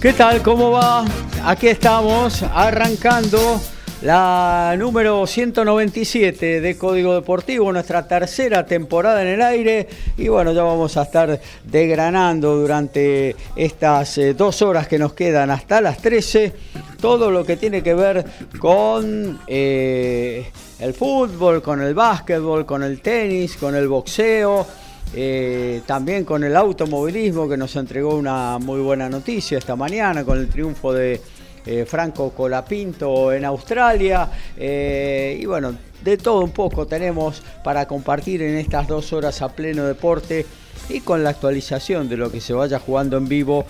¿Qué tal? ¿Cómo va? Aquí estamos arrancando la número 197 de Código Deportivo, nuestra tercera temporada en el aire. Y bueno, ya vamos a estar degranando durante estas eh, dos horas que nos quedan hasta las 13 todo lo que tiene que ver con eh, el fútbol, con el básquetbol, con el tenis, con el boxeo eh, también con el automovilismo que nos entregó una muy buena noticia esta mañana con el triunfo de eh, Franco Colapinto en Australia. Eh, y bueno, de todo un poco tenemos para compartir en estas dos horas a pleno deporte y con la actualización de lo que se vaya jugando en vivo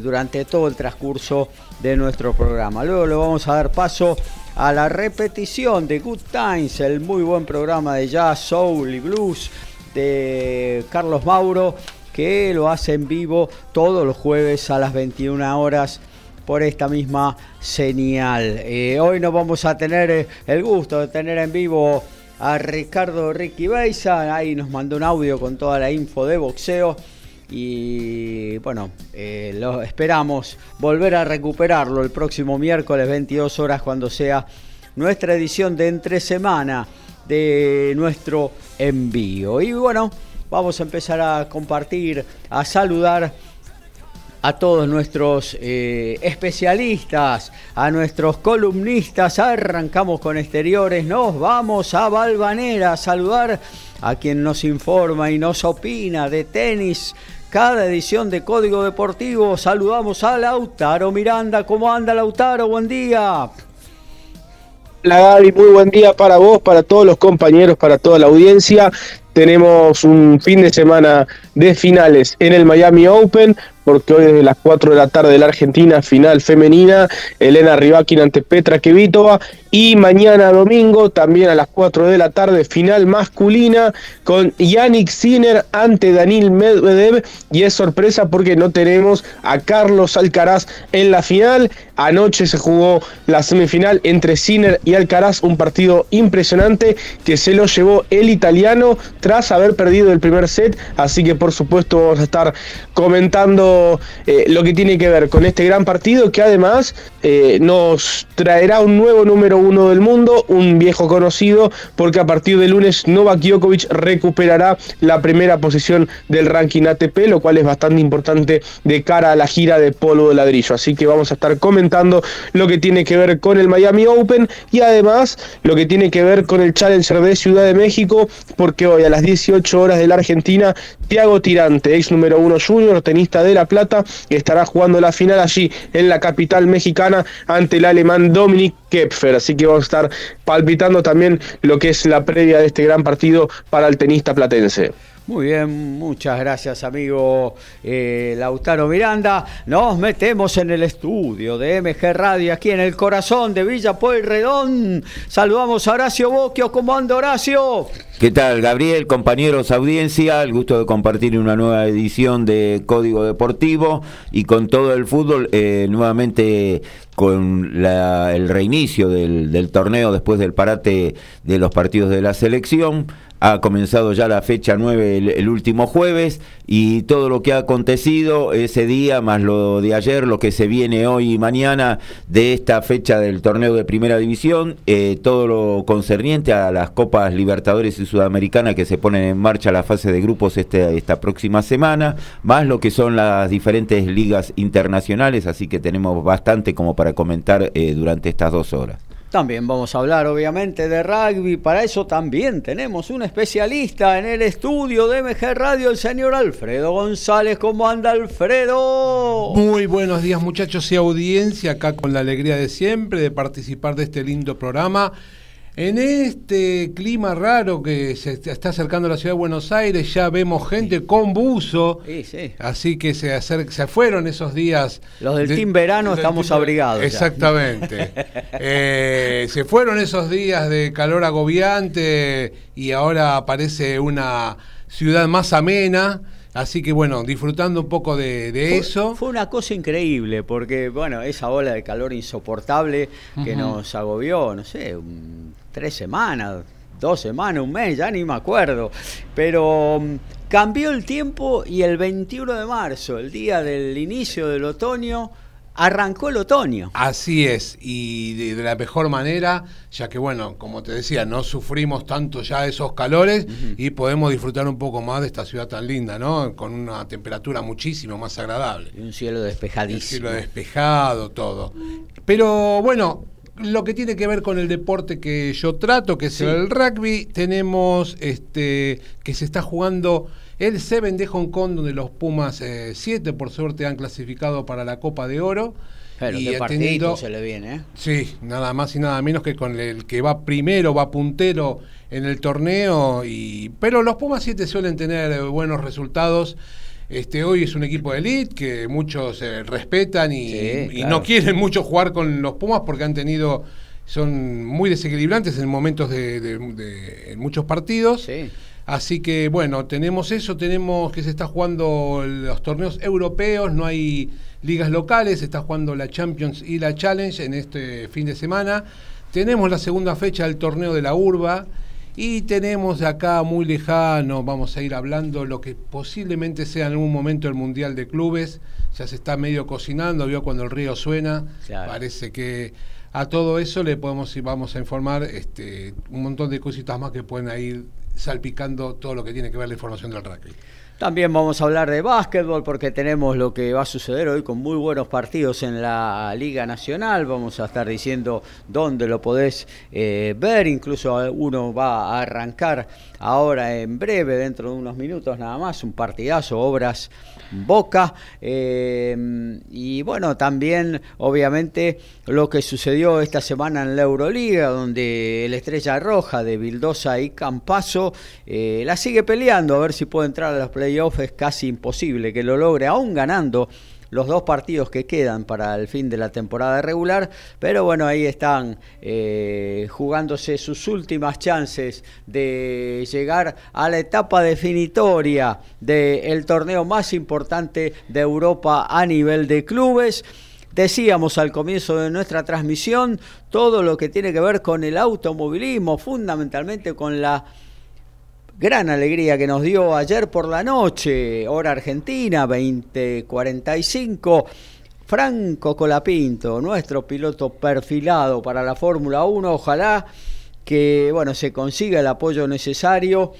durante todo el transcurso de nuestro programa. Luego le vamos a dar paso a la repetición de Good Times, el muy buen programa de jazz, soul y blues de Carlos Mauro, que lo hace en vivo todos los jueves a las 21 horas por esta misma señal. Eh, hoy nos vamos a tener eh, el gusto de tener en vivo a Ricardo Ricky Beisa, ahí nos mandó un audio con toda la info de boxeo. Y bueno, eh, lo esperamos volver a recuperarlo el próximo miércoles 22 horas cuando sea nuestra edición de entre semana de nuestro envío. Y bueno, vamos a empezar a compartir, a saludar a todos nuestros eh, especialistas, a nuestros columnistas. Arrancamos con exteriores, nos vamos a Valvanera a saludar a quien nos informa y nos opina de tenis. Cada edición de Código Deportivo saludamos a Lautaro Miranda. ¿Cómo anda Lautaro? Buen día. Gaby, muy buen día para vos, para todos los compañeros, para toda la audiencia. Tenemos un fin de semana de finales en el Miami Open, porque hoy desde las 4 de la tarde de la Argentina, final femenina, Elena Rivakin ante Petra Kevitova, y mañana domingo, también a las 4 de la tarde, final masculina, con Yannick Sinner ante Danil Medvedev, y es sorpresa porque no tenemos a Carlos Alcaraz en la final. Anoche se jugó la semifinal entre Sinner y Alcaraz, un partido impresionante que se lo llevó el italiano tras haber perdido el primer set, así que por supuesto vamos a estar comentando eh, lo que tiene que ver con este gran partido que además eh, nos traerá un nuevo número uno del mundo, un viejo conocido, porque a partir de lunes Novak Djokovic recuperará la primera posición del ranking ATP, lo cual es bastante importante de cara a la gira de polo de ladrillo. Así que vamos a estar comentando lo que tiene que ver con el Miami Open y además lo que tiene que ver con el Challenger de Ciudad de México, porque hoy a las 18 horas de la Argentina, Tiago Tirante, ex número uno junior, tenista de La Plata, estará jugando la final allí en la capital mexicana ante el alemán Dominic Kepfer. Así que vamos a estar palpitando también lo que es la previa de este gran partido para el tenista platense. Muy bien, muchas gracias amigo eh, Lautaro Miranda. Nos metemos en el estudio de MG Radio aquí en el corazón de Villa Pueyrredón. Saludamos a Horacio Boquio. ¿Cómo anda Horacio? ¿Qué tal Gabriel, compañeros, audiencia? El gusto de compartir una nueva edición de Código Deportivo y con todo el fútbol eh, nuevamente con el reinicio del torneo después del parate de los partidos de la selección ha comenzado ya la fecha 9 el, último jueves y todo lo que ha acontecido ese día, más lo de ayer, lo que se viene hoy y mañana de esta fecha del torneo de primera división, eh, todo lo concerniente a las Copas Libertadores y Sudamericana que se ponen en marcha la fase de grupos este, esta próxima semana, más lo que son las diferentes ligas internacionales, así que tenemos bastante como para comentar eh, durante estas dos horas. También vamos a hablar obviamente de rugby, para eso también tenemos un especialista en el estudio de MG Radio, el señor Alfredo González. ¿Cómo anda Alfredo? Muy buenos días muchachos y audiencia, acá con la alegría de siempre de participar de este lindo programa. En este clima raro que se está acercando a la ciudad de Buenos Aires, ya vemos gente con buzo. Sí, sí. Así que se, se fueron esos días. Los del Team Verano estamos abrigados. Exactamente. Eh, se fueron esos días de calor agobiante y ahora aparece una ciudad más amena. Así que bueno, disfrutando un poco de, eso. Fue una cosa increíble, porque bueno, esa ola de calor insoportable que nos agobió, no sé, tres semanas, dos semanas, un mes, ya ni me acuerdo. Pero mm, cambió el tiempo y el 21 de marzo, el día del inicio del otoño, arrancó el otoño. Así es, y de, la mejor manera, ya que bueno, como te decía, no sufrimos tanto ya esos calores y podemos disfrutar un poco más de esta ciudad tan linda, ¿no? Con una temperatura muchísimo más agradable. Y un cielo despejadísimo. Un cielo despejado, todo. Pero bueno, lo que tiene que ver con el deporte que yo trato, que es el rugby, tenemos este que se está jugando el Seven de Hong Kong, donde los Pumas 7 eh, por suerte han clasificado para la Copa de Oro. Pero y qué se le viene, ¿eh? Sí, nada más y nada menos que con el que va primero, va puntero en el torneo. y Pero los Pumas 7 suelen tener buenos resultados. Este, hoy es un equipo de elite que muchos eh, respetan y, no quieren mucho jugar con los Pumas porque han tenido son muy desequilibrantes en momentos de, muchos partidos. Sí. Así que bueno, tenemos eso, tenemos que se está jugando los torneos europeos, no hay ligas locales, se está jugando la Champions y la Challenge en este fin de semana. Tenemos la segunda fecha del torneo de la Urba y tenemos acá muy lejano, vamos a ir hablando lo que posiblemente sea en algún momento el Mundial de Clubes. Ya se está medio cocinando, vio cuando el río suena. Parece que a todo eso le podemos y vamos a informar este, un montón de cositas más que pueden ir salpicando todo lo que tiene que ver la información del rugby. También vamos a hablar de básquetbol porque tenemos lo que va a suceder hoy con muy buenos partidos en la Liga Nacional. Vamos a estar diciendo dónde lo podés eh, ver. Incluso uno va a arrancar ahora en breve, dentro de unos minutos nada más, un partidazo, obras Boca. Eh, y bueno, también obviamente lo que sucedió esta semana en la Euroliga, donde el Estrella Roja de Vildosa y Campaso eh, la sigue peleando a ver si puede entrar a los playoffs. Es casi imposible que lo logre, aún ganando los dos partidos que quedan para el fin de la temporada regular, pero bueno, ahí están eh, jugándose sus últimas chances de llegar a la etapa definitoria del torneo más importante de Europa a nivel de clubes. Decíamos al comienzo de nuestra transmisión todo lo que tiene que ver con el automovilismo, fundamentalmente con la gran alegría que nos dio ayer por la noche, hora argentina, 2045. Franco Colapinto, nuestro piloto perfilado para la Fórmula 1, ojalá que bueno, se consiga el apoyo necesario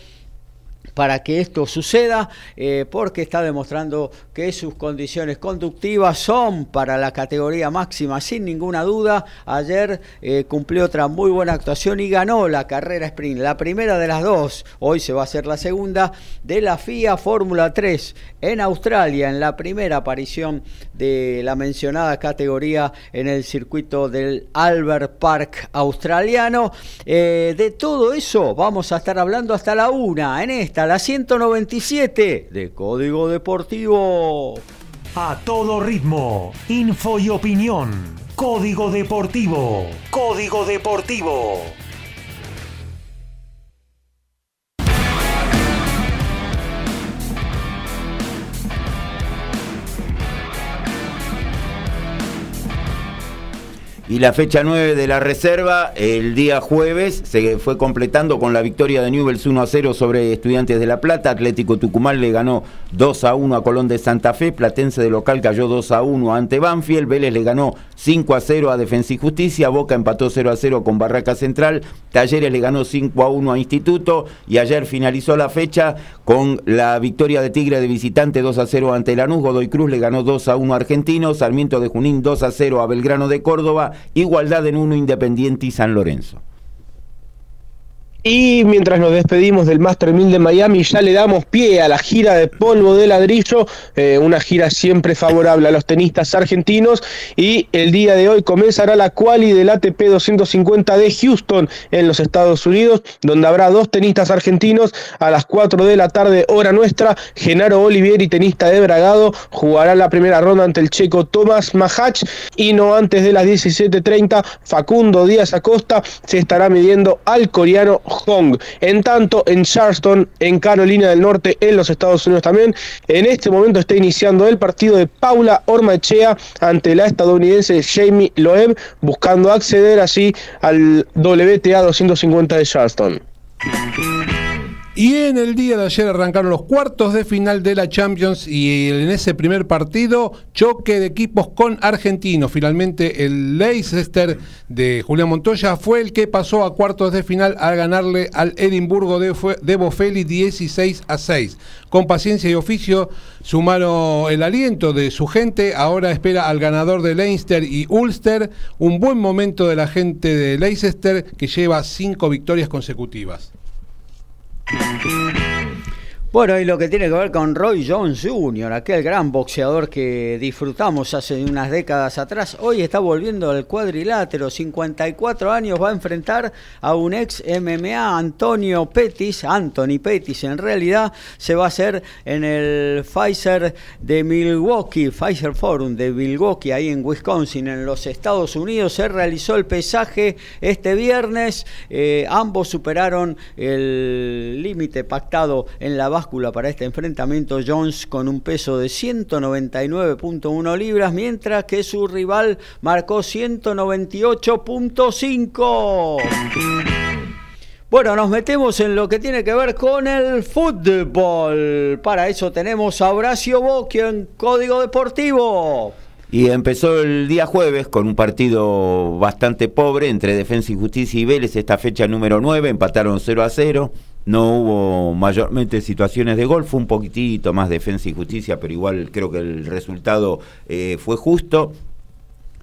para que esto suceda, eh, porque está demostrando que sus condiciones conductivas son para la categoría máxima, sin ninguna duda. Ayer eh, cumplió otra muy buena actuación y ganó la carrera sprint, la primera de las dos, hoy se va a hacer la segunda, de la FIA Fórmula 3 en Australia, en la primera aparición de la mencionada categoría en el circuito del Albert Park australiano. Eh, de todo eso vamos a estar hablando hasta la una en esta la 197 de Código Deportivo. A todo ritmo, info y opinión. Código Deportivo. Código Deportivo. Y la fecha 9 de la reserva, el día jueves, se fue completando con la victoria de Newells 1 a 0 sobre Estudiantes de La Plata. Atlético Tucumán le ganó 2 a 1 a Colón de Santa Fe. Platense de local cayó 2 a 1 ante Banfield. Vélez le ganó 5 a 0 a Defensa y Justicia. Boca empató 0 a 0 con Barraca Central. Talleres le ganó 5 a 1 a Instituto. Y ayer finalizó la fecha con la victoria de Tigre de visitante 2 a 0 ante Lanús. Godoy Cruz le ganó 2 a 1 a Argentino. Sarmiento de Junín 2 a 0 a Belgrano de Córdoba igualdad en uno Independiente y San Lorenzo. Y mientras nos despedimos del Master 1000 de Miami, ya le damos pie a la gira de polvo de ladrillo, eh, una gira siempre favorable a los tenistas argentinos. Y el día de hoy comenzará la quali del ATP 250 de Houston en los Estados Unidos, donde habrá dos tenistas argentinos a las 4 de la tarde, hora nuestra. Genaro Olivieri, tenista de Bragado, jugará la primera ronda ante el checo Tomás Mahach. Y no antes de las 17.30, Facundo Díaz Acosta se estará midiendo al coreano Hong. En tanto, en Charleston, en Carolina del Norte, en los Estados Unidos también, en este momento está iniciando el partido de Paula Ormachea ante la estadounidense Jamie Loeb, buscando acceder así al WTA 250 de Charleston. Y en el día de ayer arrancaron los cuartos de final de la Champions y en ese primer partido choque de equipos con argentinos. Finalmente el Leicester de Julián Montoya fue el que pasó a cuartos de final al ganarle al Edimburgo de, de Bofeli 16 a 6. Con paciencia y oficio sumaron el aliento de su gente. Ahora espera al ganador de Leinster y Ulster. Un buen momento de la gente de Leicester que lleva cinco victorias consecutivas. thank you Bueno, y lo que tiene que ver con Roy Jones Jr., aquel gran boxeador que disfrutamos hace unas décadas atrás, hoy está volviendo al cuadrilátero, 54 años, va a enfrentar a un ex MMA, Antonio Pettis, Anthony Pettis en realidad, se va a hacer en el Pfizer de Milwaukee, Pfizer Forum de Milwaukee, ahí en Wisconsin, en los Estados Unidos, se realizó el pesaje este viernes, eh, ambos superaron el límite pactado en la baja para este enfrentamiento Jones con un peso de 199.1 libras, mientras que su rival marcó 198.5. Bueno, nos metemos en lo que tiene que ver con el fútbol. Para eso tenemos a Horacio Bocchio en Código Deportivo. Y empezó el día jueves con un partido bastante pobre entre Defensa y Justicia y Vélez, esta fecha número 9, empataron 0 a 0 no hubo mayormente situaciones de gol, fue un poquitito más defensa y justicia, pero igual creo que el resultado eh, fue justo.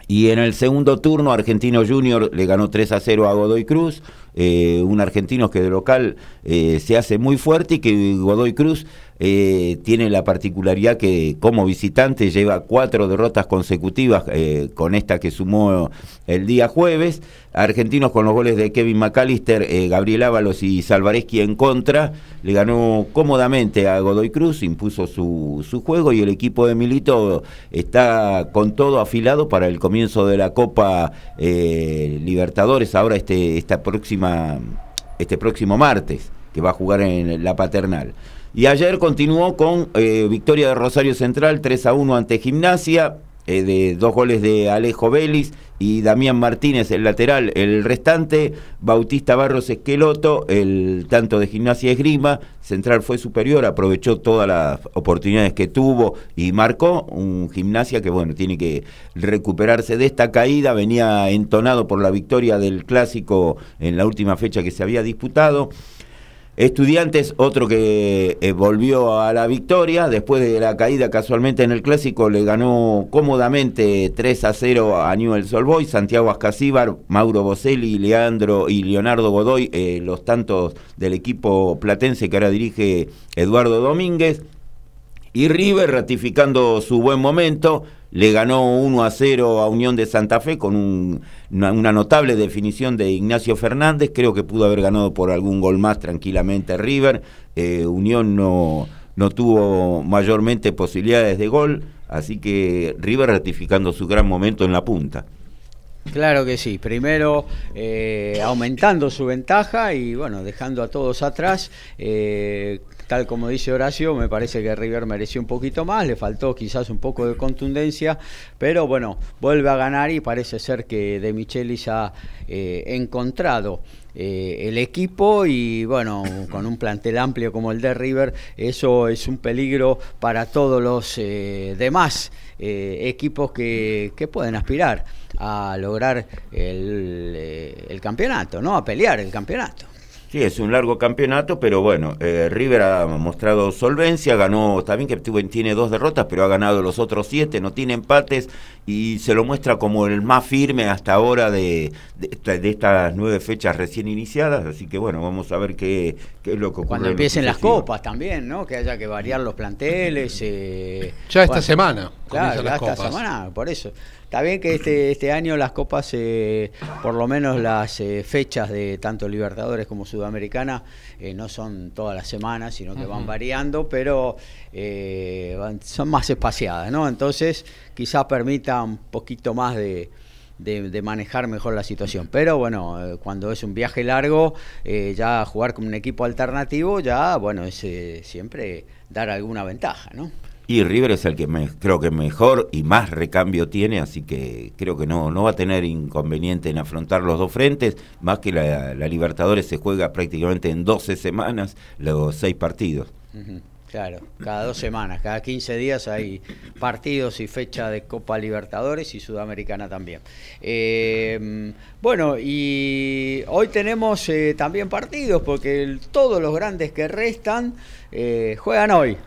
Y en el segundo turno, Argentino Junior le ganó 3 a 0 a Godoy Cruz, eh, un argentino que de local eh, se hace muy fuerte y que Godoy Cruz eh, tiene la particularidad que como visitante lleva cuatro derrotas consecutivas con esta que sumó el día jueves. Argentinos con los goles de Kevin McAllister, Gabriel Ábalos y Salvareschi en contra. Le ganó cómodamente a Godoy Cruz, impuso su, su juego y el equipo de Milito está con todo afilado para el comienzo de la Copa Libertadores. Ahora este, esta próxima este próximo martes, que va a jugar en la paternal. Y ayer continuó con eh, victoria de Rosario Central 3 a 1 ante Gimnasia, eh, de dos goles de Alejo Vélez y Damián Martínez, el lateral. El restante, Bautista Barros Esqueloto, el tanto de Gimnasia Esgrima. Central fue superior, aprovechó todas las oportunidades que tuvo y marcó. Un Gimnasia que, bueno, tiene que recuperarse de esta caída. Venía entonado por la victoria del clásico en la última fecha que se había disputado. Estudiantes, otro que eh, volvió a la victoria, después de la caída casualmente en el clásico, le ganó cómodamente 3 a 0 a Newell's Old Boys, Santiago Ascasíbar, Mauro Boselli, Leandro y Leonardo Godoy, eh, los tantos del equipo platense que ahora dirige Eduardo Domínguez. Y River ratificando su buen momento, le ganó 1 a 0 a Unión de Santa Fe con una, notable definición de Ignacio Fernández. Creo que pudo haber ganado por algún gol más tranquilamente River. Eh, Unión no, no tuvo mayormente posibilidades de gol, así que River ratificando su gran momento en la punta. Claro que sí, primero eh, aumentando su ventaja y bueno, dejando a todos atrás. Eh, tal como dice Horacio, me parece que River mereció un poquito más, le faltó quizás un poco de contundencia, pero bueno, vuelve a ganar y parece ser que De Michelis ha eh, encontrado eh, el equipo y bueno, con un plantel amplio como el de River, eso es un peligro para todos los eh, demás equipos que, que, pueden aspirar a lograr el, el campeonato, ¿no? A pelear el campeonato. Sí, es un largo campeonato, pero bueno, eh, River ha mostrado solvencia, ganó, también que tiene dos derrotas, pero ha ganado los otros siete, no tiene empates y se lo muestra como el más firme hasta ahora de, de, estas nueve fechas recién iniciadas, así que bueno, vamos a ver qué, qué es lo que ocurre. Cuando empiecen las copas también, ¿no? Que haya que variar los planteles. Eh, ya esta semana. Claro, ya esta semana, por eso. Está bien que este, este año las copas, eh, por lo menos las eh, fechas de tanto Libertadores como Sudamericana, eh, no son todas las semanas, sino que van variando, pero son más espaciadas, ¿no? Entonces, quizás permita un poquito más de, de, manejar mejor la situación. Pero bueno, cuando es un viaje largo, ya jugar con un equipo alternativo, ya, bueno, es siempre dar alguna ventaja, ¿no? Y River es el que creo que mejor y más recambio tiene, así que creo que no, no va a tener inconveniente en afrontar los dos frentes, más que la, Libertadores se juega prácticamente en 12 semanas los seis partidos. Claro, cada dos semanas, cada 15 días hay partidos y fecha de Copa Libertadores y Sudamericana también. Eh, bueno, y hoy tenemos eh, también partidos porque todos los grandes que restan eh, juegan hoy.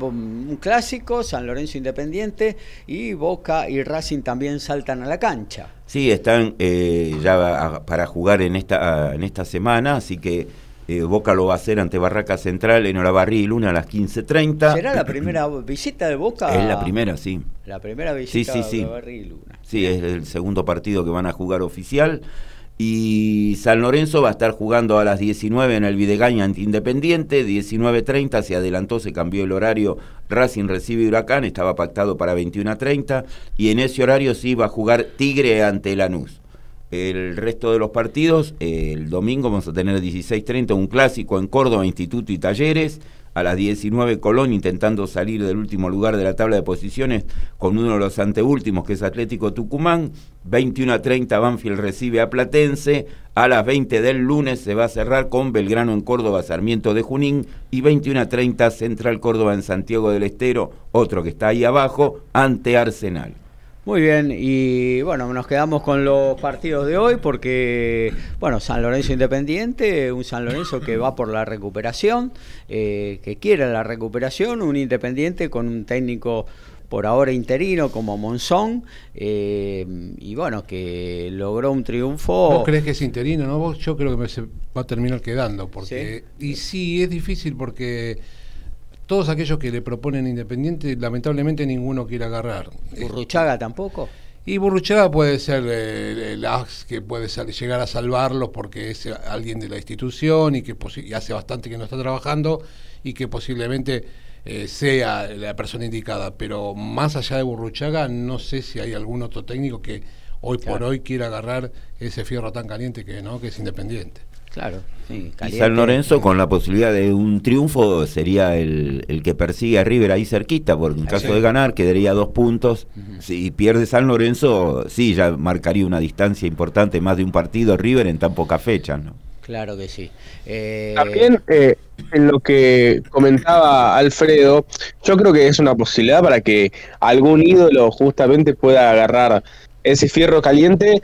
Un clásico, San Lorenzo Independiente y Boca y Racing también saltan a la cancha. Sí, están ya para jugar en esta, en esta semana, así que eh, Boca lo va a hacer ante Barraca Central en Olavarría y Luna a las 15.30. ¿Será la primera visita de Boca? Es la primera, sí. La primera visita sí, sí, sí. y Luna. Sí, es el segundo partido que van a jugar oficial. Y San Lorenzo va a estar jugando a las 19 en el Videgaña ante Independiente, 19.30 se adelantó, se cambió el horario, Racing recibe Huracán, estaba pactado para 21.30 y en ese horario sí va a jugar Tigre ante Lanús. El resto de los partidos, el domingo vamos a tener 16.30 un clásico en Córdoba, Instituto y Talleres. A las 19 Colón intentando salir del último lugar de la tabla de posiciones con uno de los anteúltimos que es Atlético Tucumán. 21 a 30 Banfield recibe a Platense. A las 20 del lunes se va a cerrar con Belgrano en Córdoba, Sarmiento de Junín. Y 21 a 30 Central Córdoba en Santiago del Estero, otro que está ahí abajo, ante Arsenal. Muy bien, y bueno, nos quedamos con los partidos de hoy porque, bueno, San Lorenzo Independiente, un San Lorenzo que va por la recuperación, eh, que quiere la recuperación, un Independiente con un técnico por ahora interino como Monzón, eh, y bueno, que logró un triunfo. ¿Vos crees que es interino, no? yo creo que me se va a terminar quedando, porque... Y sí, es difícil porque todos aquellos que le proponen Independiente, lamentablemente ninguno quiere agarrar. ¿Burruchaga tampoco? Y Burruchaga puede ser el, as que puede llegar a salvarlos porque es alguien de la institución y que hace bastante que no está trabajando y que posiblemente eh, sea la persona indicada. Pero más allá de Burruchaga, no sé si hay algún otro técnico que hoy por hoy quiera agarrar ese fierro tan caliente que no que es Independiente. Claro, sí, y San Lorenzo con la posibilidad de un triunfo sería el, que persigue a River ahí cerquita, porque en caso de ganar quedaría dos puntos. Si pierde San Lorenzo, sí, ya marcaría una distancia importante, más de un partido River en tan poca fecha, ¿no? Claro que sí. Eh, También eh, en lo que comentaba Alfredo, yo creo que es una posibilidad para que algún ídolo justamente pueda agarrar ese fierro caliente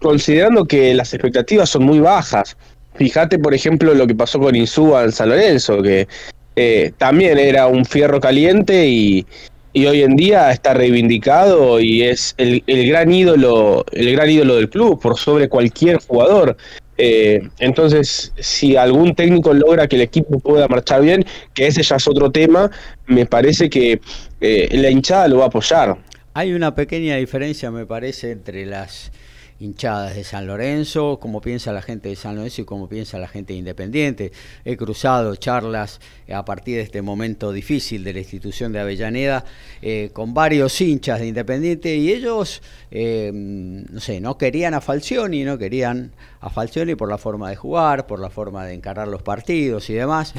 considerando que las expectativas son muy bajas. Fíjate, por ejemplo, lo que pasó con Insúa en San Lorenzo, que eh, también era un fierro caliente y, hoy en día está reivindicado y es el, gran ídolo, el gran ídolo del club por sobre cualquier jugador. Eh, entonces, si algún técnico logra que el equipo pueda marchar bien, que ese ya es otro tema, me parece que eh, la hinchada lo va a apoyar. Hay una pequeña diferencia, me parece, entre las hinchadas de San Lorenzo, como piensa la gente de San Lorenzo y como piensa la gente Independiente. He cruzado charlas eh, a partir de este momento difícil de la institución de Avellaneda eh, con varios hinchas de Independiente y ellos, eh, no sé, no querían a Falcioni, no querían a Falcioni por la forma de jugar, por la forma de encarar los partidos y demás.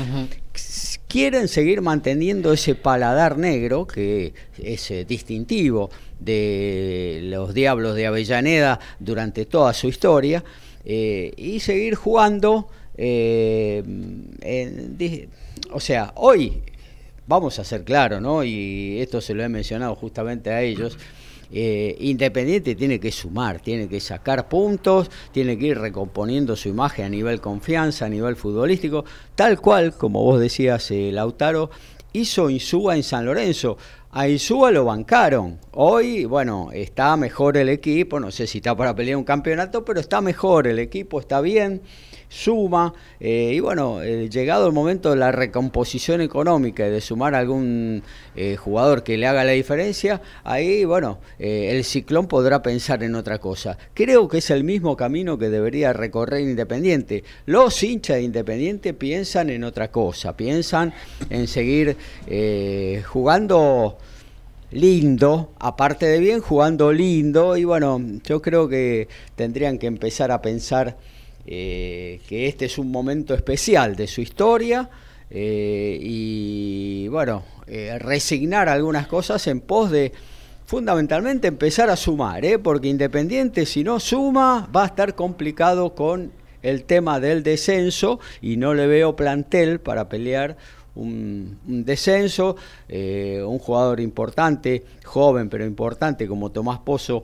Quieren seguir manteniendo ese paladar negro que es distintivo de los Diablos de Avellaneda durante toda su historia eh, y seguir jugando. Eh, o sea, hoy, vamos a ser claros, ¿no? y esto se lo he mencionado justamente a ellos, eh, Independiente tiene que sumar, tiene que sacar puntos, tiene que ir recomponiendo su imagen a nivel confianza, a nivel futbolístico, tal cual, como vos decías, eh, Lautaro, hizo Insúa en San Lorenzo. A Insúa lo bancaron. Hoy, bueno, está mejor el equipo, no sé si está para pelear un campeonato, pero está mejor el equipo, está bien suma. Eh, y bueno, eh, llegado el momento de la recomposición económica y de sumar algún eh, jugador que le haga la diferencia, ahí, bueno, el ciclón podrá pensar en otra cosa. Creo que es el mismo camino que debería recorrer Independiente. Los hinchas de Independiente piensan en otra cosa, piensan en seguir jugando lindo, aparte de bien, jugando lindo. Y bueno, yo creo que tendrían que empezar a pensar eh, que este es un momento especial de su historia eh, y bueno, eh, resignar algunas cosas en pos de fundamentalmente empezar a sumar, porque Independiente si no suma va a estar complicado con el tema del descenso y no le veo plantel para pelear un, un descenso, un jugador importante, joven pero importante como Tomás Pozo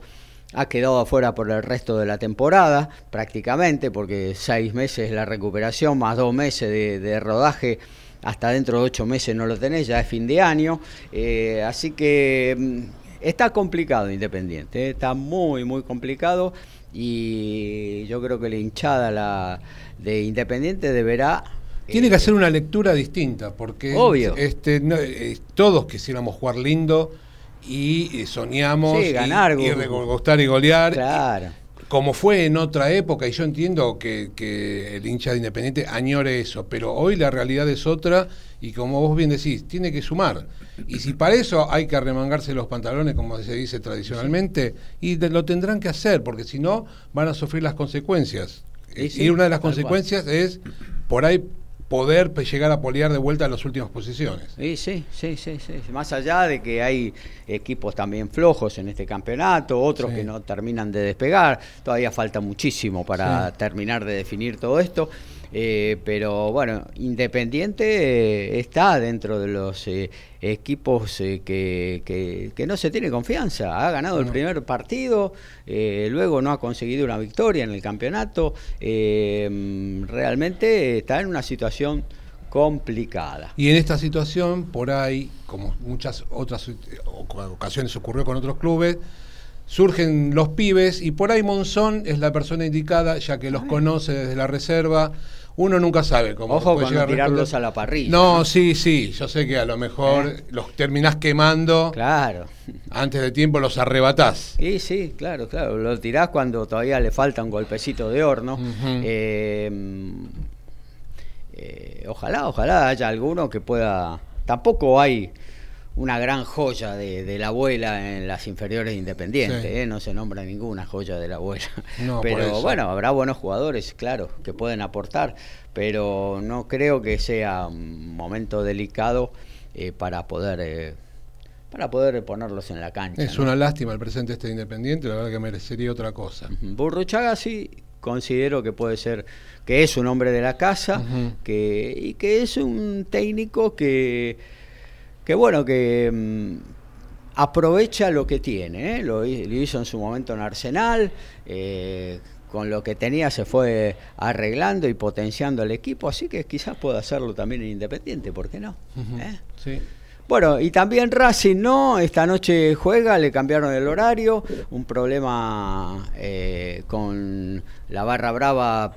ha quedado afuera por el resto de la temporada, prácticamente, porque seis meses la recuperación, más dos meses de, rodaje, hasta dentro de ocho meses no lo tenés, ya es fin de año. Eh, así que mm, está complicado Independiente, eh, está muy, muy complicado y yo creo que la hinchada la, de Independiente deberá tiene que eh, hacer una lectura distinta, porque Obvio. Este, todos quisiéramos jugar lindo, y eh, soñamos ganar, y, y y golear. Claro. Como fue en otra época, y yo entiendo que, que, el hincha de Independiente añore eso, pero hoy la realidad es otra, y como vos bien decís, tiene que sumar. Y si para eso hay que arremangarse los pantalones, como se dice tradicionalmente, y lo tendrán que hacer, porque si no, van a sufrir las consecuencias. y una de las consecuencias es, por ahí poder llegar a poliar de vuelta a las últimas posiciones. Sí, sí, sí, sí, Más allá de que hay equipos también flojos en este campeonato, otros que no terminan de despegar, todavía falta muchísimo para terminar de definir todo esto. Eh, pero bueno, Independiente eh, está dentro de los eh, equipos que, que, no se tiene confianza. Ha ganado el primer partido, luego no ha conseguido una victoria en el campeonato. realmente está en una situación complicada. Y en esta situación, por ahí, como muchas otras ocasiones ocurrió con otros clubes, surgen los pibes y por ahí Monzón es la persona indicada, ya que los conoce desde la reserva. Uno nunca sabe cómo Ojo puede con tirarlos a la parrilla. No, sí, sí. Yo sé que a lo mejor eh. los terminás quemando. Claro. Antes de tiempo los arrebatás. Sí, sí, claro, claro. Lo tirás cuando todavía le falta un golpecito de horno. Eh, eh, ojalá, ojalá haya alguno que pueda. Tampoco hay una gran joya de, la abuela en las inferiores independientes, ¿eh? no se nombra ninguna joya de la abuela. pero bueno, habrá buenos jugadores, claro, que pueden aportar, pero no creo que sea un momento delicado eh, para poder... Eh, para poder ponerlos en la cancha. Es una lástima el presente este Independiente, la verdad que merecería otra cosa. Burruchaga sí considero que puede ser, que es un hombre de la casa, que, y que es un técnico que que bueno, que mm, aprovecha lo que tiene, ¿eh? lo, hizo en su momento en Arsenal, eh, con lo que tenía se fue arreglando y potenciando el equipo, así que quizás pueda hacerlo también en Independiente, ¿por qué no? ¿Eh? Sí. Bueno, y también Racing no, esta noche juega, le cambiaron el horario, un problema con la barra brava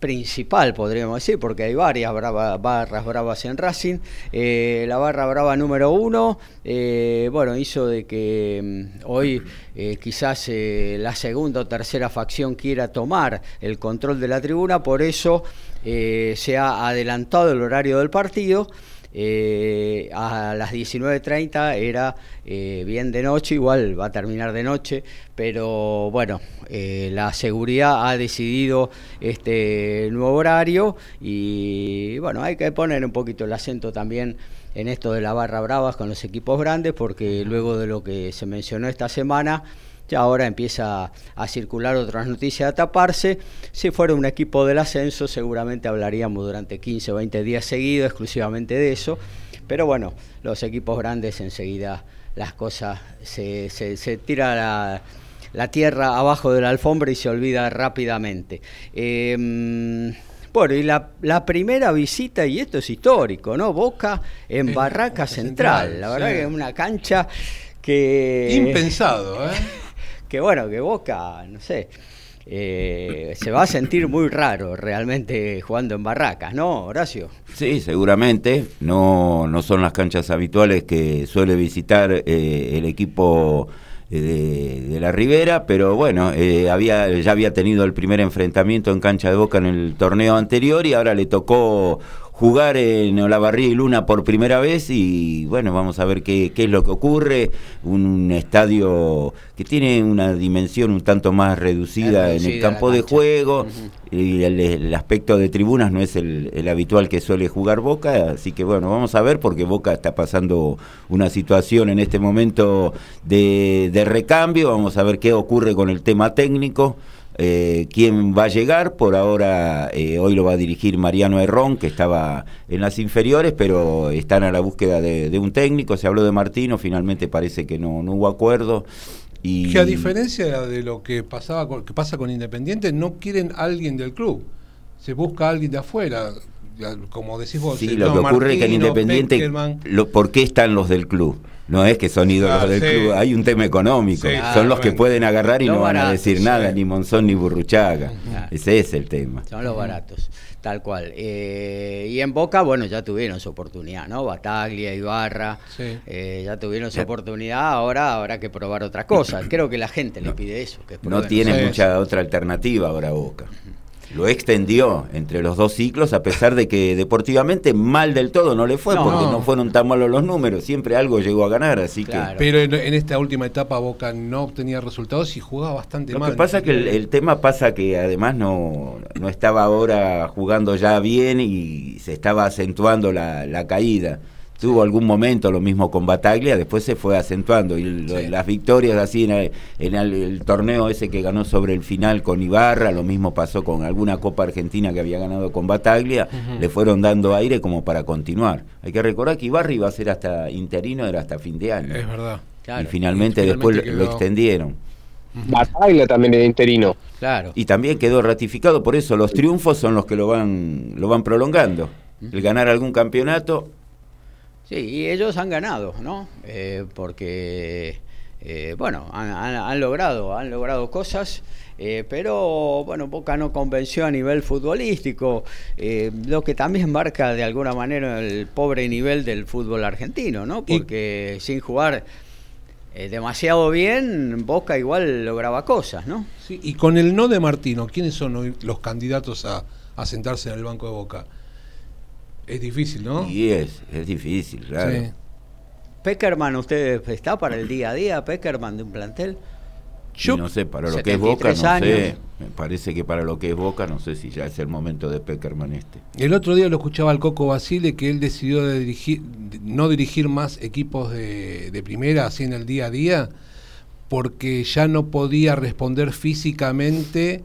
principal, podríamos decir, porque hay varias barras bravas en Racing. Eh, la barra brava número uno, eh, bueno, hizo de que mm, hoy eh, quizás la segunda o tercera facción quiera tomar el control de la tribuna, por eso se ha adelantado el horario del partido. Eh, a las 19.30 era eh, bien de noche, igual va a terminar de noche, pero bueno, eh, la seguridad ha decidido este nuevo horario y bueno, hay que poner un poquito el acento también en esto de la barra bravas con los equipos grandes, porque luego de lo que se mencionó esta semana, ya ahora empieza a circular otras noticias a taparse. Si fuera un equipo del ascenso, seguramente hablaríamos durante 15 o 20 días seguidos exclusivamente de eso. Pero bueno, los equipos grandes enseguida las cosas, se, se, se tira la, la, tierra abajo de la alfombra y se olvida rápidamente. Eh, bueno, y la, la, primera visita, y esto es histórico, ¿no? Boca en Barraca Central. La verdad sí. que es una cancha que... Impensado, ¿eh? que bueno, que Boca, no sé, eh, se va a sentir muy raro realmente jugando en Barracas, ¿no, Horacio? Sí, seguramente. No, no son las canchas habituales que suele visitar eh, el equipo de, de, la Ribera, pero bueno, eh, había, ya había tenido el primer enfrentamiento en cancha de Boca en el torneo anterior y ahora le tocó jugar en Olavarría y Luna por primera vez y bueno, vamos a ver qué, qué, es lo que ocurre. Un estadio que tiene una dimensión un tanto más reducida, reducida en el campo de juego uh -huh. y el, el, aspecto de tribunas no es el, el, habitual que suele jugar Boca, así que bueno, vamos a ver porque Boca está pasando una situación en este momento de, de recambio, vamos a ver qué ocurre con el tema técnico. Eh, quién va a llegar. Por ahora, eh, hoy lo va a dirigir Mariano Herrón, que estaba en las inferiores, pero están a la búsqueda de, de un técnico. Se habló de Martino, finalmente parece que no, no hubo acuerdo. Y... Que a diferencia de lo que, pasaba con, que pasa con Independiente, no quieren a alguien del club. Se busca a alguien de afuera. Como decís vos, sí, lo que ocurre Martino, es que en Independiente, lo, ¿por qué están los del club? No es que son ídolos ah, del sí. club, hay un tema económico. Sí, son los que pueden agarrar y no van a decir nada, ni Monzón ni Burruchaga. Ese es el tema. Son los baratos, tal cual. Eh, y en Boca, bueno, ya tuvieron su oportunidad, ¿no? Bataglia, Ibarra, eh, ya tuvieron su oportunidad, ahora habrá que probar otra cosa. Creo que la gente le pide eso. Que no tiene mucha otra alternativa ahora Boca lo extendió entre los dos ciclos, a pesar de que deportivamente mal del todo no le fue, no, porque no. no fueron tan malos los números, siempre algo llegó a ganar, así claro. que... Pero en, en, esta última etapa Boca no obtenía resultados y jugaba bastante lo mal. Lo que pasa es que el, el, tema pasa que además no, no estaba ahora jugando ya bien y se estaba acentuando la, la caída tuvo algún momento lo mismo con Bataglia, después se fue acentuando y lo, sí. las victorias así en, el, en el, el, torneo ese que ganó sobre el final con Ibarra, lo mismo pasó con alguna Copa Argentina que había ganado con Bataglia, uh -huh. le fueron dando aire como para continuar. Hay que recordar que Ibarra iba a ser hasta interino, era hasta fin de año. Es verdad. Claro. Y finalmente, y finalmente después quedó... lo extendieron. Bataglia también era interino. Claro. Y también quedó ratificado, por eso los triunfos son los que lo van, lo van prolongando. El ganar algún campeonato Sí, y ellos han ganado, ¿no? Eh, porque, eh, bueno, han, han, han, logrado, han logrado cosas, eh, pero, bueno, Boca no convenció a nivel futbolístico, eh, lo que también marca de alguna manera el pobre nivel del fútbol argentino, ¿no? Porque y... sin jugar eh, demasiado bien, Boca igual lograba cosas, ¿no? Sí, y con el no de Martino, ¿quiénes son hoy los candidatos a, a sentarse en el banco de Boca? Es difícil, ¿no? Y es, es difícil, claro. Sí. Peckerman, ¿usted está para el día a día, Peckerman de un plantel? Yo no sé, para lo que es Boca, no años. sé. Me parece que para lo que es Boca, no sé si ya es el momento de Peckerman este. El otro día lo escuchaba al Coco Basile que él decidió de dirigir, no dirigir más equipos de, de primera así en el día a día porque ya no podía responder físicamente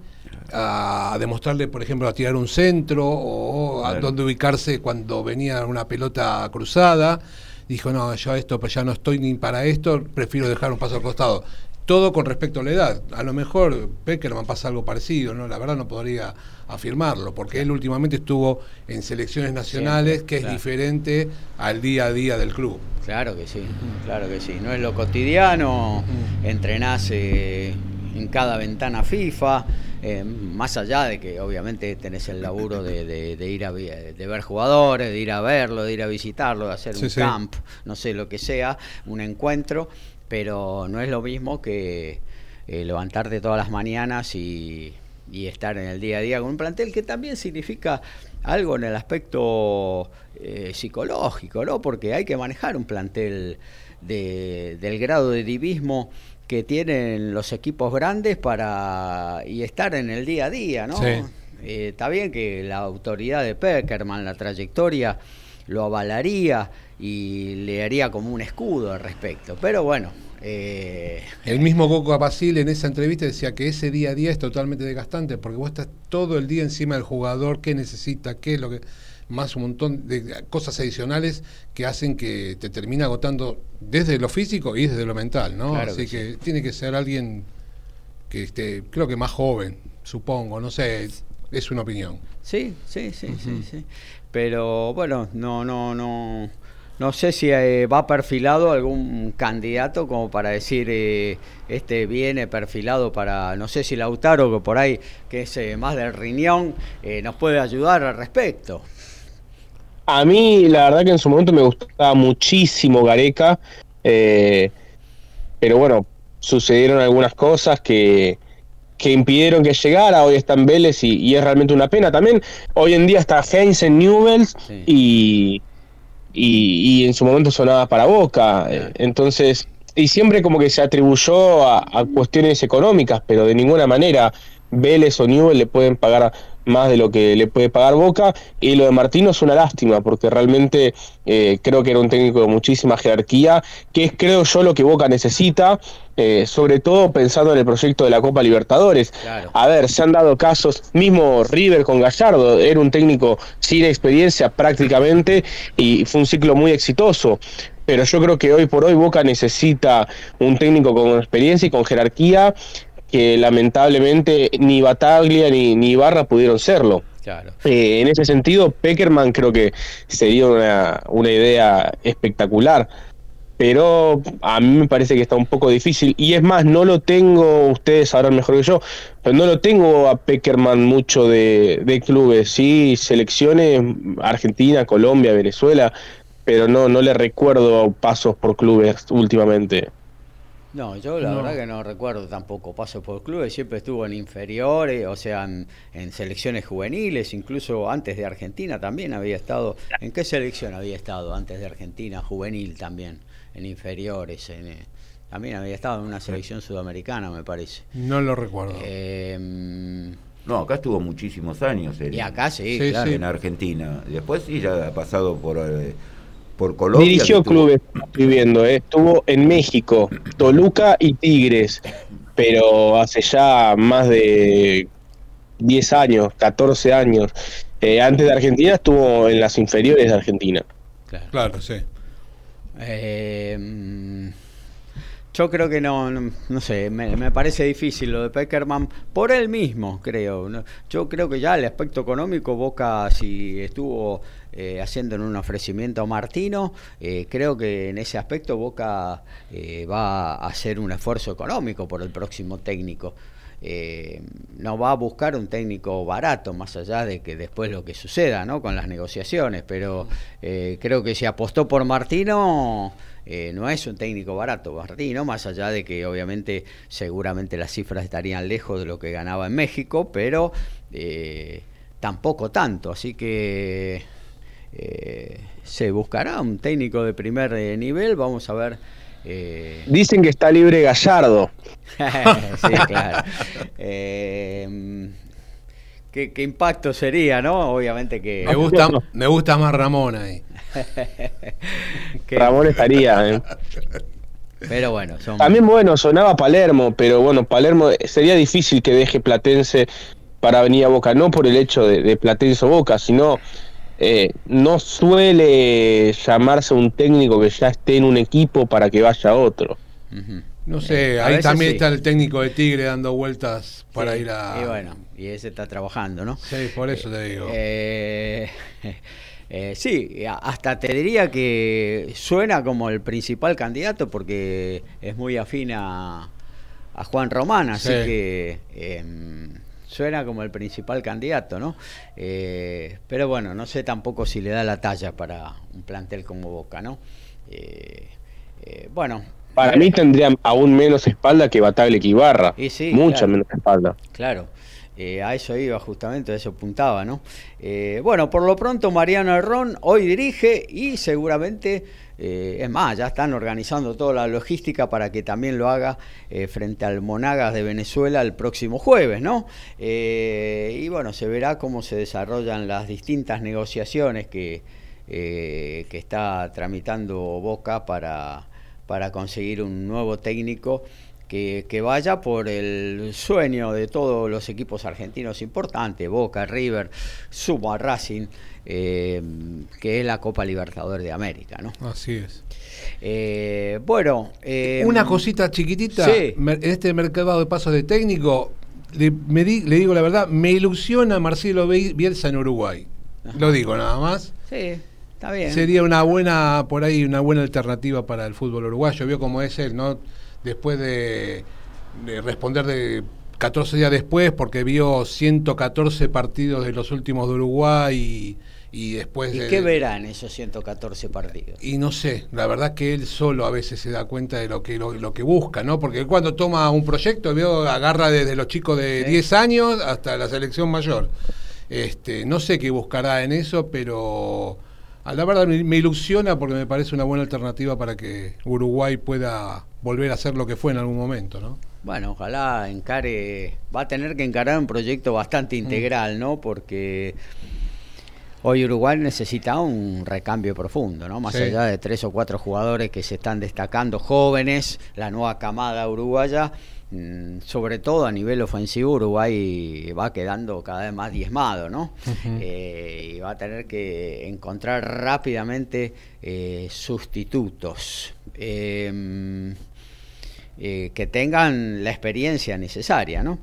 a demostrarle, por ejemplo, a tirar un centro o a dónde ubicarse cuando venía una pelota cruzada. Dijo, no, yo esto pues ya no estoy ni para esto, prefiero dejar un paso al costado. Todo con respecto a la edad. A lo mejor Peckerman pasa algo parecido, ¿no? La verdad no podría afirmarlo, porque él últimamente estuvo en selecciones nacionales, que claro. es diferente al día a día del club. Claro que sí, claro que sí. No es lo cotidiano, mm. entrenás eh, en cada ventana FIFA, eh, más allá de que obviamente tenés el laburo de, de, de, ir a de ver jugadores, de ir a verlo, de ir a visitarlo, de hacer sí, un sí. camp, no sé lo que sea, un encuentro, pero no es lo mismo que eh, levantarte todas las mañanas y, y, estar en el día a día con un plantel que también significa algo en el aspecto eh, psicológico, ¿no? Porque hay que manejar un plantel de, del grado de divismo que tienen los equipos grandes para y estar en el día a día, ¿no? Sí. Eh, está bien que la autoridad de Peckerman, la trayectoria, lo avalaría y le haría como un escudo al respecto, pero bueno. Eh... El mismo Coco Apacil en esa entrevista decía que ese día a día es totalmente desgastante porque vos estás todo el día encima del jugador, qué necesita, qué es lo que más un montón de cosas adicionales que hacen que te termine agotando desde lo físico y desde lo mental, ¿no? Así que, tiene que ser alguien que esté, creo que más joven, supongo, no sé, es una opinión. Sí, sí, sí, sí, sí. Pero bueno, no, no, no. No sé si eh, va perfilado algún candidato como para decir eh, este viene perfilado para, no sé si Lautaro, que por ahí, que es eh, más del riñón, nos puede ayudar al respecto. A mí, la verdad que en su momento me gustaba muchísimo Gareca, pero bueno, sucedieron algunas cosas que, que impidieron que llegara, hoy está en Vélez y, es realmente una pena. También hoy en día está Heinz en Newells y, y, en su momento sonaba para Boca. Entonces, y siempre como que se atribuyó a, a, cuestiones económicas, pero de ninguna manera Vélez o Newell le pueden pagar más de lo que le puede pagar Boca. Y lo de Martino es una lástima, porque realmente eh, creo que era un técnico de muchísima jerarquía, que es creo yo lo que Boca necesita, eh, sobre todo pensando en el proyecto de la Copa Libertadores. A ver, se han dado casos, mismo River con Gallardo, era un técnico sin experiencia prácticamente y fue un ciclo muy exitoso pero yo creo que hoy por hoy Boca necesita un técnico con experiencia y con jerarquía que lamentablemente ni Bataglia ni, ni Ibarra pudieron serlo. Eh, en ese sentido, Peckerman creo que sería una, una idea espectacular pero a mí me parece que está un poco difícil. Y es más, no lo tengo, ustedes sabrán mejor que yo, pero no lo tengo a Peckerman mucho de, de clubes, sí, selecciones, Argentina, Colombia, Venezuela, pero no, no le recuerdo pasos por clubes últimamente. No, yo la verdad que no recuerdo tampoco paso por clubes, siempre estuvo en inferiores, o sea, en, selecciones juveniles, incluso antes de Argentina también había estado. ¿En qué selección había estado antes de Argentina? Juvenil también, en inferiores, eh, también había estado en una selección sudamericana, me parece. No lo recuerdo. Em, no, acá estuvo muchísimos años. y acá sí, claro. En Argentina. Después sí, ya ha pasado por... Eh, por Colombia. Dirigió clubes, estoy viendo, ¿eh? estuvo en México, Toluca y Tigres, pero hace ya más de 10 años, 14 años. Eh, antes de Argentina estuvo en las inferiores de Argentina. Claro, sí. Eh, yo creo que no, no, sé, me, parece difícil lo de Peckerman por él mismo, creo. Yo creo que ya el aspecto económico, Boca, si estuvo eh, haciendo en un ofrecimiento a Martino, eh, creo que en ese aspecto Boca eh, va a hacer un esfuerzo económico por el próximo técnico. no va a buscar un técnico barato, más allá de que después lo que suceda con las negociaciones, pero creo que si apostó por Martino no es un técnico barato Martino, más allá de que obviamente seguramente las cifras estarían lejos de lo que ganaba en México, pero tampoco tanto, así que eh, se buscará un técnico de primer nivel, vamos a ver. Dicen que está libre Gallardo. sí, claro. ¿qué, impacto sería, ¿no? Obviamente que... Me gusta, me gusta más Ramón ahí. Ramón estaría. ¿eh? Pero bueno, también bueno, sonaba Palermo, pero bueno, Palermo eh, sería difícil que deje Platense para venir a Boca, no por el hecho de, Platense o Boca, sino eh, no suele llamarse un técnico que ya esté en un equipo para que vaya otro. No sé, ahí también está el técnico de Tigre dando vueltas para ir a. Y bueno, y ese está trabajando, ¿no? Sí, por eso te digo. Eh, eh, sí, hasta te diría que suena como el principal candidato porque es muy afín a, Juan Román, así que em, suena como el principal candidato, ¿no? Eh, pero bueno, no sé tampoco si le da la talla para un plantel como Boca, ¿no? Eh, bueno. Para mí tendría aún menos espalda que Bataglia y Ibarra. Mucha menos espalda. Claro. Eh, a eso iba justamente, a eso apuntaba, ¿no? Eh, bueno, por lo pronto Mariano Herrón hoy dirige y seguramente, eh, es más, ya están organizando toda la logística para que también lo haga frente al Monagas de Venezuela el próximo jueves, ¿no? y bueno, se verá cómo se desarrollan las distintas negociaciones que, que está tramitando Boca para, para conseguir un nuevo técnico que, que vaya por el sueño de todos los equipos argentinos importantes, Boca, River, Suma, Racing, eh, que es la Copa Libertadores de América, ¿no? Así es. Eh, bueno, eh, Una cosita chiquitita, Sí. en este mercado de pasos de técnico, le, me di- le digo la verdad, me ilusiona Marcelo Bielsa en Uruguay. Lo digo nada más. Sí, está bien. Sería una buena, por ahí, una buena alternativa para el fútbol uruguayo. Vio cómo es él, ¿no? Después de, de responder de 14 días después, porque vio 114 partidos de los últimos de Uruguay y, y después ¿Y qué verá en esos 114 partidos? Y no sé, la verdad que él solo a veces se da cuenta de lo que lo, lo que busca, ¿no? Porque él cuando toma un proyecto, veo, agarra desde los chicos de Sí. 10 años hasta la selección mayor. Este, no sé qué buscará en eso, pero a la verdad me, me ilusiona porque me parece una buena alternativa para que Uruguay pueda volver a ser lo que fue en algún momento, ¿no? Bueno, ojalá encare, va a tener que encarar un proyecto bastante integral, ¿no? Porque hoy Uruguay necesita un recambio profundo, ¿no? Más Sí. allá de tres o cuatro jugadores que se están destacando, jóvenes, la nueva camada uruguaya, mm, sobre todo a nivel ofensivo, Uruguay va quedando cada vez más diezmado, ¿no? Eh, y va a tener que encontrar rápidamente eh, sustitutos. Em, eh, que tengan la experiencia necesaria, ¿no?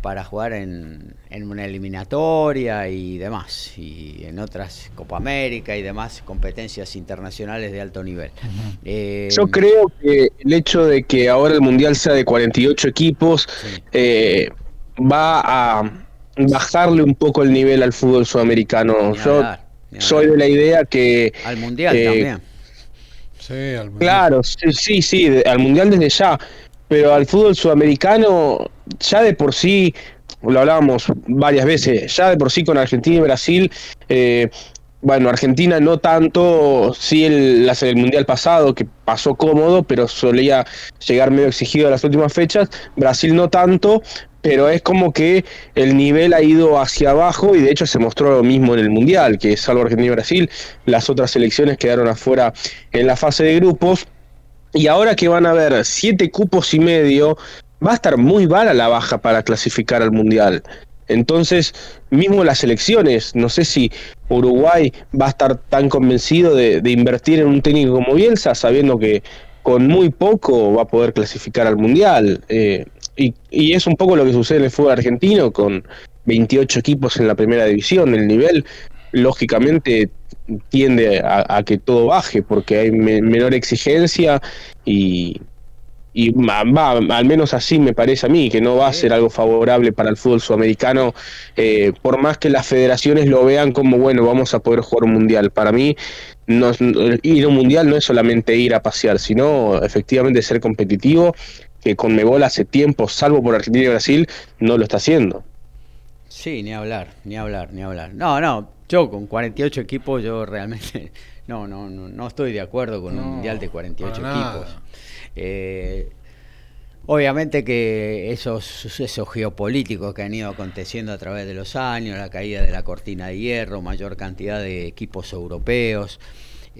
Para jugar en, en una eliminatoria y demás, y en otras Copa América y demás competencias internacionales de alto nivel. Eh, Yo creo que el hecho de que ahora el Mundial sea de 48 equipos Sí. eh, va a bajarle un poco el nivel al fútbol sudamericano. Ni Yo hablar, soy de la idea que... al Mundial eh, también. Sí, al- Claro, sí, sí, al Mundial desde ya, pero al fútbol sudamericano ya de por sí, lo hablábamos varias veces, ya de por sí con Argentina y Brasil, eh, bueno, Argentina no tanto, sí el, el Mundial pasado que pasó cómodo, pero solía llegar medio exigido a las últimas fechas, Brasil no tanto, pero es como que el nivel ha ido hacia abajo y de hecho se mostró lo mismo en el Mundial, que salvo Argentina y Brasil, las otras selecciones quedaron afuera en la fase de grupos. Y ahora que van a haber siete cupos y medio, va a estar muy vara la baja para clasificar al Mundial. Entonces, mismo las elecciones, no sé si Uruguay va a estar tan convencido de, invertir en un técnico como Bielsa, sabiendo que con muy poco va a poder clasificar al Mundial. Eh, y, y es un poco lo que sucede en el fútbol argentino, con 28 equipos en la primera división. El nivel, lógicamente, tiende a, a que todo baje, porque hay me- menor exigencia y, y va, al menos así me parece a mí, que no va a ser algo favorable para el fútbol sudamericano, eh, por más que las federaciones lo vean como, bueno, vamos a poder jugar un mundial. Para mí, no, ir a un mundial no es solamente ir a pasear, sino efectivamente ser competitivo, que con Mebol hace tiempo, salvo por Argentina y Brasil, no lo está haciendo. Sí, ni hablar, ni hablar, ni hablar. No, no, yo con 48 equipos, yo realmente no, no, no, no estoy de acuerdo con No, un mundial de 48 para nada. equipos. Eh, obviamente que esos sucesos geopolíticos que han ido aconteciendo a través de los años, la caída de la cortina de hierro, mayor cantidad de equipos europeos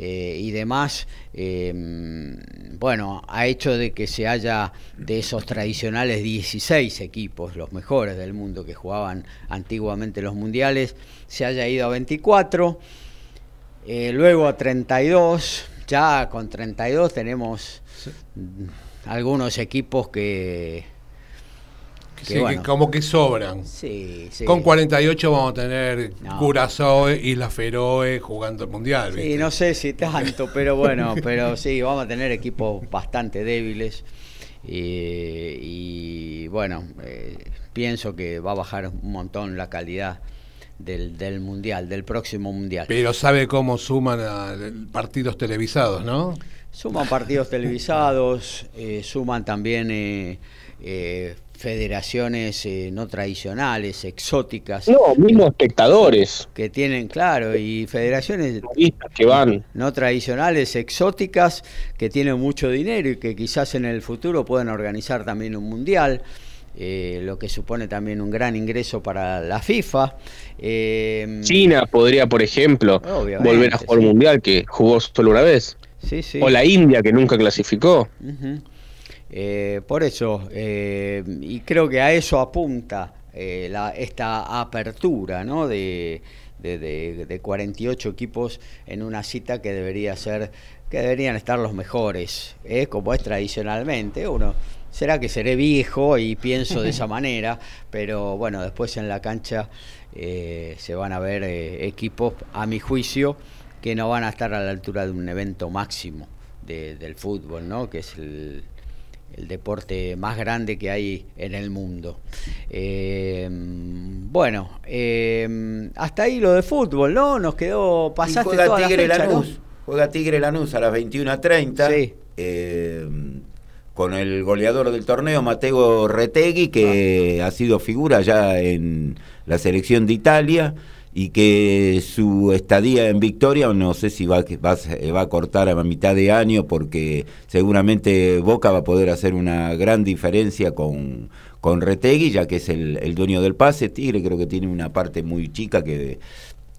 eh, y demás, eh, bueno, ha hecho de que se haya de esos tradicionales 16 equipos, los mejores del mundo que jugaban antiguamente los mundiales, se haya ido a 24, eh, luego a 32, ya con 32 tenemos algunos equipos que... que, sí, que como que sobran. sí, sí. Con 48 vamos a tener No. Curazao, Isla Feroe jugando el Mundial. Sí, ¿viste? no sé si tanto, pero bueno, pero sí, vamos a tener equipos bastante débiles. eh, y bueno, eh, pienso que va a bajar un montón la calidad del, del mundial, del próximo mundial. Pero sabe cómo suman a partidos televisados, ¿no? Suman partidos televisados, eh, suman también federaciones eh, no tradicionales, exóticas, No, mismo espectadores, que tienen, claro, y federaciones que van. no tradicionales, exóticas, que tienen mucho dinero y que quizás en el futuro puedan organizar también un mundial, eh, lo que supone también un gran ingreso para la FIFA. Eh, China podría, por ejemplo, volver a jugar un sí. mundial que jugó solo una vez. sí, sí. O la India que nunca clasificó. Eh, por eso, eh, y creo que a eso apunta eh, la, esta apertura ¿no? de, de, de, de 48 equipos en una cita que debería ser, que deberían estar los mejores, ¿eh? como es tradicionalmente. Uno será que seré viejo y pienso de esa manera, pero bueno, después en la cancha eh, se van a ver equipos, a mi juicio, que no van a estar a la altura de un evento máximo de, del fútbol, ¿no? Que es el, el deporte más grande que hay en el mundo. Eh, bueno, eh, hasta ahí lo de fútbol, ¿no? Nos quedó, pasaste y juega toda Tigre la fecha, ¿no? Lanús. Juega Tigre Lanús a las 21.30. Sí. eh, con el goleador del torneo, Mateo Retegui, que ha sido figura ya en la selección de Italia y que su estadía en Victoria no sé si va, va, va a cortar a mitad de año porque seguramente Boca va a poder hacer una gran diferencia con, con Retegui, ya que es el, el dueño del pase. Tigre creo que tiene una parte muy chica que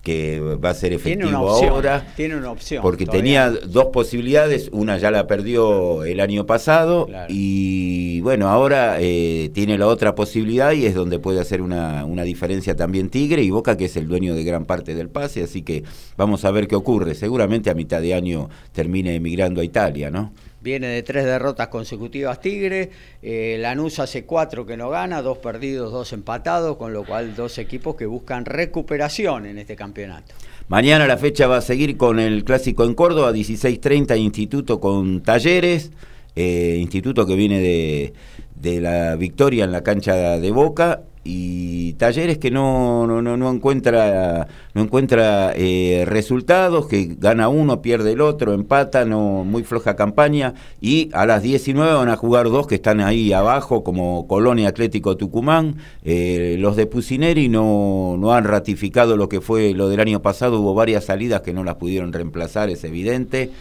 que va a ser Tiene efectivo una opción, ahora. tiene una opción. Porque todavía. tenía dos posibilidades, una ya la perdió el año pasado Claro. y bueno, ahora eh, tiene la otra posibilidad y es donde puede hacer una, una diferencia también Tigre y Boca que es el dueño de gran parte del pase, así que vamos a ver qué ocurre. Seguramente a mitad de año termine emigrando a Italia, ¿no? Viene de tres derrotas consecutivas Tigre, eh, Lanús hace cuatro que no gana, dos perdidos, dos empatados, con lo cual dos equipos que buscan recuperación en este campeonato. Mañana la fecha va a seguir con el clásico en Córdoba, 16.30 Instituto con Talleres, eh, Instituto que viene de, de la victoria en la cancha de Boca y Talleres que no, no, no, no encuentra, no encuentra eh, resultados, que gana uno, pierde el otro, empata, no, muy floja campaña y a las 19 van a jugar dos que están ahí abajo como Colón y Atlético Tucumán, eh, los de Pusineri no, no han ratificado lo que fue lo del año pasado, hubo varias salidas que no las pudieron reemplazar, es evidente.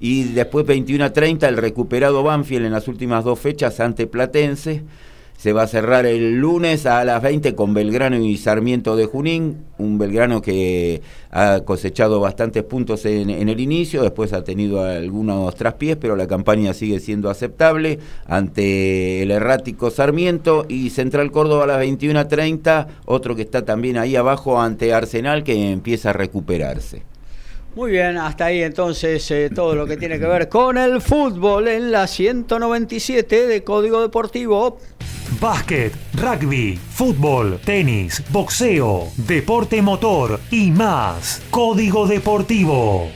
Y después 21 a 30 el recuperado Banfield en las últimas dos fechas ante Platense. Se va a cerrar el lunes a las 20 con Belgrano y Sarmiento de Junín, un Belgrano que ha cosechado bastantes puntos en, en, el inicio, después ha tenido algunos traspiés, pero la campaña sigue siendo aceptable ante el errático Sarmiento y Central Córdoba a las 21.30, otro que está también ahí abajo ante Arsenal que empieza a recuperarse. Muy bien, hasta ahí entonces eh, todo lo que tiene que ver con el fútbol en la 197 de Código Deportivo. Básquet, rugby, fútbol, tenis, boxeo, deporte motor y más. Código Deportivo.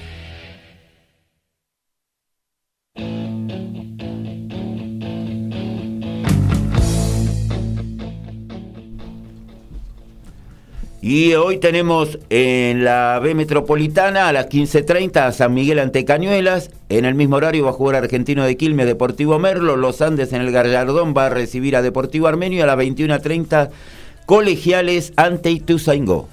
Y hoy tenemos en la B Metropolitana a las 15.30 a San Miguel ante Cañuelas. En el mismo horario va a jugar Argentino de Quilmes, Deportivo Merlo. Los Andes en el Gallardón va a recibir a Deportivo Armenio. A las 21.30 Colegiales ante Ituzaingó.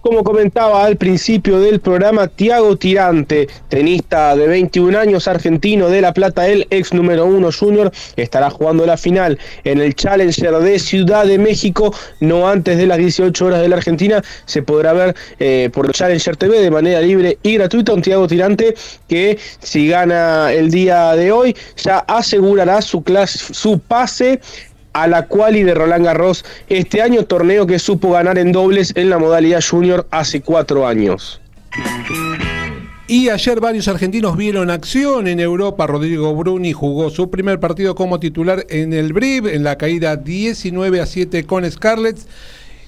Como comentaba al principio del programa, Tiago Tirante, tenista de 21 años, argentino de La Plata, el ex número uno junior, estará jugando la final en el Challenger de Ciudad de México, no antes de las 18 horas de la Argentina. Se podrá ver eh, por Challenger TV de manera libre y gratuita. Un Tiago Tirante que, si gana el día de hoy, ya asegurará su, clase, su pase a la quali de Roland Garros este año, torneo que supo ganar en dobles en la modalidad junior hace cuatro años. Y ayer varios argentinos vieron acción en Europa. Rodrigo Bruni jugó su primer partido como titular en el BRIB, en la caída 19 a 7 con Scarlets.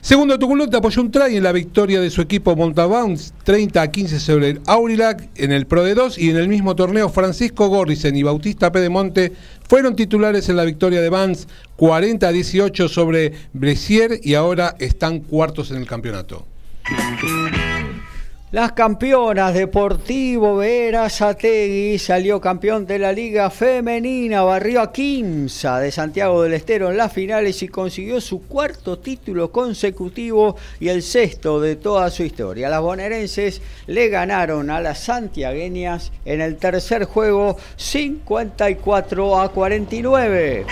Segundo Tuculot apoyó un try en la victoria de su equipo Montabounce 30 a 15 sobre el Aurillac en el Pro de 2 y en el mismo torneo Francisco Gorrisen y Bautista Pedemonte fueron titulares en la victoria de Vance 40 a 18 sobre Blessier y ahora están cuartos en el campeonato. Las campeonas Deportivo Verazategui salió campeón de la Liga Femenina, barrió a Quimsa de Santiago del Estero en las finales y consiguió su cuarto título consecutivo y el sexto de toda su historia. Las bonaerenses le ganaron a las santiagueñas en el tercer juego 54 a 49.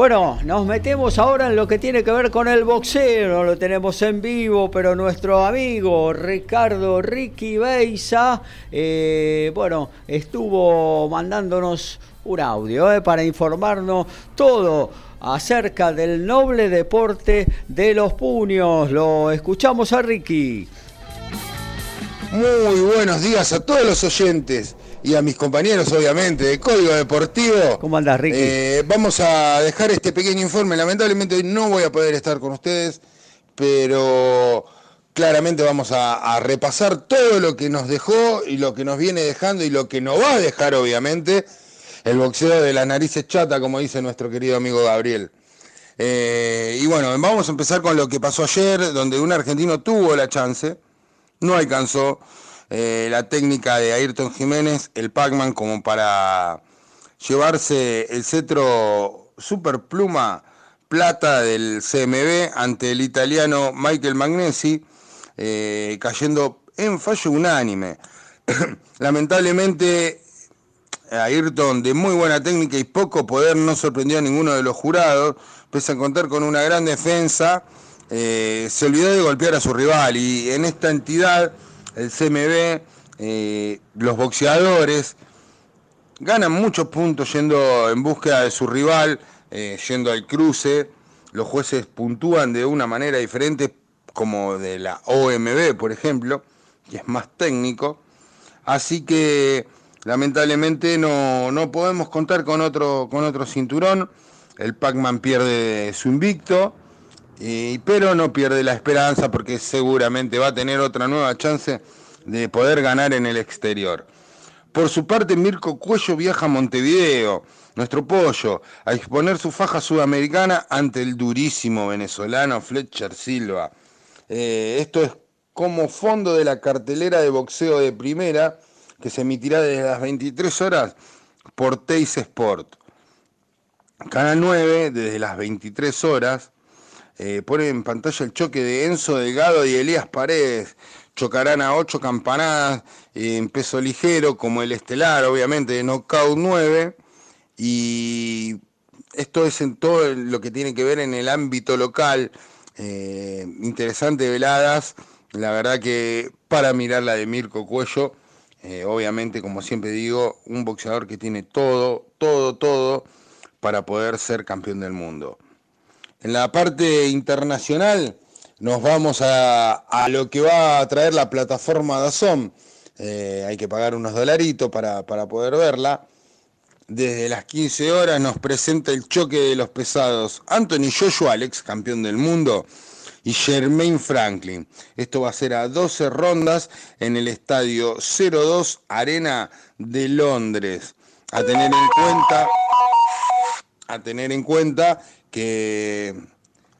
Bueno, nos metemos ahora en lo que tiene que ver con el boxeo, lo tenemos en vivo, pero nuestro amigo Ricardo Ricky Beisa, eh, bueno, estuvo mandándonos un audio eh, para informarnos todo acerca del noble deporte de los puños. Lo escuchamos a Ricky. Muy buenos días a todos los oyentes y a mis compañeros, obviamente, de Código Deportivo. ¿Cómo andas, Ricky? Eh, vamos a dejar este pequeño informe. Lamentablemente hoy no voy a poder estar con ustedes, pero claramente vamos a, a, repasar todo lo que nos dejó y lo que nos viene dejando y lo que nos va a dejar, obviamente, el boxeo de las narices chata, como dice nuestro querido amigo Gabriel. Eh, y bueno, vamos a empezar con lo que pasó ayer, donde un argentino tuvo la chance no alcanzó eh, la técnica de Ayrton Jiménez, el Pac-Man, como para llevarse el cetro super pluma plata del CMB ante el italiano Michael Magnesi, eh, cayendo en fallo unánime. Lamentablemente, Ayrton, de muy buena técnica y poco poder, no sorprendió a ninguno de los jurados, pese a contar con una gran defensa eh, se olvidó de golpear a su rival y en esta entidad, el CMB, eh, los boxeadores ganan muchos puntos yendo en búsqueda de su rival, eh, yendo al cruce, los jueces puntúan de una manera diferente como de la OMB, por ejemplo, que es más técnico, así que lamentablemente no, no podemos contar con otro, con otro cinturón, el Pac-Man pierde su invicto, pero no pierde la esperanza porque seguramente va a tener otra nueva chance de poder ganar en el exterior. Por su parte, Mirko Cuello viaja a Montevideo, nuestro pollo, a exponer su faja sudamericana ante el durísimo venezolano Fletcher Silva. Eh, esto es como fondo de la cartelera de boxeo de primera que se emitirá desde las 23 horas por Teis Sport. Canal 9 desde las 23 horas eh, pone en pantalla el choque de Enzo Delgado y Elías Paredes. Chocarán a ocho campanadas en peso ligero, como el estelar, obviamente, de Knockout 9. Y esto es en todo lo que tiene que ver en el ámbito local. Eh, interesante veladas. La verdad que para mirar la de Mirko Cuello, eh, obviamente, como siempre digo, un boxeador que tiene todo, todo, todo para poder ser campeón del mundo. En la parte internacional nos vamos a, lo que va a traer la plataforma Dazón. Eh, hay que pagar unos dolaritos para, poder verla. Desde las 15 horas nos presenta el choque de los pesados Anthony Joshua, ex campeón del mundo, y Jermaine Franklin. Esto va a ser a 12 rondas en el estadio 02 Arena de Londres. A tener en cuenta, a tener en cuenta que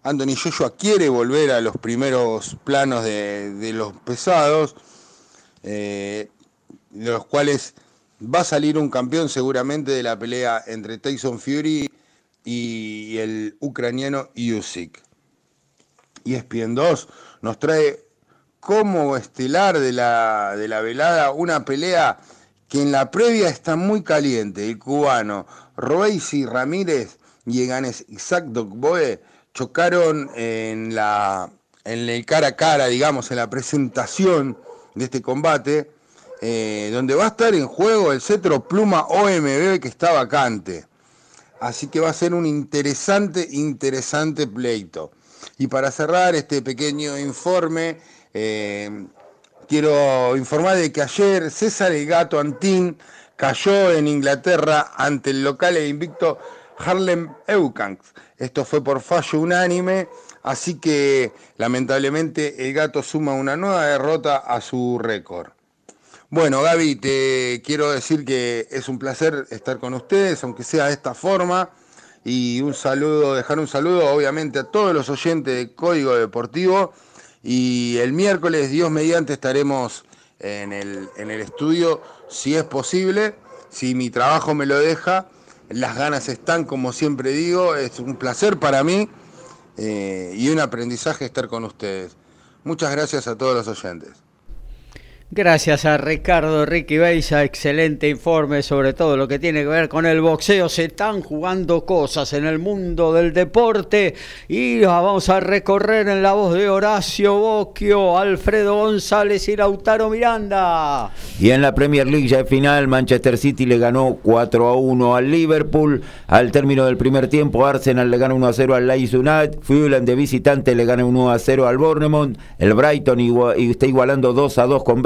Anthony Joshua quiere volver a los primeros planos de, los pesados, eh, de los cuales va a salir un campeón seguramente de la pelea entre Tyson Fury y el ucraniano Usyk. Y ESPN 2 nos trae como estelar de la, de la velada una pelea que en la previa está muy caliente. El cubano Roeisi Ramírez y Eganes Isaac Dogboe chocaron en, la, en el cara a cara, digamos, en la presentación de este combate, eh, donde va a estar en juego el cetro pluma OMB que está vacante. Así que va a ser un interesante, interesante pleito. Y para cerrar este pequeño informe, eh, quiero informar de que ayer César el Gato Antín cayó en Inglaterra ante el local e invicto Harlem Eucanks. Esto fue por fallo unánime, así que lamentablemente el gato suma una nueva derrota a su récord. Bueno, Gaby, te quiero decir que es un placer estar con ustedes, aunque sea de esta forma. Y un saludo, dejar un saludo obviamente a todos los oyentes de Código Deportivo. Y el miércoles, Dios mediante, estaremos en el, en el estudio, si es posible, si mi trabajo me lo deja las ganas están, como siempre digo, es un placer para mí eh, y un aprendizaje estar con ustedes. Muchas gracias a todos los oyentes. Gracias a Ricardo Ricky Beisa, excelente informe sobre todo lo que tiene que ver con el boxeo. Se están jugando cosas en el mundo del deporte y vamos a recorrer en la voz de Horacio Bocchio, Alfredo González y Lautaro Miranda. Y en la Premier League ya final, Manchester City le ganó 4 a 1 al Liverpool. Al término del primer tiempo, Arsenal le ganó 1 a 0 al Leeds United. Fulham de visitante le gana 1 a 0 al Bournemouth. El Brighton está igualando 2 a 2 con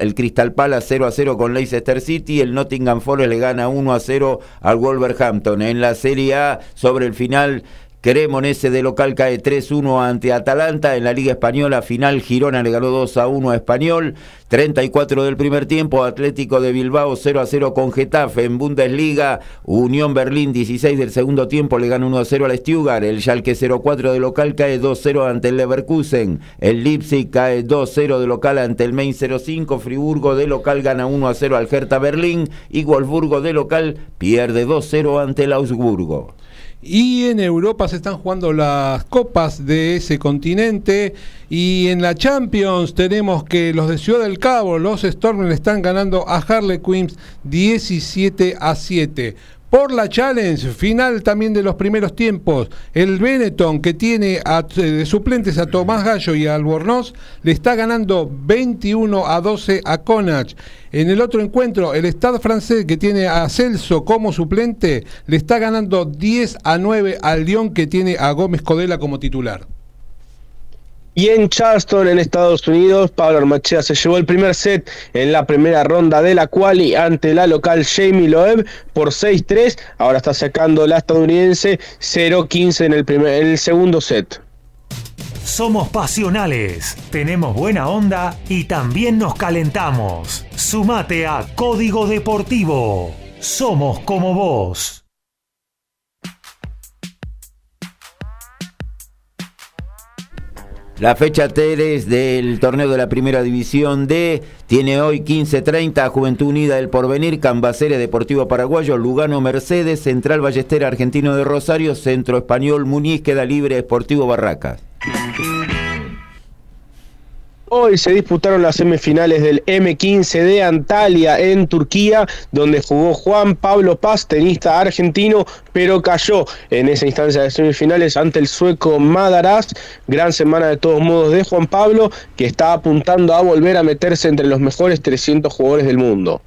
El Crystal Palace 0 a 0 con Leicester City, el Nottingham Forest le gana 1 a 0 al Wolverhampton. En la Serie A, sobre el final, Cremonese de local cae 3-1 ante Atalanta. En la Liga Española final Girona le ganó 2-1 a Español. 34 del primer tiempo Atlético de Bilbao 0-0 con Getafe. En Bundesliga Unión Berlín 16 del segundo tiempo le gana 1-0 al Stuttgart. El Schalke 0-4 de local cae 2-0 ante el Leverkusen. El Leipzig cae 2-0 de local ante el Main 05. Friburgo de local gana 1-0 al Hertha Berlín. Y Wolfsburgo de local pierde 2-0 ante el Augsburgo. Y en Europa se están jugando las copas de ese continente. Y en la Champions tenemos que los de Ciudad del Cabo, los Storm, le están ganando a Harley Queens 17 a 7 por la Challenge, final también de los primeros tiempos. El Benetton, que tiene eh, suplentes a Tomás Gallo y a Albornoz, le está ganando 21 a 12 a Connacht. En el otro encuentro, el Stade francés, que tiene a Celso como suplente, le está ganando 10 a 9 al Lyon, que tiene a Gómez Codela como titular. Y en Charleston, en Estados Unidos, Pablo Armachea se llevó el primer set en la primera ronda de la quali ante la local Jamie Loeb por 6-3. Ahora está sacando la estadounidense 0-15 en, el en el segundo set. Somos pasionales, tenemos buena onda y también nos calentamos. Sumate a Código Deportivo. Somos como vos. La fecha 3 del torneo de la Primera División D tiene hoy 15.30 Juventud Unida del Porvenir, Cambaceres Deportivo Paraguayo, Lugano Mercedes, Central Ballestera Argentino de Rosario, Centro Español Muñiz, Queda Libre Esportivo Barracas. Hoy se disputaron las semifinales del M15 de Antalya en Turquía, donde jugó Juan Pablo Paz, tenista argentino, pero cayó en esa instancia de semifinales ante el sueco Madaras. Gran semana de todos modos de Juan Pablo, que está apuntando a volver a meterse entre los mejores 300 jugadores del mundo.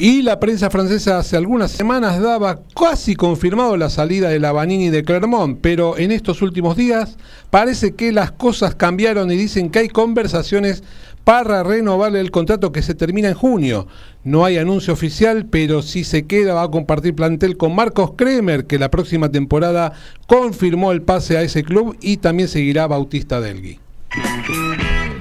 Y la prensa francesa hace algunas semanas daba casi confirmado la salida de la Vanini de Clermont, pero en estos últimos días parece que las cosas cambiaron y dicen que hay conversaciones para renovarle el contrato que se termina en junio. No hay anuncio oficial, pero si se queda va a compartir plantel con Marcos Kremer, que la próxima temporada confirmó el pase a ese club y también seguirá Bautista Delgui.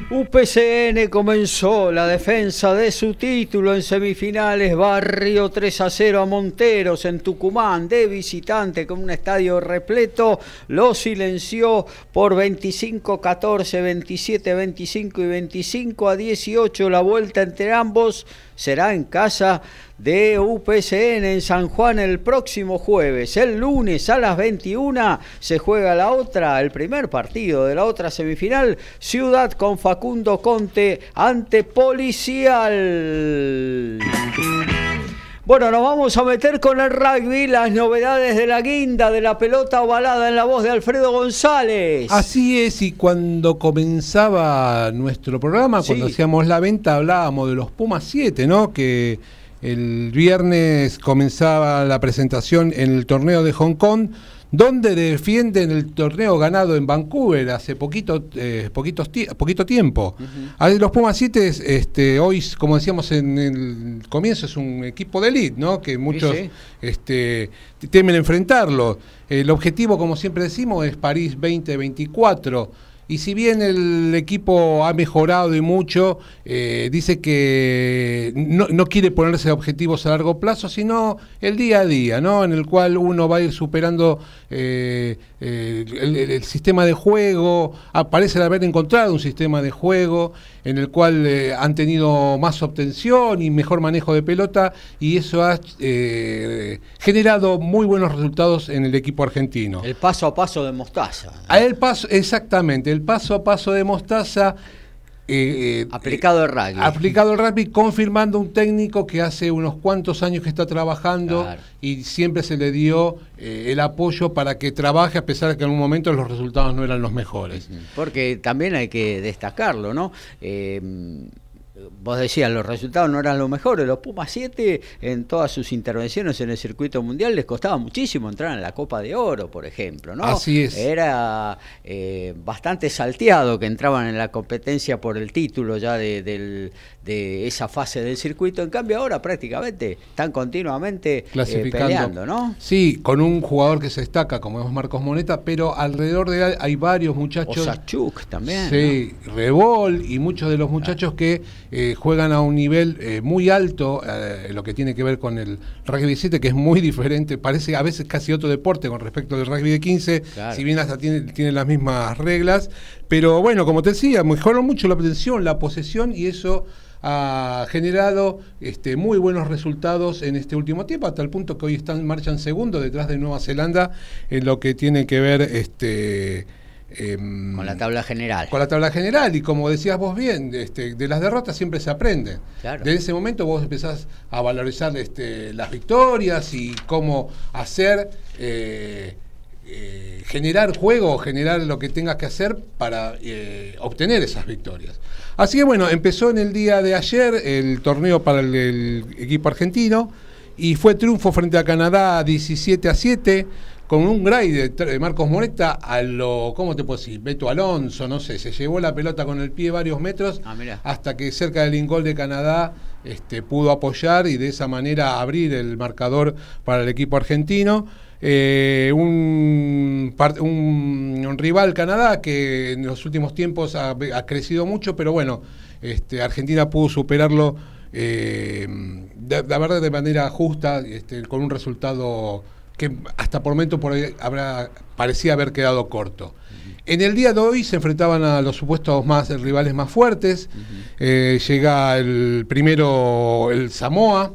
UPCN comenzó la defensa de su título en semifinales, barrio 3 a 0 a Monteros en Tucumán, de visitante con un estadio repleto, lo silenció por 25 14, 27 25 y 25 a 18 la vuelta entre ambos será en casa de UPCN en San Juan el próximo jueves. El lunes a las 21 se juega la otra, el primer partido de la otra semifinal, Ciudad con Facundo Conte ante Policial. Bueno, nos vamos a meter con el rugby, las novedades de la guinda, de la pelota ovalada en la voz de Alfredo González. Así es, y cuando comenzaba nuestro programa, cuando hacíamos la venta, hablábamos de los Pumas 7, ¿no? Que el viernes comenzaba la presentación en el torneo de Hong Kong donde defienden el torneo ganado en Vancouver hace poquito, eh, poquito tiempo. Los Pumas 7, este, hoy, como decíamos en el comienzo, es un equipo de elite, ¿no? que muchos Este, temen enfrentarlo. El objetivo, como siempre decimos, es París 2024 y si bien el equipo ha mejorado y mucho, eh, dice que no, no, quiere ponerse objetivos a largo plazo, sino el día a día, ¿no? En el cual uno va a ir superando eh, eh, el, sistema de juego, parece haber encontrado un sistema de juego en el cual eh, han tenido más obtención y mejor manejo de pelota y eso ha generado muy buenos resultados en el equipo argentino. El paso a paso de Mostaza. el paso, exactamente, el paso a paso de Mostaza eh, eh, aplicado al rugby. Aplicado al rugby, confirmando un técnico que hace unos cuantos años que está trabajando y siempre se le dio eh, el apoyo para que trabaje a pesar de que en un momento los resultados no eran los mejores. Porque también hay que destacarlo, ¿no? Vos decías, los resultados no eran los mejores. Los Pumas 7, en todas sus intervenciones en el circuito mundial, les costaba muchísimo entrar en la Copa de Oro, por ejemplo. ¿no? Así es. Era eh, bastante salteado que entraban en la competencia por el título ya de, esa fase del circuito. En cambio, ahora prácticamente están continuamente eh, peleando, ¿no? Sí, con un jugador que se destaca, como es Marcos Moneta, pero alrededor de él hay varios muchachos. Osachuk también. Sí, Rebol y muchos de los muchachos que eh, juegan a un nivel eh, muy alto, eh, lo que tiene que ver con el rugby 7, que es muy diferente, parece a veces casi otro deporte con respecto al rugby de 15, si bien hasta tiene, tiene las mismas reglas, pero bueno, como te decía, mejoró mucho la atención, la posesión y eso ha generado este, muy buenos resultados en este último tiempo, hasta el punto que hoy están marchan segundo detrás de Nueva Zelanda en lo que tiene que ver este Em, con la tabla general. Con la tabla general, y como decías vos bien, este, de las derrotas siempre se aprende. Desde ese momento vos empezás a valorizar este, las victorias y cómo hacer, eh, eh, generar juego, generar lo que tengas que hacer para eh, obtener esas victorias. Así que bueno, empezó en el día de ayer el torneo para el equipo argentino y fue triunfo frente a Canadá 17 a 7 con un grade de Marcos Moreta a lo, ¿cómo te puedo decir? Beto Alonso, no sé, se llevó la pelota con el pie varios metros ah, hasta que cerca del ingol de Canadá este, pudo apoyar y de esa manera abrir el marcador para el equipo argentino. Eh, un, un, rival Canadá que en los últimos tiempos ha, crecido mucho, pero bueno, este, Argentina pudo superarlo eh, la verdad de manera justa, este, con un resultado que hasta por momento por habrá, parecía haber quedado corto. En el día de hoy se enfrentaban a los supuestos más rivales más fuertes. Eh, llega el primero el Samoa.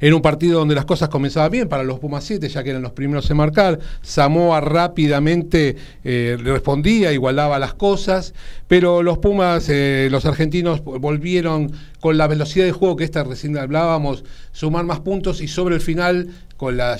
En un partido donde las cosas comenzaban bien para los Pumas 7, ya que eran los primeros en marcar. Samoa rápidamente eh, respondía, igualaba las cosas, pero los Pumas, eh, los argentinos, volvieron con la velocidad de juego que esta recién hablábamos, sumar más puntos y sobre el final con la,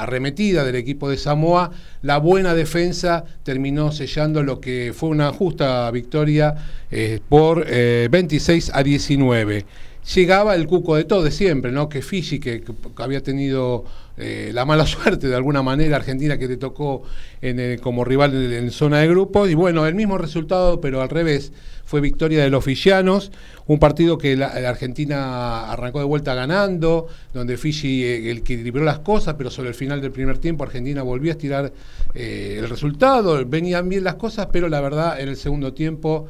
arremetida del equipo de Samoa, la buena defensa terminó sellando lo que fue una justa victoria eh, por 26 a 19 llegaba el cuco de todo de siempre, ¿no? Que Fiji, que, había tenido eh, la mala suerte de alguna manera, Argentina que te tocó en, como rival en, zona de grupos, y bueno, el mismo resultado, pero al revés, fue victoria de los fijianos, un partido que la, Argentina arrancó de vuelta ganando, donde Fiji eh, el que equilibró las cosas, pero sobre el final del primer tiempo Argentina volvió a estirar eh, el resultado, venían bien las cosas, pero la verdad en el segundo tiempo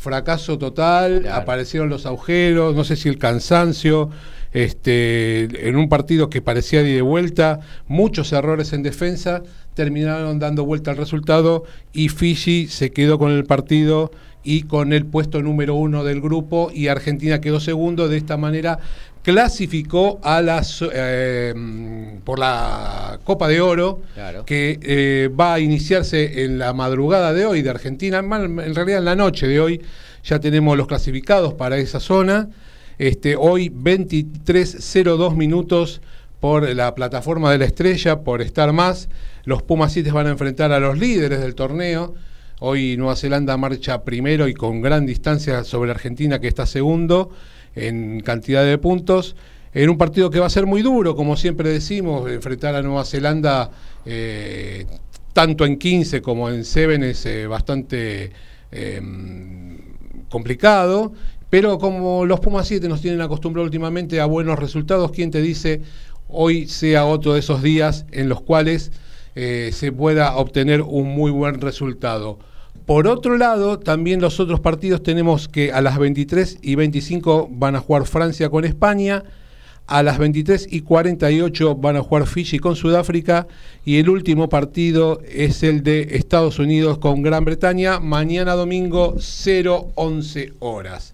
fracaso total, aparecieron los agujeros, no sé si el cansancio, este, en un partido que parecía de vuelta, muchos errores en defensa, terminaron dando vuelta al resultado y Fiji se quedó con el partido y con el puesto número uno del grupo y Argentina quedó segundo. De esta manera clasificó a las eh, por la Copa de Oro que eh, va a iniciarse en la madrugada de hoy de Argentina, en realidad en la noche de hoy ya tenemos los clasificados para esa zona. Este, hoy 23.02 minutos por la plataforma de la estrella, por estar más. Los Pumas van a enfrentar a los líderes del torneo. Hoy Nueva Zelanda marcha primero y con gran distancia sobre Argentina que está segundo en cantidad de puntos. En un partido que va a ser muy duro, como siempre decimos, enfrentar a Nueva Zelanda eh, tanto en 15 como en 7 es eh, bastante em, complicado. Pero como los Pumas 7 nos tienen acostumbrado últimamente a buenos resultados, ¿quién te dice hoy sea otro de esos días en los cuales eh, se pueda obtener un muy buen resultado? Por otro lado, también los otros partidos tenemos que a las 23 y 25 van a jugar Francia con España, a las 23 y 48 van a jugar Fiji con Sudáfrica y el último partido es el de Estados Unidos con Gran Bretaña, mañana domingo 0-11 horas.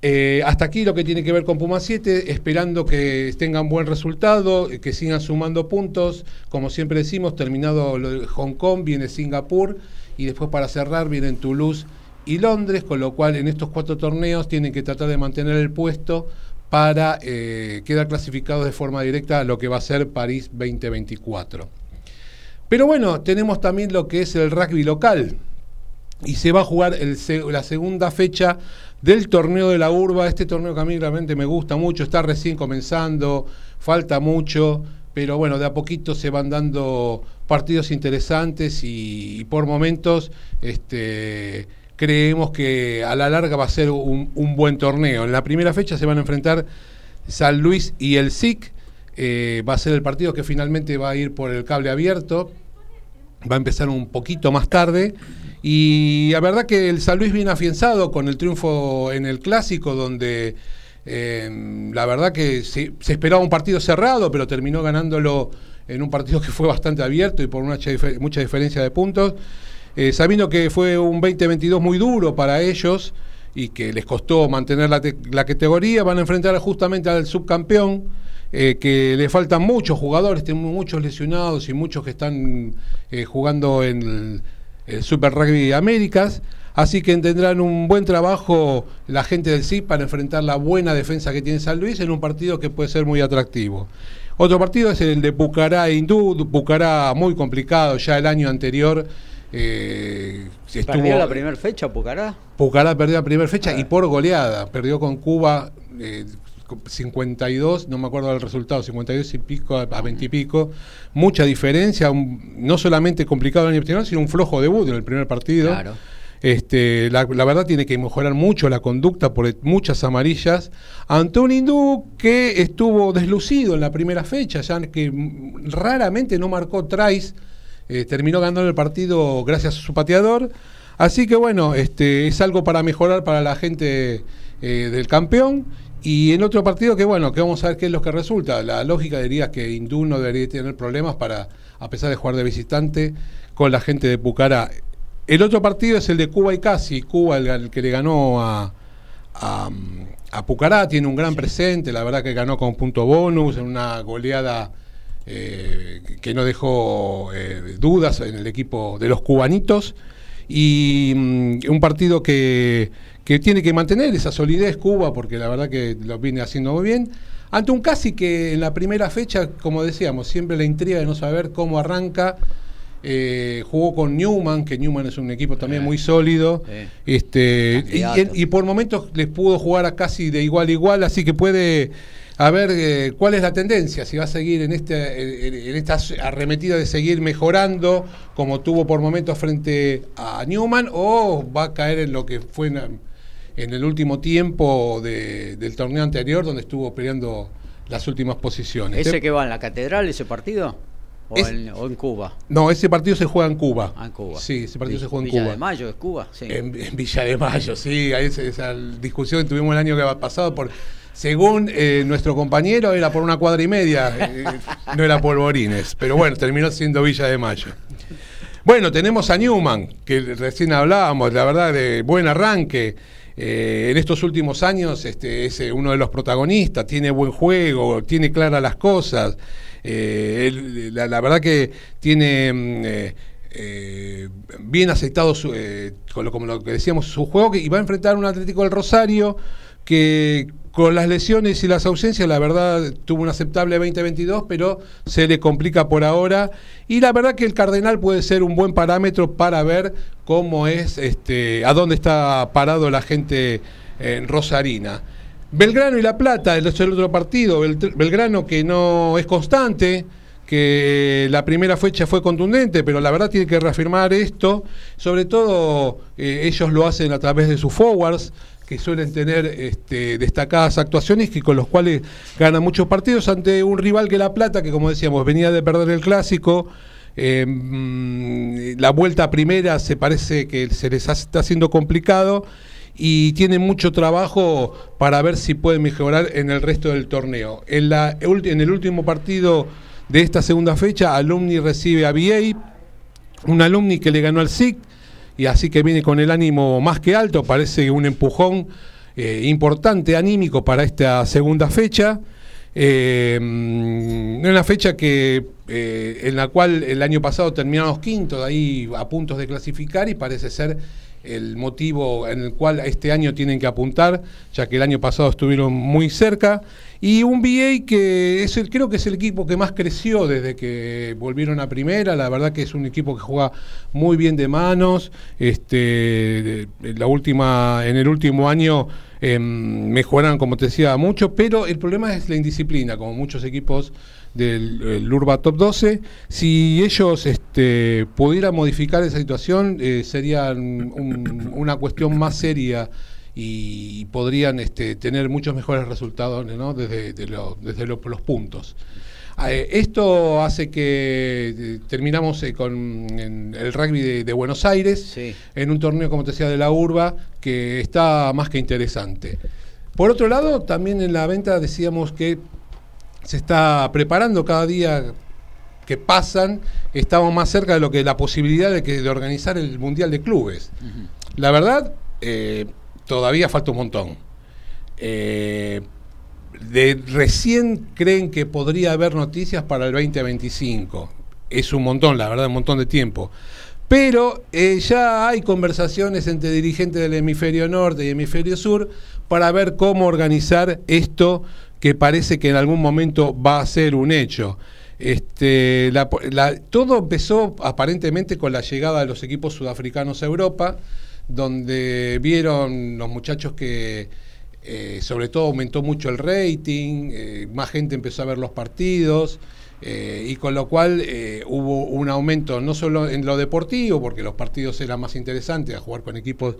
Eh, hasta aquí lo que tiene que ver con Puma 7, esperando que tengan buen resultado, que sigan sumando puntos. Como siempre decimos, terminado lo de Hong Kong, viene Singapur y después para cerrar vienen Toulouse y Londres, con lo cual en estos cuatro torneos tienen que tratar de mantener el puesto para eh, quedar clasificados de forma directa a lo que va a ser París 2024. Pero bueno, tenemos también lo que es el rugby local. Y se va a jugar la segunda fecha del torneo de la urba. Este torneo que a mí realmente me gusta mucho, está recién comenzando, falta mucho, pero bueno, de a poquito se van dando partidos interesantes y, por momentos este, creemos que a la larga va a ser un, buen torneo. En la primera fecha se van a enfrentar San Luis y el SIC. Eh, va a ser el partido que finalmente va a ir por el cable abierto. Va a empezar un poquito más tarde. Y la verdad que el San Luis viene afianzado con el triunfo en el clásico, donde eh, la verdad que se, esperaba un partido cerrado, pero terminó ganándolo en un partido que fue bastante abierto y por mucha, mucha diferencia de puntos. Eh, sabiendo que fue un 2022 muy duro para ellos y que les costó mantener la, categoría, van a enfrentar justamente al subcampeón, eh, que le faltan muchos jugadores, tienen muchos lesionados y muchos que están jugando en el, Super Rugby Américas. Así que tendrán un buen trabajo la gente del CIP para enfrentar la buena defensa que tiene San Luis en un partido que puede ser muy atractivo. Otro partido es el de Pucará e Hindú, Pucará muy complicado, ya el año anterior eh, ¿Perdió la primera fecha Pucará? Pucará perdió la primera fecha y por goleada. Perdió con Cuba 52, eh, no me acuerdo del resultado, 52 y pico a, 20 y pico. Mucha diferencia, no solamente complicado el año anterior, sino un flojo debut en el primer partido. Este, la, verdad tiene que mejorar mucho la conducta por muchas amarillas ante un hindú que estuvo deslucido en la primera fecha, ya que raramente no marcó tries eh, terminó ganando el partido gracias a su pateador. Así que bueno, este, es algo para mejorar para la gente eh, del campeón. Y en otro partido que bueno, que vamos a ver qué es lo que resulta. La lógica diría que Hindú no debería tener problemas para, a pesar de jugar de visitante, con la gente de Pucará. El otro partido es el de Cuba y Casi. Cuba, el, que le ganó a, a, Pucará, tiene un gran presente. La verdad que ganó con punto bonus en una goleada eh, que no dejó eh, dudas en el equipo de los cubanitos y mm, un partido que, tiene que mantener esa solidez Cuba porque la verdad que lo viene haciendo muy bien ante un casi que en la primera fecha como decíamos siempre la intriga de no saber cómo arranca eh, jugó con Newman, que Newman es un equipo también muy sólido, este, y, y, por momentos les pudo jugar a casi de igual a igual, así que puede a ver eh, cuál es la tendencia, si va a seguir en, este, en, esta arremetida de seguir mejorando como tuvo por momentos frente a Newman o va a caer en lo que fue en, el último tiempo del torneo anterior donde estuvo peleando las últimas posiciones. ¿Ese que va en la catedral, ese partido? O, en, Cuba? No, ese partido se juega en Cuba. Ah, en Cuba. Sí, ese partido se juega en Cuba. Villa de Mayo, es Cuba. Sí. En, Villa de Mayo, sí. Ahí esa discusión que tuvimos el año que pasado por según eh, nuestro compañero, era por una cuadra y media, eh, no era polvorines. Pero bueno, terminó siendo Villa de Mayo. Bueno, tenemos a Newman, que recién hablábamos, la verdad, de buen arranque. Eh, en estos últimos años este, es uno de los protagonistas, tiene buen juego, tiene claras las cosas. La, verdad que tiene mm, bien aceptado, su, como lo que decíamos, su juego y va a enfrentar un Atlético del Rosario que con las lesiones y las ausencias, la verdad, tuvo un aceptable 2022, pero se le complica por ahora. Y la verdad que el Cardenal puede ser un buen parámetro para ver cómo es, este, a dónde está parado la gente en Rosarina. Belgrano y La Plata, el otro partido. Belgrano que no es constante, que la primera fecha fue contundente, pero la verdad tiene que reafirmar esto. Sobre todo, eh, ellos lo hacen a través de sus forwards que suelen tener este, destacadas actuaciones y con los cuales ganan muchos partidos ante un rival que La Plata, que como decíamos, venía de perder el clásico. Em, la vuelta primera se parece que se les está haciendo complicado y tienen mucho trabajo para ver si pueden mejorar en el resto del torneo. En, la, en el último partido de esta segunda fecha, Alumni recibe a VA, un alumni que le ganó al SIC y así que viene con el ánimo más que alto, parece un empujón eh, importante anímico para esta segunda fecha. Eh, una fecha que eh, en la cual el año pasado terminamos quinto, de ahí a puntos de clasificar y parece ser el motivo en el cual este año tienen que apuntar, ya que el año pasado estuvieron muy cerca. Y un VA que es el, creo que es el equipo que más creció desde que volvieron a primera. La verdad que es un equipo que juega muy bien de manos. Este, la última, en el último año eh, mejoran, como te decía, mucho, pero el problema es la indisciplina, como muchos equipos del Urba Top 12. Si ellos este, pudieran modificar esa situación, eh, sería una cuestión más seria y podrían este, tener muchos mejores resultados desde, desde los puntos. Eh, esto hace que eh, terminamos eh, con el rugby de, Buenos Aires, en un torneo, como te decía, de la urba, que está más que interesante. Por otro lado, también en la venta decíamos que se está preparando cada día que pasan, estamos más cerca de lo que la posibilidad de, que, de organizar el Mundial de Clubes. La verdad, todavía falta un montón. de recién creen que podría haber noticias para el 2025. Es un montón, la verdad, un montón de tiempo. Pero eh, ya hay conversaciones entre dirigentes del hemisferio norte y hemisferio sur para ver cómo organizar esto que parece que en algún momento va a ser un hecho. Este, todo empezó aparentemente con la llegada de los equipos sudafricanos a Europa, donde vieron los muchachos que eh, sobre todo aumentó mucho el rating, eh, más gente empezó a ver los partidos. Eh, y con lo cual hubo un aumento no solo en lo deportivo, porque los partidos eran más interesantes a jugar con equipos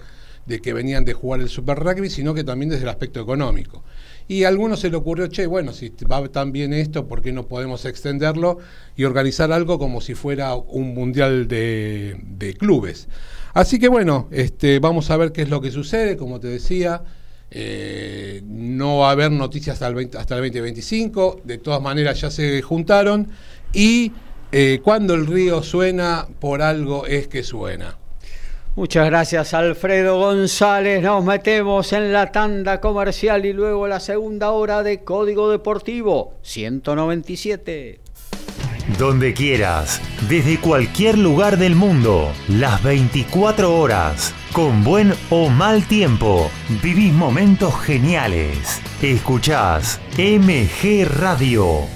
de que venían de jugar el Super Rugby, sino que también desde el aspecto económico. Y a algunos se le ocurrió, che, bueno, si va tan bien esto, ¿por qué no podemos extenderlo y organizar algo como si fuera un mundial de, clubes? Así que bueno, este, vamos a ver qué es lo que sucede, como te decía. Eh, no va a haber noticias hasta el, hasta el 2025, de todas maneras ya se juntaron y eh, cuando el río suena, por algo es que suena. Muchas gracias Alfredo González. Nos metemos en la tanda comercial y luego la segunda hora de Código Deportivo 197. Donde quieras, desde cualquier lugar del mundo, las 24 horas, con buen o mal tiempo, vivís momentos geniales. Escuchás MG Radio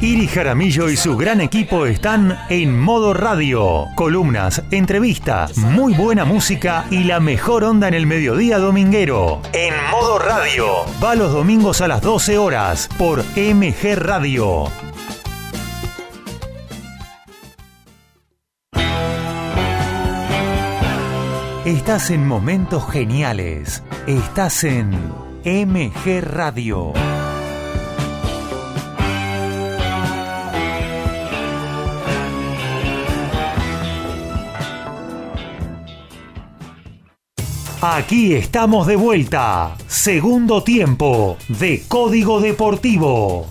Iri Jaramillo y su gran equipo están en modo radio. Columnas, entrevistas, muy buena música y la mejor onda en el mediodía dominguero. En modo radio. Va los domingos a las 12 horas por MG Radio. Estás en momentos geniales. Estás en MG Radio. Aquí estamos de vuelta. Segundo tiempo de Código Deportivo.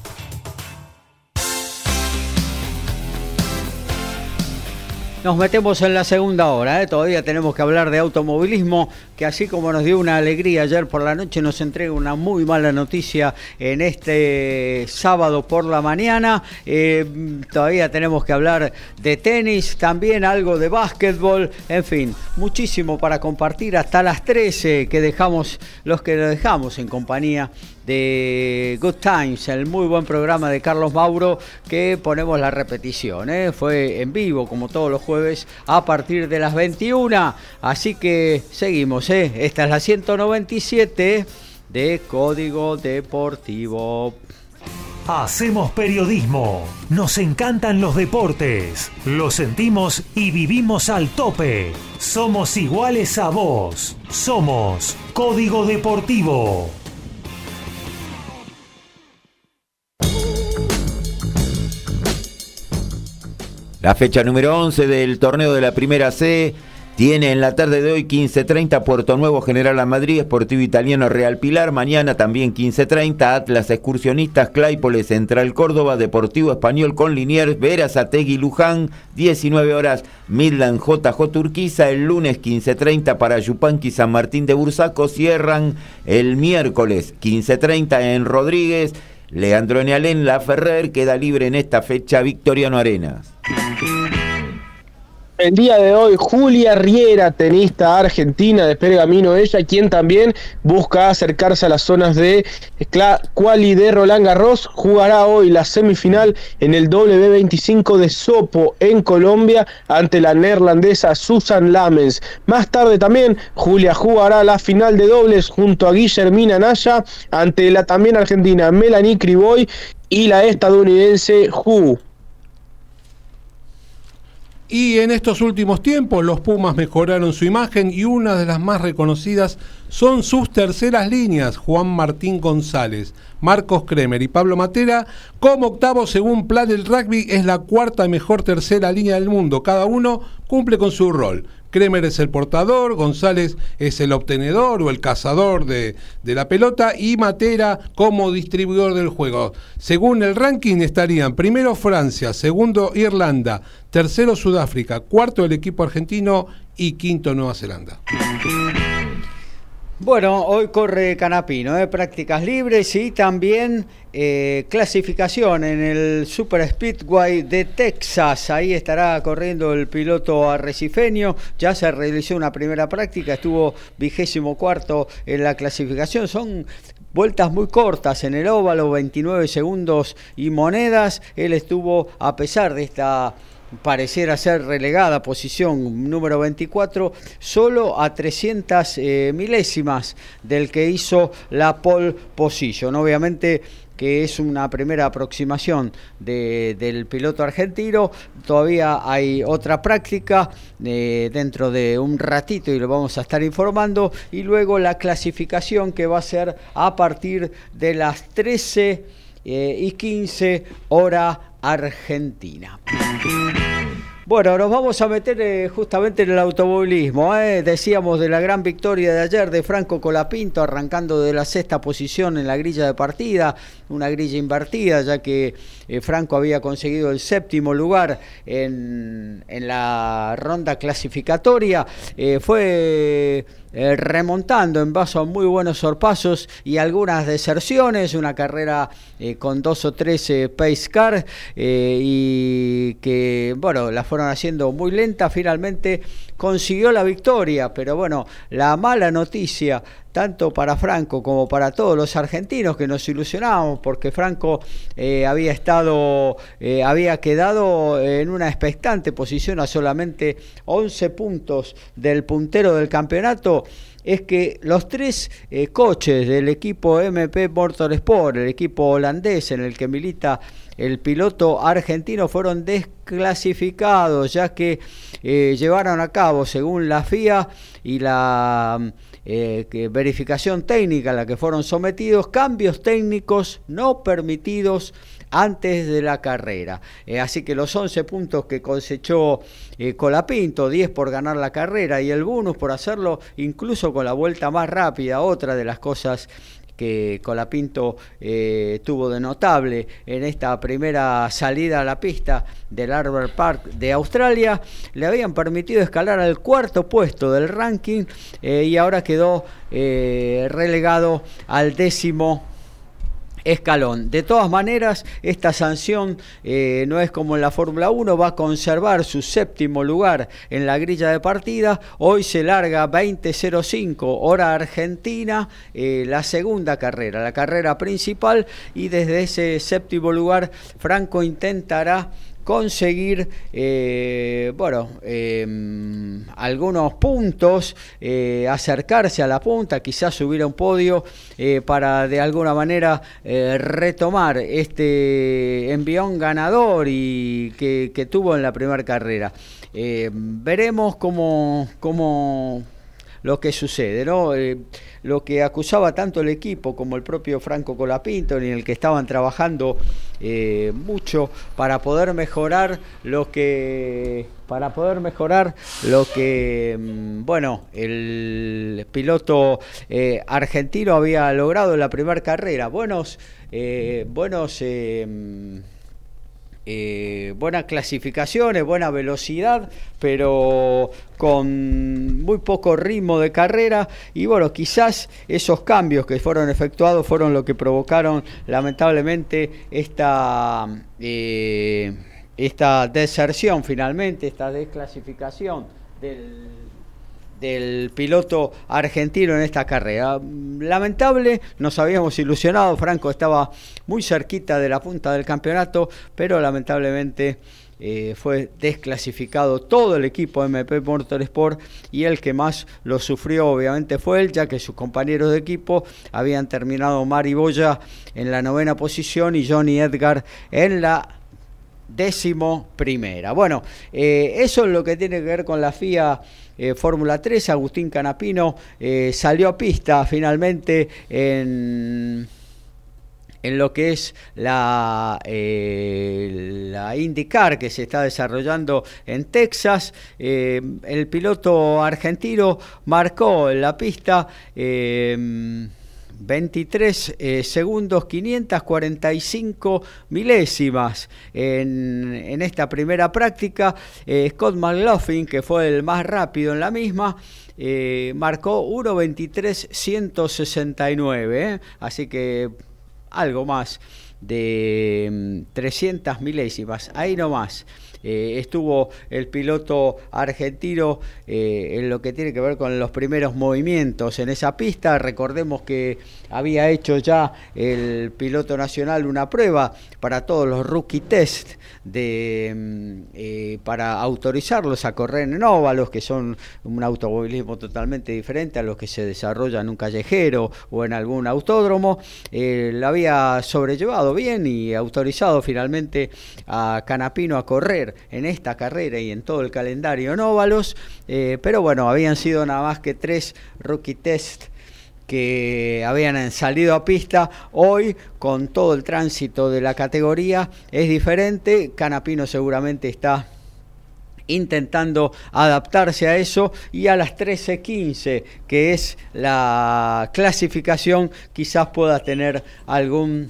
Nos metemos en la segunda hora, ¿eh? todavía tenemos que hablar de automovilismo, que así como nos dio una alegría ayer por la noche, nos entrega una muy mala noticia en este sábado por la mañana. Eh, todavía tenemos que hablar de tenis, también algo de básquetbol, en fin, muchísimo para compartir hasta las 13 que dejamos, los que lo dejamos en compañía de Good Times, el muy buen programa de Carlos Mauro que ponemos la repetición. ¿eh? Fue en vivo como todos los jueves a partir de las 21. Así que seguimos. ¿eh? Esta es la 197 de Código Deportivo. Hacemos periodismo. Nos encantan los deportes. Lo sentimos y vivimos al tope. Somos iguales a vos. Somos Código Deportivo. La fecha número 11 del torneo de la Primera C tiene en la tarde de hoy 15.30 Puerto Nuevo General a Madrid, Esportivo Italiano Real Pilar, mañana también 15.30 Atlas Excursionistas, Claypole Central Córdoba, Deportivo Español con Liniers, Veras Ategui Luján, 19 horas. Midland JJ Turquiza, el lunes 15.30 para Yupanqui San Martín de Bursaco, cierran el miércoles 15.30 en Rodríguez, Leandro Nealén La Ferrer queda libre en esta fecha Victoriano Arenas. El día de hoy, Julia Riera, tenista argentina de Pergamino, ella quien también busca acercarse a las zonas de quali de Roland Garros, jugará hoy la semifinal en el W25 de Sopo en Colombia ante la neerlandesa Susan Lamens. Más tarde también, Julia jugará la final de dobles junto a Guillermina Naya ante la también argentina Melanie Criboy y la estadounidense Hu. Y en estos últimos tiempos los Pumas mejoraron su imagen y una de las más reconocidas son sus terceras líneas, Juan Martín González, Marcos Kremer y Pablo Matera, como octavo según Plan del Rugby es la cuarta mejor tercera línea del mundo, cada uno cumple con su rol. Kremer es el portador, González es el obtenedor o el cazador de, de, la pelota y Matera como distribuidor del juego. Según el ranking estarían primero Francia, segundo Irlanda, tercero Sudáfrica, cuarto el equipo argentino y quinto Nueva Zelanda. Bueno, hoy corre Canapino, ¿eh? prácticas libres y también eh, clasificación en el Super Speedway de Texas. Ahí estará corriendo el piloto arrecifeño. Ya se realizó una primera práctica, estuvo vigésimo cuarto en la clasificación. Son vueltas muy cortas en el óvalo, 29 segundos y monedas. Él estuvo, a pesar de esta pareciera ser relegada, posición número 24, solo a 300 eh, milésimas del que hizo la pole position. Obviamente que es una primera aproximación del piloto argentino. Todavía hay otra práctica eh, dentro de un ratito y lo vamos a estar informando. Y luego la clasificación que va a ser a partir de las 13 eh, y 15 hora Argentina. Bueno, nos vamos a meter eh, justamente en el automovilismo. ¿eh? Decíamos de la gran victoria de ayer de Franco Colapinto, arrancando de la sexta posición en la grilla de partida, una grilla invertida, ya que eh, Franco había conseguido el séptimo lugar en, en la ronda clasificatoria. fue eh, remontando en base a muy buenos sorpasos y algunas deserciones, una carrera eh, con dos o tres eh, pace car y que bueno la fueron haciendo muy lenta. Finalmente consiguió la victoria pero bueno la mala noticia tanto para Franco como para todos los argentinos que nos ilusionamos porque Franco había estado, había quedado en una expectante posición a solamente 11 puntos del puntero del campeonato es que los tres eh, coches del equipo MP Motorsport, el equipo holandés en el que milita el piloto argentino, fueron desclasificados ya que eh, llevaron a cabo, según la FIA y la eh, verificación técnica a la que fueron sometidos, cambios técnicos no permitidos antes de la carrera. Eh, así que los 11 puntos que cosechó eh, Colapinto, 10 por ganar la carrera y el bonus por hacerlo incluso con la vuelta más rápida, otra de las cosas que Colapinto eh, tuvo de notable en esta primera salida a la pista del Arbor Park de Australia, le habían permitido escalar al cuarto puesto del ranking eh, y ahora quedó eh, relegado al décimo escalón. De todas maneras, esta sanción eh, no es como en la Fórmula 1, va a conservar su séptimo lugar en la grilla de partida. Hoy se larga 20.05 hora argentina, eh, la segunda carrera, la carrera principal, y desde ese séptimo lugar Franco intentará conseguir eh, bueno em, algunos puntos eh, acercarse a la punta quizás subir a un podio eh, para de alguna manera retomar este envión ganador y que, que tuvo en la primera carrera. Veremos cómo, cómo lo que sucede, ¿no? Eh, lo que acusaba tanto el equipo como el propio Franco Colapinto, en el que estaban trabajando eh, mucho para poder mejorar lo que para poder mejorar lo que mm, bueno el piloto eh, argentino había logrado en la primera carrera buenos buenos eh, buenas clasificaciones, buena velocidad, pero con muy poco ritmo de carrera. Y bueno, quizás esos cambios que fueron efectuados fueron lo que provocaron lamentablemente esta, eh, esta deserción finalmente, esta desclasificación del del piloto argentino en esta carrera. Lamentable, nos habíamos ilusionado, Franco estaba muy cerquita de la punta del campeonato, pero lamentablemente eh, fue desclasificado todo el equipo MP Motorsport y el que más lo sufrió obviamente fue él, ya que sus compañeros de equipo habían terminado Mari Boya en la novena posición y Johnny Edgar en la décimo primera. Bueno, eh, eso es lo que tiene que ver con la FIA eh, Fórmula 3, Agustín Canapino eh, salió a pista finalmente en en lo que es la, eh, IndyCar que se está desarrollando en Texas. el piloto argentino marcó la pista 23 eh, segundos 545 milésimas en, en esta primera práctica. Eh, Scott McLaughlin, que fue el más rápido en la misma, eh, marcó 1.23.169, así que algo más de 300 mm, milésimas, ahí nomás. Eh, estuvo el piloto argentino eh, en lo que tiene que ver con los primeros movimientos en esa pista. Recordemos que había hecho ya el piloto nacional una prueba para todos los rookie test de, mm, eh, para autorizarlos a correr en óvalos, que son un automovilismo totalmente diferente a los que se desarrolla en un callejero o en algún autódromo. la había sobrellevado bien y autorizado finalmente a Canapino a correr en esta carrera y en todo el calendario en óvalos, eh, pero bueno, habían sido nada más que tres rookie test que habían salido a pista. Hoy, con todo el tránsito de la categoría, es diferente. Canapino seguramente está intentando adaptarse a eso y a las 13.15 que es la clasificación quizás pueda tener algún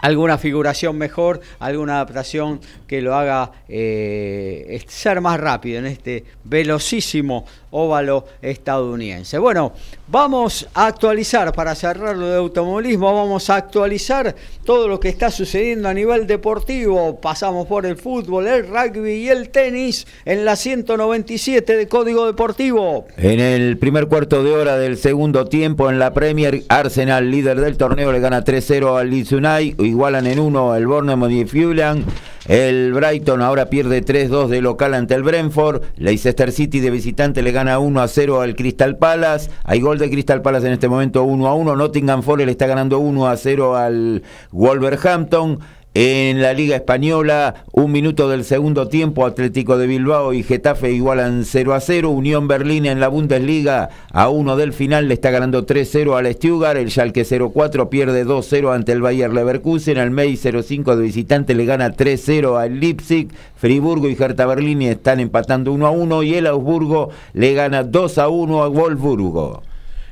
alguna figuración mejor, alguna adaptación que lo haga eh, ser más rápido en este velocísimo óvalo estadounidense. Bueno, vamos a actualizar, para cerrar lo de automovilismo, vamos a actualizar todo lo que está sucediendo a nivel deportivo. Pasamos por el fútbol, el rugby y el tenis en la 197 de Código Deportivo. En el primer cuarto de hora del segundo tiempo en la Premier, Arsenal, líder del torneo, le gana 3-0 al United, igualan en uno el Bournemouth y Fulan. El Brighton ahora pierde 3-2 de local ante el Brentford. Leicester City de visitante le gana 1-0 al Crystal Palace. Hay gol de Crystal Palace en este momento 1-1. Nottingham Forest le está ganando 1-0 al Wolverhampton. En la Liga Española, un minuto del segundo tiempo, Atlético de Bilbao y Getafe igualan 0 a 0. Unión Berlín en la Bundesliga, a uno del final, le está ganando 3-0 al Stuttgart. El Schalke 0-4 pierde 2-0 ante el Bayer Leverkusen. El May 0-5 de visitante le gana 3-0 al Leipzig. Friburgo y Hertha Berlín están empatando 1 a 1 y el Augsburgo le gana 2 a 1 a Wolfsburgo.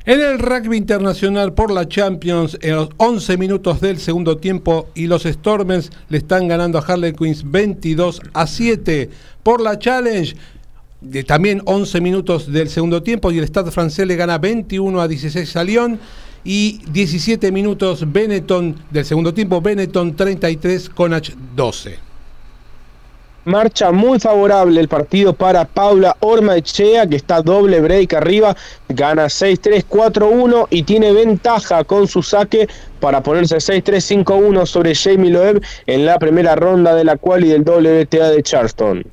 En el rugby internacional por la Champions, en los 11 minutos del segundo tiempo, y los Stormers le están ganando a Harley Queens 22 a 7. Por la Challenge, de también 11 minutos del segundo tiempo, y el Stade francés le gana 21 a 16 a Lyon. Y 17 minutos Benetton del segundo tiempo, Benetton 33, Conach 12. Marcha muy favorable el partido para Paula Ormaechea, que está doble break arriba, gana 6-3-4-1 y tiene ventaja con su saque para ponerse 6-3-5-1 sobre Jamie Loeb en la primera ronda de la cual y del WTA de Charleston.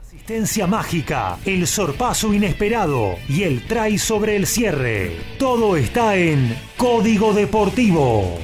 Asistencia mágica, el sorpaso inesperado y el try sobre el cierre. Todo está en Código Deportivo.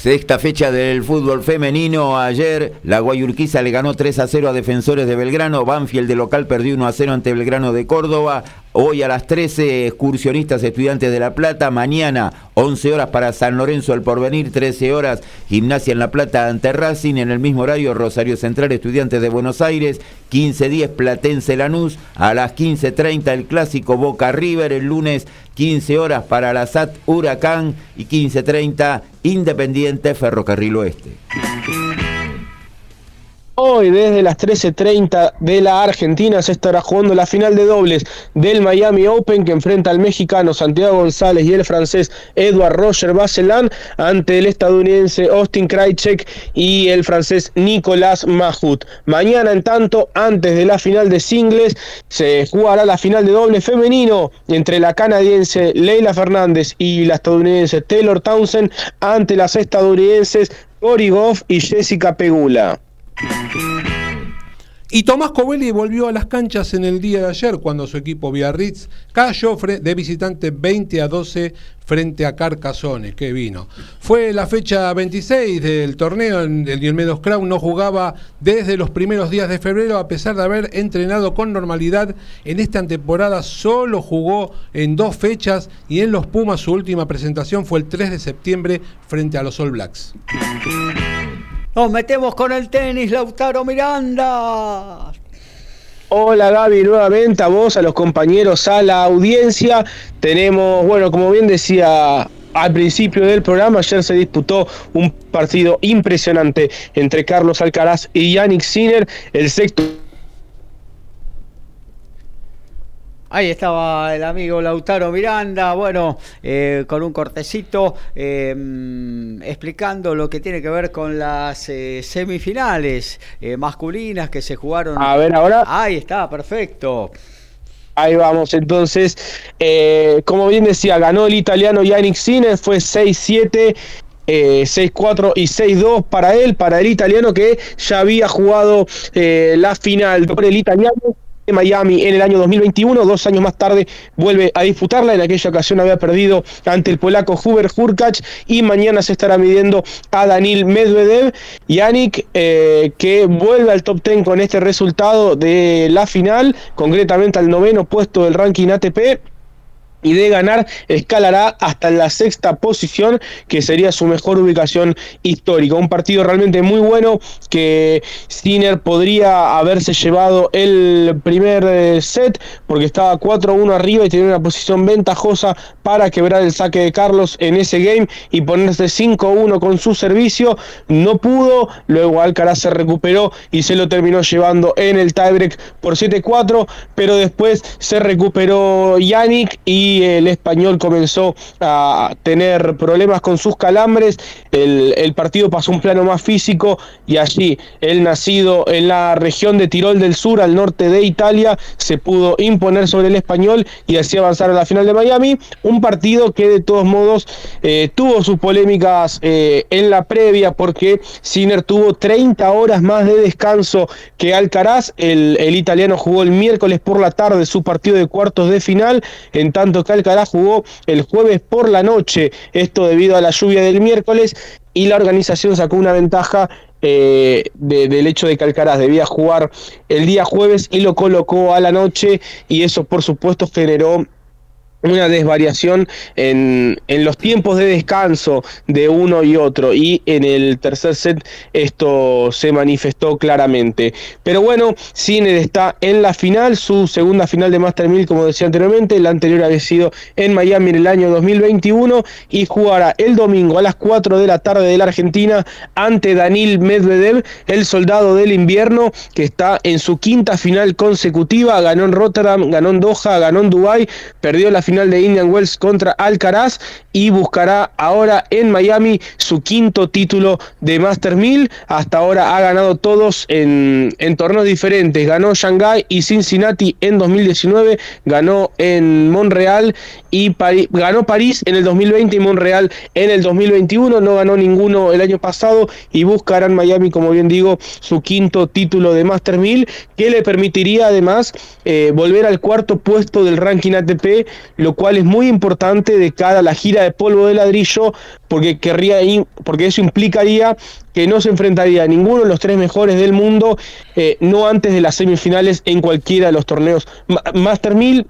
Sexta fecha del fútbol femenino. Ayer la Guayurquiza le ganó 3 a 0 a Defensores de Belgrano. Banfield de local perdió 1 a 0 ante Belgrano de Córdoba. Hoy a las 13, excursionistas estudiantes de La Plata. Mañana, 11 horas para San Lorenzo el Porvenir, 13 horas Gimnasia en La Plata ante Racing. En el mismo horario, Rosario Central, estudiantes de Buenos Aires. 15-10, Platense Lanús. A las 15.30, el clásico Boca River. El lunes, 15 horas para la SAT Huracán. Y 15.30, Independiente Ferrocarril Oeste. Hoy desde las 13.30 de la Argentina se estará jugando la final de dobles del Miami Open que enfrenta al mexicano Santiago González y el francés Edward Roger Bacelan ante el estadounidense Austin Krajicek y el francés Nicolás Mahut. Mañana en tanto, antes de la final de singles, se jugará la final de doble femenino entre la canadiense Leila Fernández y la estadounidense Taylor Townsend ante las estadounidenses Cory Goff y Jessica Pegula. Y Tomás Covelli volvió a las canchas en el día de ayer cuando su equipo Biarritz cayó de visitante 20 a 12 frente a Carcasones, que vino. Fue la fecha 26 del torneo, el Diomedos Crown no jugaba desde los primeros días de febrero a pesar de haber entrenado con normalidad. En esta temporada solo jugó en dos fechas y en los Pumas su última presentación fue el 3 de septiembre frente a los All Blacks. Nos metemos con el tenis, Lautaro Miranda. Hola Gaby, nuevamente a vos, a los compañeros, a la audiencia. Tenemos, bueno, como bien decía al principio del programa, ayer se disputó un partido impresionante entre Carlos Alcaraz y Yannick Sinner, el sexto Ahí estaba el amigo Lautaro Miranda, bueno, eh, con un cortecito em, explicando lo que tiene que ver con las eh, semifinales eh, masculinas que se jugaron. A ver, ahora. Ahí está, perfecto. Ahí vamos, entonces, como bien decía, ganó el italiano Yannick Sinner, fue 6-7. 6-4 y 6-2 para él, para el italiano que ya había jugado la final por el italiano Miami en el año 2021, dos años más tarde vuelve a disputarla, en aquella ocasión había perdido ante el polaco Huber Hurkacz y mañana se estará midiendo a Danil Medvedev, Yannick eh, que vuelve al top 10 con este resultado de la final, concretamente al noveno puesto del ranking ATP y de ganar escalará hasta la sexta posición que sería su mejor ubicación histórica. Un partido realmente muy bueno que Sinner podría haberse llevado el primer eh, set porque estaba 4-1 arriba y tenía una posición ventajosa para quebrar el saque de Carlos en ese game y ponerse 5-1 con su servicio. No pudo, luego Alcaraz se recuperó y se lo terminó llevando en el tiebreak por 7-4, pero después se recuperó Yannick y el español comenzó a tener problemas con sus calambres, el, partido pasó a un plano más físico y allí el nacido en la región de Tirol del Sur, al norte de Italia, se pudo imponer sobre el español y así avanzar a la final de Miami, un partido que de todos modos eh, tuvo sus polémicas eh, en la previa porque Sinner tuvo 30 horas más de descanso que Alcaraz, el, el italiano jugó el miércoles por la tarde su partido de cuartos de final, en tanto que Alcaraz jugó el jueves por la noche, esto debido a la lluvia del miércoles, y la organización sacó una ventaja eh, del hecho de que Alcaraz debía jugar el día jueves y lo colocó a la noche, y eso por supuesto generó una desvariación en, en, los tiempos de descanso de uno y otro y en el tercer set esto se manifestó claramente. Pero bueno Sinner está en la final su segunda final de Master 1000 como decía anteriormente la anterior había sido en Miami en el año 2021 y jugará el domingo a las 4 de la tarde de la Argentina ante Danil Medvedev el soldado del invierno que está en su quinta final consecutiva ganó en Rotterdam ganó en Doha ganó en Dubai perdió la final de Indian Wells contra Alcaraz y buscará ahora en Miami su quinto título de Master 1000. Hasta ahora ha ganado todos en, en torneos diferentes. Ganó Shanghai y Cincinnati en 2019, ganó en Montreal y ganó París en el 2020 y Montreal en el 2021. No ganó ninguno el año pasado y buscará en Miami, como bien digo, su quinto título de Master 1000 que le permitiría además eh, volver al cuarto puesto del ranking ATP, lo cual es muy importante de cara a la gira de polvo de ladrillo, porque, querría, porque eso implicaría que no se enfrentaría a ninguno de los tres mejores del mundo, eh, no antes de las semifinales en cualquiera de los torneos. Master 1000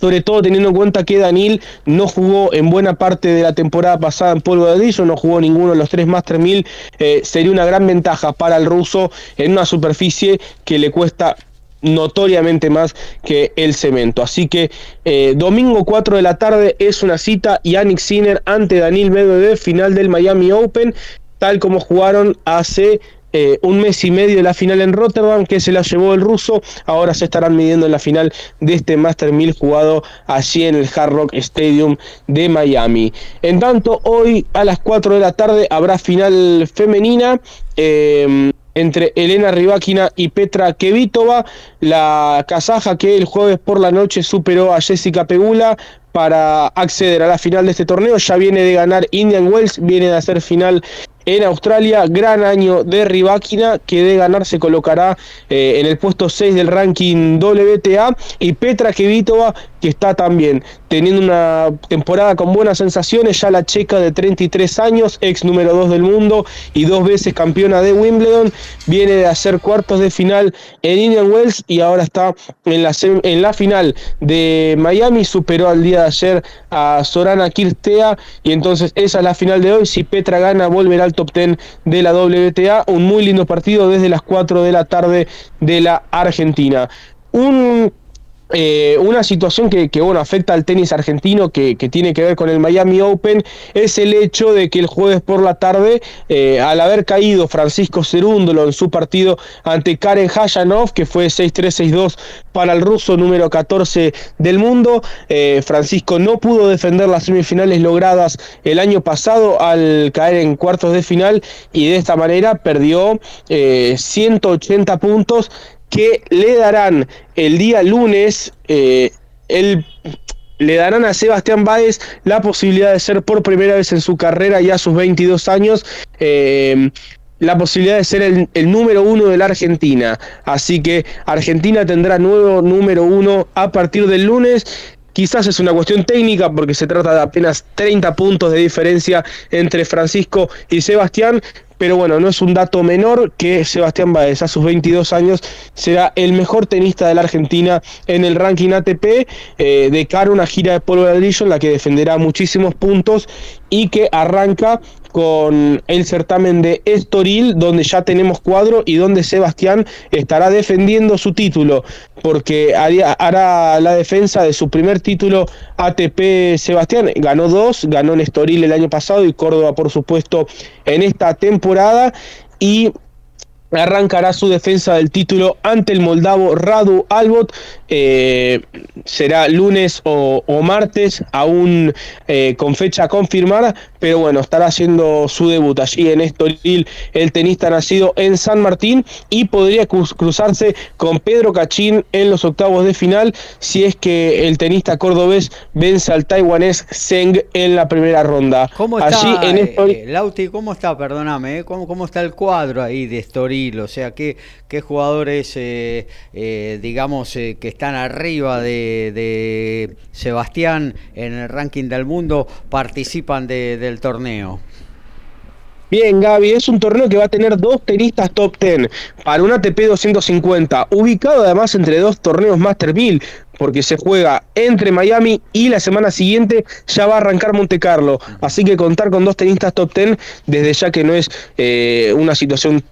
sobre todo teniendo en cuenta que Danil no jugó en buena parte de la temporada pasada en polvo de ladrillo, no jugó ninguno de los tres Master 1000, eh, sería una gran ventaja para el ruso en una superficie que le cuesta notoriamente más que el cemento. Así que eh, domingo 4 de la tarde es una cita Yannick Sinner ante Daniel Medvedev, final del Miami Open, tal como jugaron hace eh, un mes y medio de la final en Rotterdam, que se la llevó el ruso. Ahora se estarán midiendo en la final de este Master 1000 jugado allí en el Hard Rock Stadium de Miami. En tanto, hoy a las 4 de la tarde habrá final femenina. Eh, entre Elena Rybakina y Petra Kevitova, la kazaja que el jueves por la noche superó a Jessica Pegula para acceder a la final de este torneo. Ya viene de ganar Indian Wells, viene de hacer final en Australia. Gran año de Rybakina, que de ganar se colocará eh, en el puesto 6 del ranking WTA. Y Petra Kvitova, que está también teniendo una temporada con buenas sensaciones. Ya la checa de 33 años, ex número 2 del mundo y dos veces campeona de Wimbledon. Viene de hacer cuartos de final en Indian Wells y ahora está en la, en la final de Miami. Superó al día ayer a Sorana Kirstea. Y entonces esa es la final de hoy. Si Petra gana, volverá al top 10 de la WTA. Un muy lindo partido desde las 4 de la tarde de la Argentina. Un eh, una situación que, bueno, afecta al tenis argentino que, tiene que ver con el Miami Open es el hecho de que el jueves por la tarde, eh, al haber caído Francisco Cerúndolo en su partido ante Karen Hayanov, que fue 6-3-6-2 para el ruso número 14 del mundo, eh, Francisco no pudo defender las semifinales logradas el año pasado al caer en cuartos de final y de esta manera perdió 180 puntos que le darán el día lunes, eh, le darán a Sebastián Báez la posibilidad de ser por primera vez en su carrera, ya a sus 22 años, eh, la posibilidad de ser el, el, número uno de la Argentina. Así que Argentina tendrá nuevo número uno a partir del lunes. Quizás es una cuestión técnica porque se trata de apenas 30 puntos de diferencia entre Francisco y Sebastián, pero bueno, no es un dato menor que Sebastián Baez. A sus 22 años será el mejor tenista de la Argentina en el ranking ATP eh, de cara a una gira de polvo de ladrillo en la que defenderá muchísimos puntos y que arranca con el certamen de Estoril, donde ya tenemos cuadro y donde Sebastián estará defendiendo su título, porque hará la defensa de su primer título ATP Sebastián. Ganó dos, ganó en Estoril el año pasado y Córdoba, por supuesto, en esta temporada. Y arrancará su defensa del título ante el moldavo Radu Albot. Eh, será lunes o, martes, aún eh, con fecha confirmada, pero bueno, estará haciendo su debut allí en Estoril, el tenista nacido en San Martín, y podría cruzarse con Pedro Cachín en los octavos de final si es que el tenista cordobés vence al taiwanés Zeng en la primera ronda. ¿Cómo está, en eh, Lauti, cómo está, perdóname, ¿Cómo, ¿Cómo, está el cuadro ahí de Estoril? O sea, ¿qué, qué jugadores, digamos, que están arriba de, Sebastián en el ranking del mundo participan del torneo? Bien, Gaby, es un torneo que va a tener dos tenistas top 10 para un ATP 250, ubicado además entre dos torneos Master 1000, porque se juega entre Miami y la semana siguiente ya va a arrancar Monte Carlo. Así que contar con dos tenistas top 10 desde ya que no es eh, una situación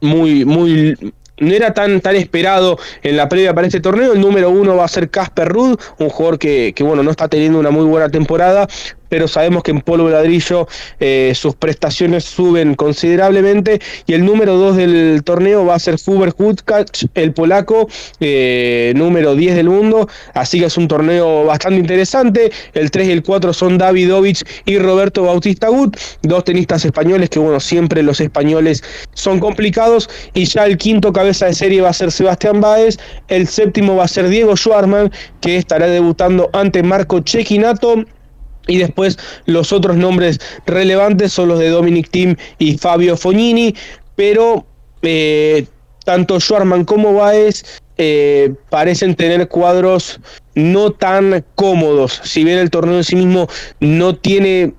muy, muy no era tan, tan esperado en la previa para este torneo. El número uno va a ser Casper Rudd, un jugador que, que, bueno, no está teniendo una muy buena temporada, pero sabemos que en polvo ladrillo eh, sus prestaciones suben considerablemente. Y el número 2 del torneo va a ser Fuber Hutkach, el polaco, eh, número 10 del mundo. Así que es un torneo bastante interesante. El 3 y el 4 son Davidovich y Roberto Bautista Gut, dos tenistas españoles que, bueno, siempre los españoles son complicados. Y ya el quinto cabeza de serie va a ser Sebastián Baez. El séptimo va a ser Diego Schwarman, que estará debutando ante Marco Chequinato. Y después los otros nombres relevantes son los de Dominic Thiem y Fabio Fognini, pero eh, tanto Schwarman como Baez eh, parecen tener cuadros no tan cómodos. Si bien el torneo en sí mismo no tiene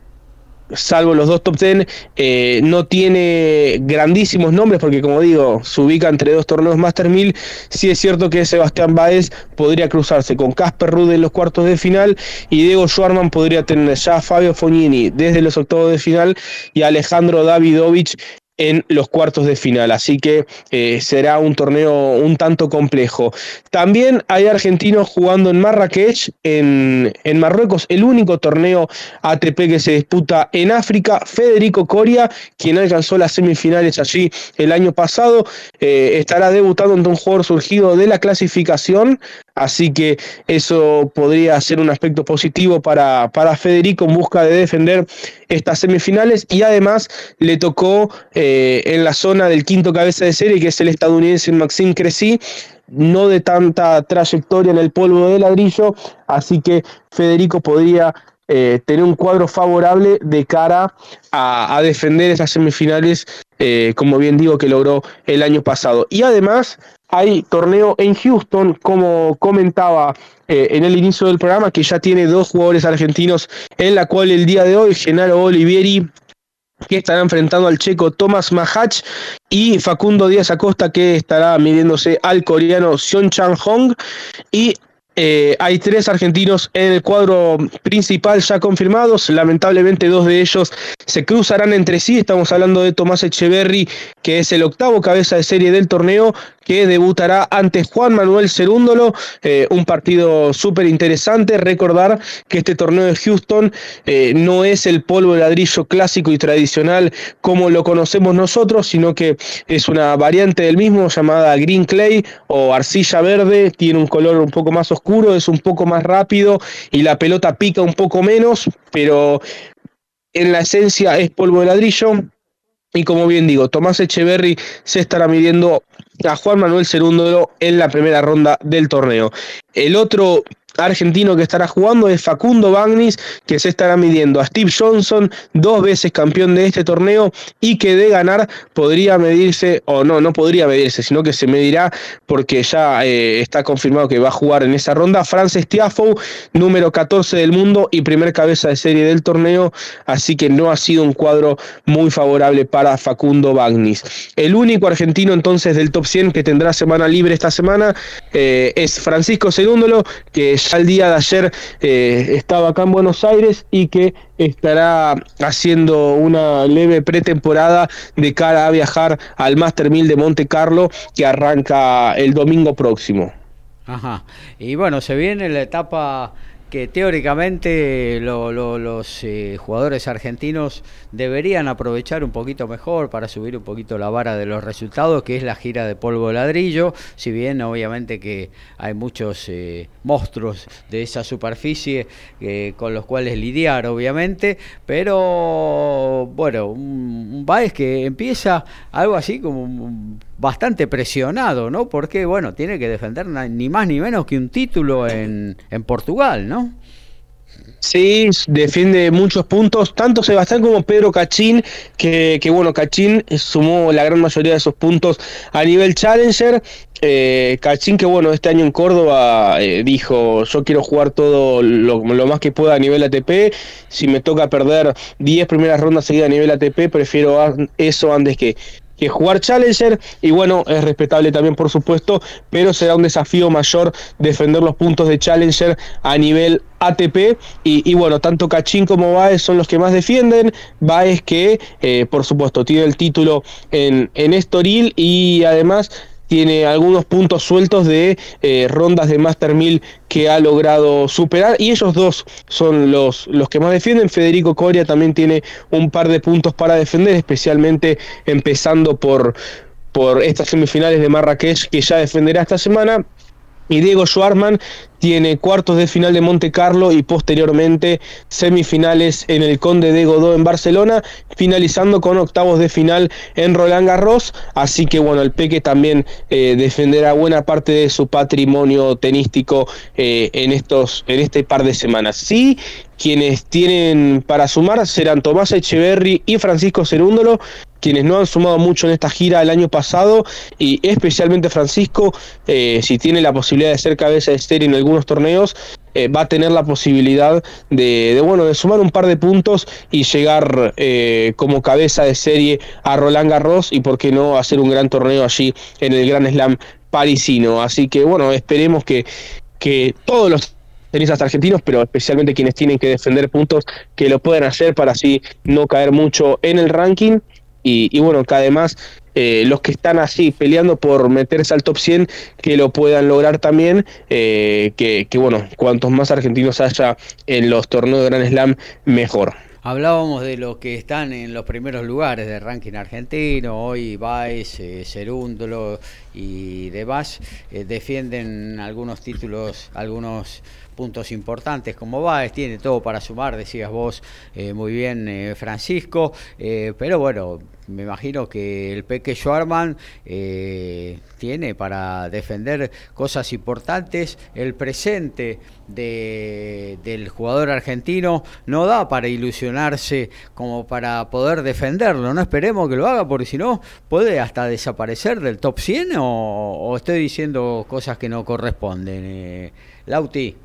salvo los dos top ten, eh, no tiene grandísimos nombres, porque como digo, se ubica entre dos torneos Master 1000. Sí es cierto que Sebastián Baez podría cruzarse con Casper Rude en los cuartos de final y Diego Schwarman podría tener ya a Fabio Fognini desde los octavos de final y Alejandro Davidovich en los cuartos de final, así que eh, será un torneo un tanto complejo. También hay argentinos jugando en Marrakech, en, en, Marruecos, el único torneo ATP que se disputa en África. Federico Coria, quien alcanzó las semifinales allí el año pasado, eh, estará debutando ante un jugador surgido de la clasificación, así que eso podría ser un aspecto positivo para, para Federico en busca de defender estas semifinales y además le tocó eh, en la zona del quinto cabeza de serie, que es el estadounidense Maxime Cressy, no de tanta trayectoria en el polvo de ladrillo, así que Federico podría eh, tener un cuadro favorable de cara a, a defender esas semifinales, eh, como bien digo, que logró el año pasado. Y además hay torneo en Houston, como comentaba eh, en el inicio del programa, que ya tiene dos jugadores argentinos, en la cual el día de hoy Genaro Olivieri que estará enfrentando al checo Thomas Mahach y Facundo Díaz Acosta que estará midiéndose al coreano Seon Chang Hong y eh, hay tres argentinos en el cuadro principal ya confirmados. Lamentablemente, dos de ellos se cruzarán entre sí. Estamos hablando de Tomás Echeverry, que es el octavo cabeza de serie del torneo, que debutará ante Juan Manuel Cerúndolo. Eh, un partido súper interesante. Recordar que este torneo de Houston eh, no es el polvo de ladrillo clásico y tradicional como lo conocemos nosotros, sino que es una variante del mismo llamada Green Clay o arcilla verde. Tiene un color un poco más oscuro es un poco más rápido y la pelota pica un poco menos, pero en la esencia es polvo de ladrillo. Y como bien digo, Tomás Echeverry se estará midiendo a Juan Manuel Cerúndolo en la primera ronda del torneo. El otro argentino que estará jugando es Facundo Bagnis, que se estará midiendo a Steve Johnson, dos veces campeón de este torneo y que de ganar podría medirse, o no, no podría medirse, sino que se medirá porque ya eh, está confirmado que va a jugar en esa ronda. Francis Tiafoe, número 14 del mundo y primer cabeza de serie del torneo, así que no ha sido un cuadro muy favorable para Facundo Bagnis. El único argentino entonces del top 100 que tendrá semana libre esta semana eh, es Francisco Cerúndolo, que ya el día de ayer eh, estaba acá en Buenos Aires y que estará haciendo una leve pretemporada de cara a viajar al Master 1000 de Monte Carlo que arranca el domingo próximo. Ajá. Y bueno, se viene la etapa que teóricamente lo, lo, los eh, jugadores argentinos deberían aprovechar un poquito mejor para subir un poquito la vara de los resultados, que es la gira de polvo ladrillo, si bien obviamente que hay muchos eh, monstruos de esa superficie eh, con los cuales lidiar, obviamente, pero bueno, un, un que empieza algo así como un, bastante presionado, ¿no? Porque, bueno, tiene que defender ni más ni menos que un título en, en Portugal, ¿no? Sí, defiende muchos puntos, tanto Sebastián como Pedro Cachín, que, que bueno, Cachín sumó la gran mayoría de esos puntos a nivel Challenger. Eh, Cachín, que bueno, este año en Córdoba eh, dijo, yo quiero jugar todo lo, más que pueda a nivel ATP, si me toca perder 10 primeras rondas seguidas a nivel ATP, prefiero eso antes que, que jugar Challenger y bueno, es respetable también por supuesto, pero será un desafío mayor defender los puntos de Challenger a nivel ATP y, bueno, tanto Cachín como Baez son los que más defienden, Baez que eh, por supuesto tiene el título en, en Estoril y además tiene algunos puntos sueltos de eh, rondas de Master 1000 que ha logrado superar y ellos dos son los, los que más defienden. Federico Coria también tiene un par de puntos para defender, especialmente empezando por, por estas semifinales de Marrakech que ya defenderá esta semana. Y Diego Schwarman tiene cuartos de final de Monte Carlo y posteriormente semifinales en el Conde de Godó en Barcelona, finalizando con octavos de final en Roland Garros. Así que bueno, el Peque también eh, defenderá buena parte de su patrimonio tenístico eh, en, estos, en este par de semanas. Sí, quienes tienen para sumar serán Tomás Echeverry y Francisco Cerúndolo, quienes no han sumado mucho en esta gira el año pasado y especialmente Francisco, eh, si tiene la posibilidad de ser cabeza de serie en algunos torneos, eh, va a tener la posibilidad de, de, bueno de sumar un par de puntos y llegar eh, como cabeza de serie a Roland Garros y por qué no hacer un gran torneo allí en el Gran Slam parisino. Así que bueno, esperemos que, que todos los tenistas argentinos, pero especialmente quienes tienen que defender puntos, que lo puedan hacer para así no caer mucho en el ranking. Y, y bueno, que además eh, los que están así peleando por meterse al top 100, que lo puedan lograr también, eh, que, que bueno, cuantos más argentinos haya en los torneos de Grand Slam, mejor. Hablábamos de los que están en los primeros lugares del ranking argentino, hoy Baez, eh, Cerúndolo y demás eh, defienden algunos títulos, algunos puntos importantes como Baez, tiene todo para sumar, decías vos eh, muy bien eh, Francisco, eh, pero bueno, me imagino que el Peque Schwarman eh, tiene para defender cosas importantes, el presente de, del jugador argentino no da para ilusionarse como para poder defenderlo, no esperemos que lo haga porque si no puede hasta desaparecer del top 100 o, o estoy diciendo cosas que no corresponden. Eh, Lauti.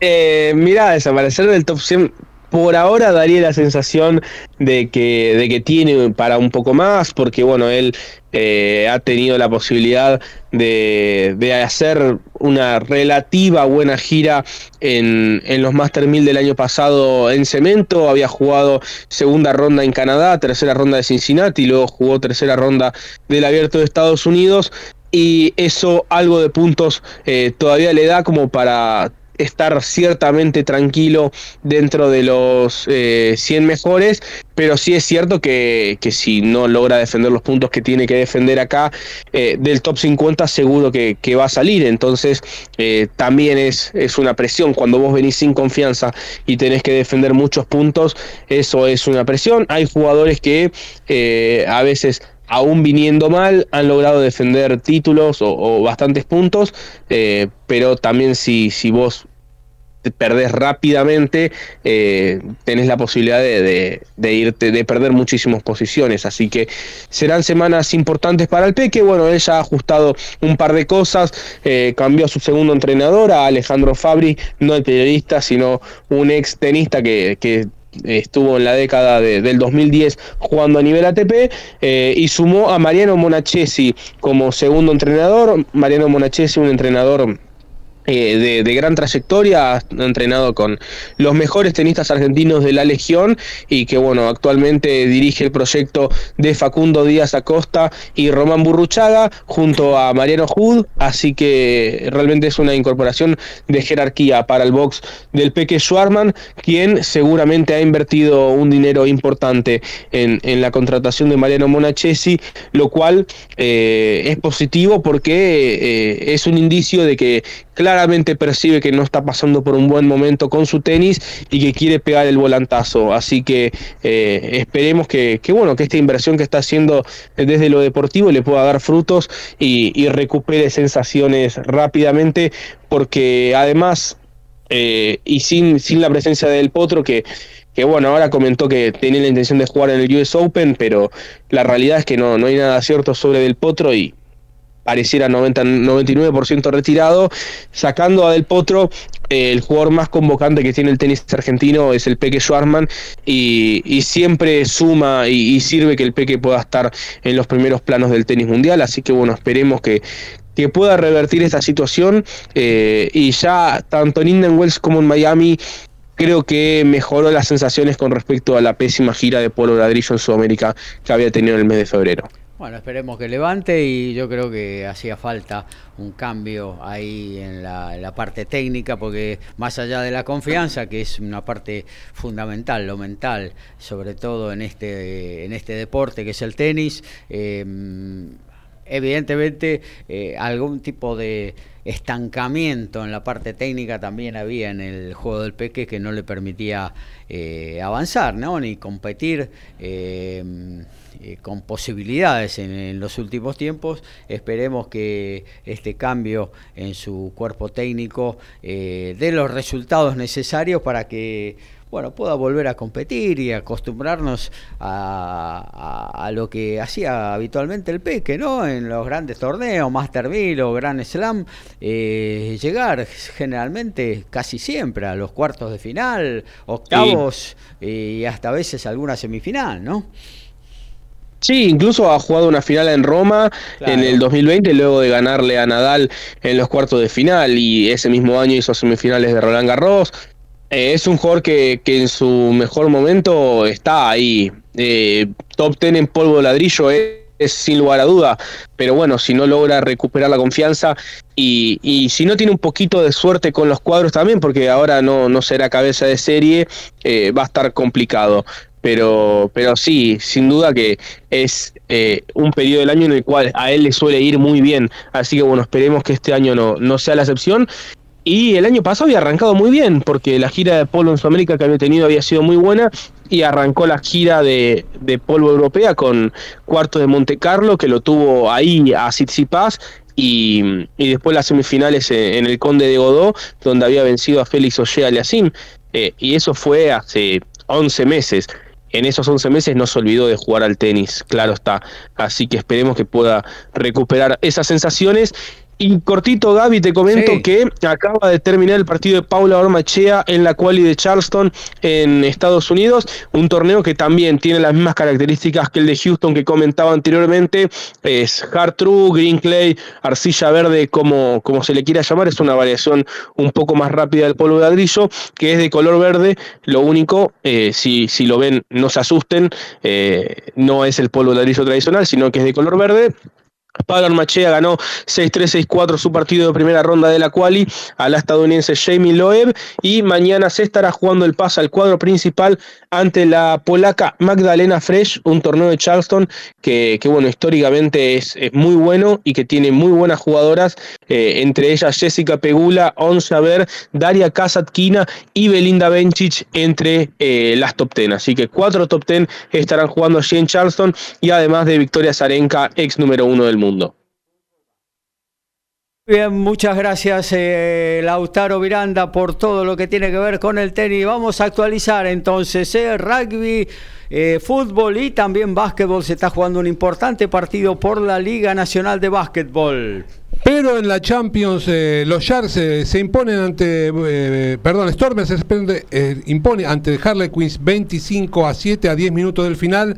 Eh, mira, desaparecer del top 100 por ahora daría la sensación de que, de que tiene para un poco más, porque bueno, él eh, ha tenido la posibilidad de, de, hacer una relativa buena gira en, en los Master 1000 del año pasado en cemento, había jugado segunda ronda en Canadá, tercera ronda de Cincinnati, luego jugó tercera ronda del Abierto de Estados Unidos, y eso algo de puntos eh, todavía le da como para estar ciertamente tranquilo dentro de los eh, 100 mejores, pero sí es cierto que, que, si no logra defender los puntos que tiene que defender acá, eh, del top 50 seguro que, que, va a salir, entonces eh, también es, es una presión, cuando vos venís sin confianza y tenés que defender muchos puntos, eso es una presión, hay jugadores que eh, a veces aún viniendo mal, han logrado defender títulos o, bastantes puntos, eh, pero también si, si vos perdés rápidamente, eh, tenés la posibilidad de, de, de, irte, de perder muchísimas posiciones. Así que serán semanas importantes para el Peque. Bueno, él ya ha ajustado un par de cosas, eh, cambió a su segundo entrenador, a Alejandro Fabri, no el periodista, sino un ex tenista que, que estuvo en la década de, del 2010 jugando a nivel ATP eh, y sumó a Mariano Monachesi como segundo entrenador. Mariano Monachesi, un entrenador eh, de, gran trayectoria, ha entrenado con los mejores tenistas argentinos de la Legión y que bueno, actualmente dirige el proyecto de Facundo Díaz Acosta y Román Burruchaga junto a Mariano Hood, así que realmente es una incorporación de jerarquía para el box del Peque Schwarman, quien seguramente ha invertido un dinero importante en, en la contratación de Mariano Monachesi, lo cual eh, es positivo porque eh, es un indicio de que claramente percibe que no está pasando por un buen momento con su tenis y que quiere pegar el volantazo. Así que eh, esperemos que, que, bueno, que esta inversión que está haciendo desde lo deportivo le pueda dar frutos y, y recupere sensaciones rápidamente, porque además eh, y sin, sin la presencia del Potro que, que bueno, ahora comentó que tenía la intención de jugar en el US Open, pero la realidad es que no, no hay nada cierto sobre Del Potro y pareciera 90, 99% retirado, sacando a Del Potro, el jugador más convocante que tiene el tenis argentino es el Peque Schwarman y, siempre suma y, y, sirve que el Peque pueda estar en los primeros planos del tenis mundial, así que bueno, esperemos que, que pueda revertir esta situación. Eh, y ya tanto en Indian Wells como en Miami creo que mejoró las sensaciones con respecto a la pésima gira de Polo Ladrillo en Sudamérica que había tenido en el mes de febrero. Bueno, esperemos que levante y yo creo que hacía falta un cambio ahí en la, parte técnica, porque más allá de la confianza, que es una parte fundamental, lo mental, sobre todo en este, en este deporte que es el tenis, eh, evidentemente eh, algún tipo de estancamiento en la parte técnica también había en el juego del Peque que no le permitía eh, avanzar, ¿no? ni competir eh, con posibilidades en, los últimos tiempos. Esperemos que este cambio en su cuerpo técnico dé los resultados necesarios para que bueno, pueda volver a competir y acostumbrarnos a, a, a, lo que hacía habitualmente el Peque, ¿no? En los grandes torneos, Master 1000 o Grand Slam, eh, llegar generalmente casi siempre a los cuartos de final, octavos sí. y hasta a veces alguna semifinal, ¿no? Sí, incluso ha jugado una final en Roma claro. en el 2020 luego de ganarle a Nadal en los cuartos de final y ese mismo año hizo semifinales de Roland Garros. Eh, es un jugador que, en su mejor momento está ahí. Eh, top 10 en polvo de ladrillo es, sin lugar a duda. Pero bueno, si no logra recuperar la confianza y, si no tiene un poquito de suerte con los cuadros también, porque ahora no, no será cabeza de serie, eh, va a estar complicado. Pero, pero sí, sin duda que es eh, un periodo del año en el cual a él le suele ir muy bien. Así que bueno, esperemos que este año no, no sea la excepción. Y el año pasado había arrancado muy bien, porque la gira de polo en Sudamérica que había tenido había sido muy buena y arrancó la gira de, polvo europea con cuarto de Monte Carlo, que lo tuvo ahí a Tsitsipas, y, y, después las semifinales en el Conde de Godó, donde había vencido a Félix Ollea Aliasim, eh, y eso fue hace 11 meses. En esos 11 meses no se olvidó de jugar al tenis, claro está. Así que esperemos que pueda recuperar esas sensaciones y cortito, Gaby, te comento sí. que acaba de terminar el partido de Paula Ormachea en la quali de Charleston en Estados Unidos, un torneo que también tiene las mismas características que el de Houston que comentaba anteriormente, es hard true, green clay, arcilla verde, como, como se le quiera llamar, es una variación un poco más rápida del polvo de ladrillo, que es de color verde, lo único, eh, si, si lo ven, no se asusten, eh, no es el polvo de ladrillo tradicional, sino que es de color verde, Pablo Machea ganó 6-3-6-4 su partido de primera ronda de la quali a la estadounidense Jamie Loeb y mañana se estará jugando el paso al cuadro principal ante la polaca Magdalena Fresh, un torneo de Charleston que, bueno, históricamente es, es, muy bueno y que tiene muy buenas jugadoras, eh, entre ellas Jessica Pegula, Onza Ver, Daria Kasatkina y Belinda Bencic entre eh, las top 10. Así que cuatro top 10 estarán jugando allí en Charleston y además de Victoria Zarenka, ex número uno del mundo. Bien, muchas gracias eh, Lautaro Miranda por todo lo que tiene que ver con el tenis. Vamos a actualizar entonces eh, rugby, eh, fútbol y también básquetbol. Se está jugando un importante partido por la Liga Nacional de Básquetbol. Pero en la Champions eh, los Sharks eh, se imponen ante, eh, perdón, Stormers se impone ante Harlequins 25 a 7 a 10 minutos del final.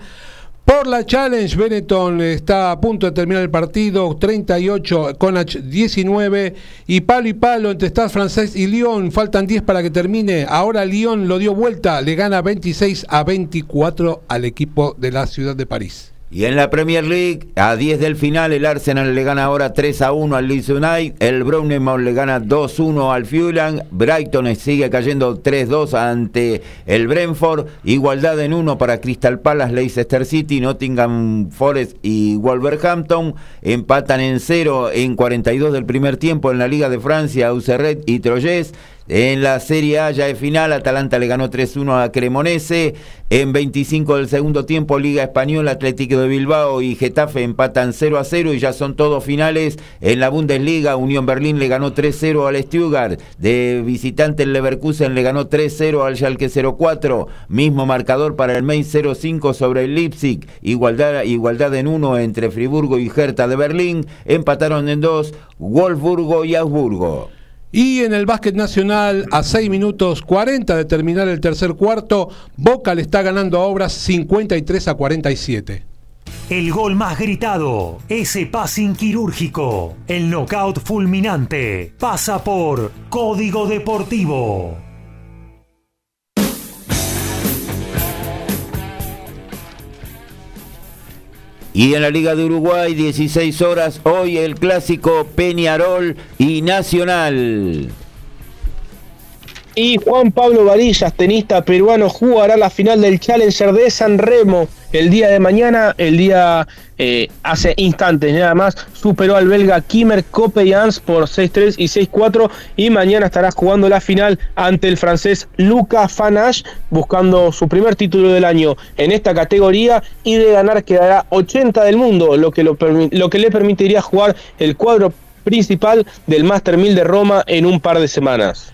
Por la Challenge, Benetton está a punto de terminar el partido, 38, Conach 19 y palo y palo entre Stade Francés y Lyon, faltan 10 para que termine. Ahora Lyon lo dio vuelta, le gana 26 a 24 al equipo de la ciudad de París. Y en la Premier League, a 10 del final, el Arsenal le gana ahora 3 a 1 al Leeds United, el Bournemouth le gana 2 1 al Fulham, Brighton sigue cayendo 3 2 ante el Brentford, igualdad en 1 para Crystal Palace, Leicester City, Nottingham Forest y Wolverhampton, empatan en 0 en 42 del primer tiempo en la Liga de Francia, Auxerret y Troyes, En la Serie A ya de final, Atalanta le ganó 3-1 a Cremonese. En 25 del segundo tiempo, Liga Española, Atlético de Bilbao y Getafe empatan 0 a 0 y ya son todos finales. En la Bundesliga, Unión Berlín le ganó 3-0 al Stuttgart. De visitante, el Leverkusen le ganó 3-0 al Schalke 04. Mismo marcador para el Mainz 0-5 sobre el Leipzig. Igualdad, igualdad en uno entre Friburgo y Hertha de Berlín. Empataron en dos Wolfsburgo y Augsburgo. Y en el básquet nacional, a 6 minutos 40 de terminar el tercer cuarto, Boca le está ganando a Obras 53 a 47. El gol más gritado, ese passing quirúrgico, el knockout fulminante, pasa por Código Deportivo. Y en la Liga de Uruguay, 16 horas, hoy el clásico Peñarol y Nacional. Y Juan Pablo Varillas, tenista peruano, jugará la final del Challenger de San Remo el día de mañana. El día eh, hace instantes nada más superó al belga Kimmer Coppejans por 6-3 y 6-4 y mañana estará jugando la final ante el francés Luca Fanache buscando su primer título del año en esta categoría y de ganar quedará 80 del mundo, lo que, lo, lo que le permitiría jugar el cuadro principal del Master 1000 de Roma en un par de semanas.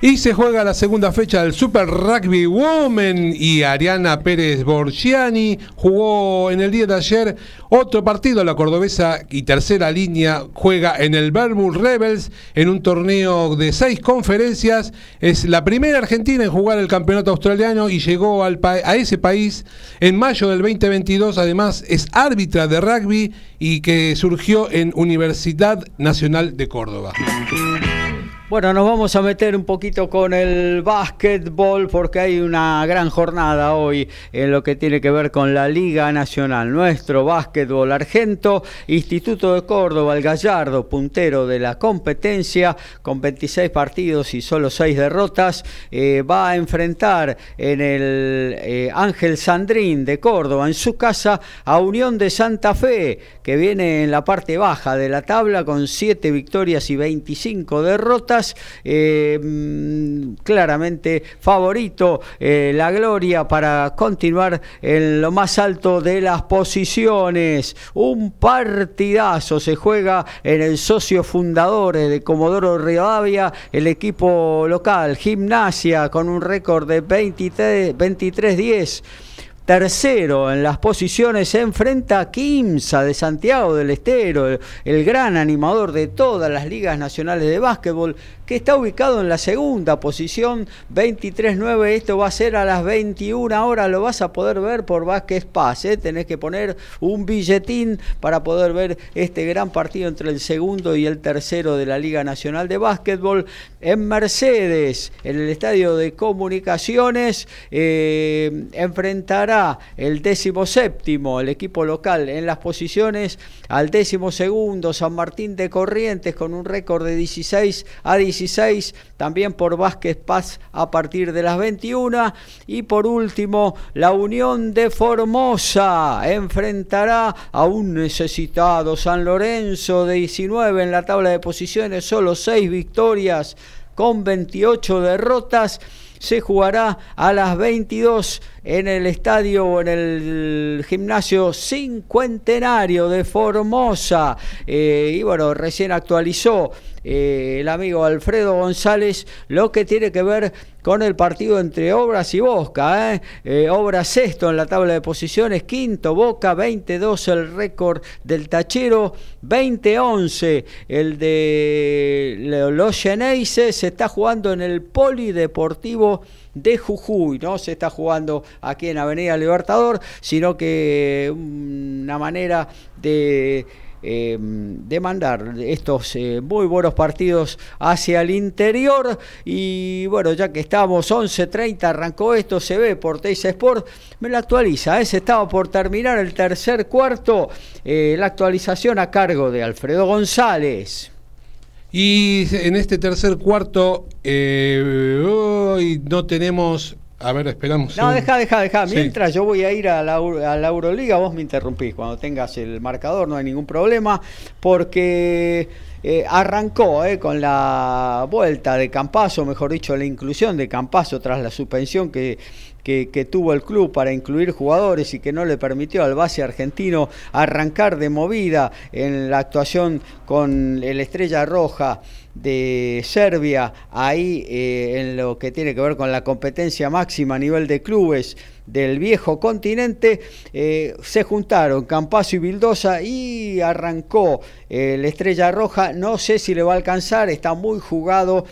Y se juega la segunda fecha del Super Rugby Women y Ariana Pérez Borgiani jugó en el día de ayer otro partido. La cordobesa y tercera línea juega en el Vermouth Rebels en un torneo de seis conferencias. Es la primera argentina en jugar el campeonato australiano y llegó al a ese país en mayo del 2022. Además es árbitra de rugby y que surgió en Universidad Nacional de Córdoba. Bueno, nos vamos a meter un poquito con el básquetbol porque hay una gran jornada hoy en lo que tiene que ver con la Liga Nacional. Nuestro básquetbol argento, Instituto de Córdoba, el Gallardo, puntero de la competencia, con 26 partidos y solo 6 derrotas, eh, va a enfrentar en el eh, Ángel Sandrín de Córdoba, en su casa, a Unión de Santa Fe, que viene en la parte baja de la tabla con 7 victorias y 25 derrotas eh, mm, claramente favorito eh, la gloria para continuar en lo más alto de las posiciones. Un partidazo se juega en el socio fundador de Comodoro Rivadavia, el equipo local, Gimnasia, con un récord de 23-10. Tercero en las posiciones se enfrenta a Kimsa de Santiago del Estero, el, gran animador de todas las ligas nacionales de básquetbol, que está ubicado en la segunda posición, 23-9. Esto va a ser a las 21 horas, lo vas a poder ver por Vázquez Paz. ¿eh? Tenés que poner un billetín para poder ver este gran partido entre el segundo y el tercero de la Liga Nacional de Básquetbol en Mercedes, en el Estadio de Comunicaciones. Eh, enfrentará el décimo séptimo, el equipo local en las posiciones, al décimo segundo, San Martín de Corrientes, con un récord de 16 a 17 también por Vázquez Paz a partir de las 21. Y por último, la Unión de Formosa enfrentará a un necesitado San Lorenzo de 19 en la tabla de posiciones, solo 6 victorias con 28 derrotas se jugará a las 22 en el estadio o en el gimnasio cincuentenario de Formosa. Eh, y bueno, recién actualizó eh, el amigo Alfredo González lo que tiene que ver con el partido entre Obras y Bosca. ¿eh? Eh, Obras sexto en la tabla de posiciones, quinto Boca, 22 el récord del Tachero, 20-11 el de los Geneises, se está jugando en el Polideportivo de Jujuy, no se está jugando aquí en Avenida Libertador, sino que una manera de eh, demandar estos eh, muy buenos partidos hacia el interior. Y bueno, ya que estamos 11.30, arrancó esto, se ve por Teis Sport, me lo actualiza. ¿eh? Se estaba por terminar el tercer cuarto, eh, la actualización a cargo de Alfredo González. Y en este tercer cuarto, hoy no tenemos A ver, esperamos. No, deja, deja, deja. Mientras yo voy a ir a la, a la, Euroliga, vos me interrumpís. Cuando tengas el marcador no hay ningún problema, porque eh, arrancó eh, con la vuelta de Campaso, mejor dicho, la inclusión de Campaso tras la suspensión que, que, tuvo el club para incluir jugadores y que no le permitió al base argentino arrancar de movida en la actuación con el Estrella Roja de Serbia, ahí eh, en lo que tiene que ver con la competencia máxima a nivel de clubes del viejo continente, eh, se juntaron Campaso y Vildosa y arrancó eh, la Estrella Roja. No sé si le va a alcanzar, está muy jugado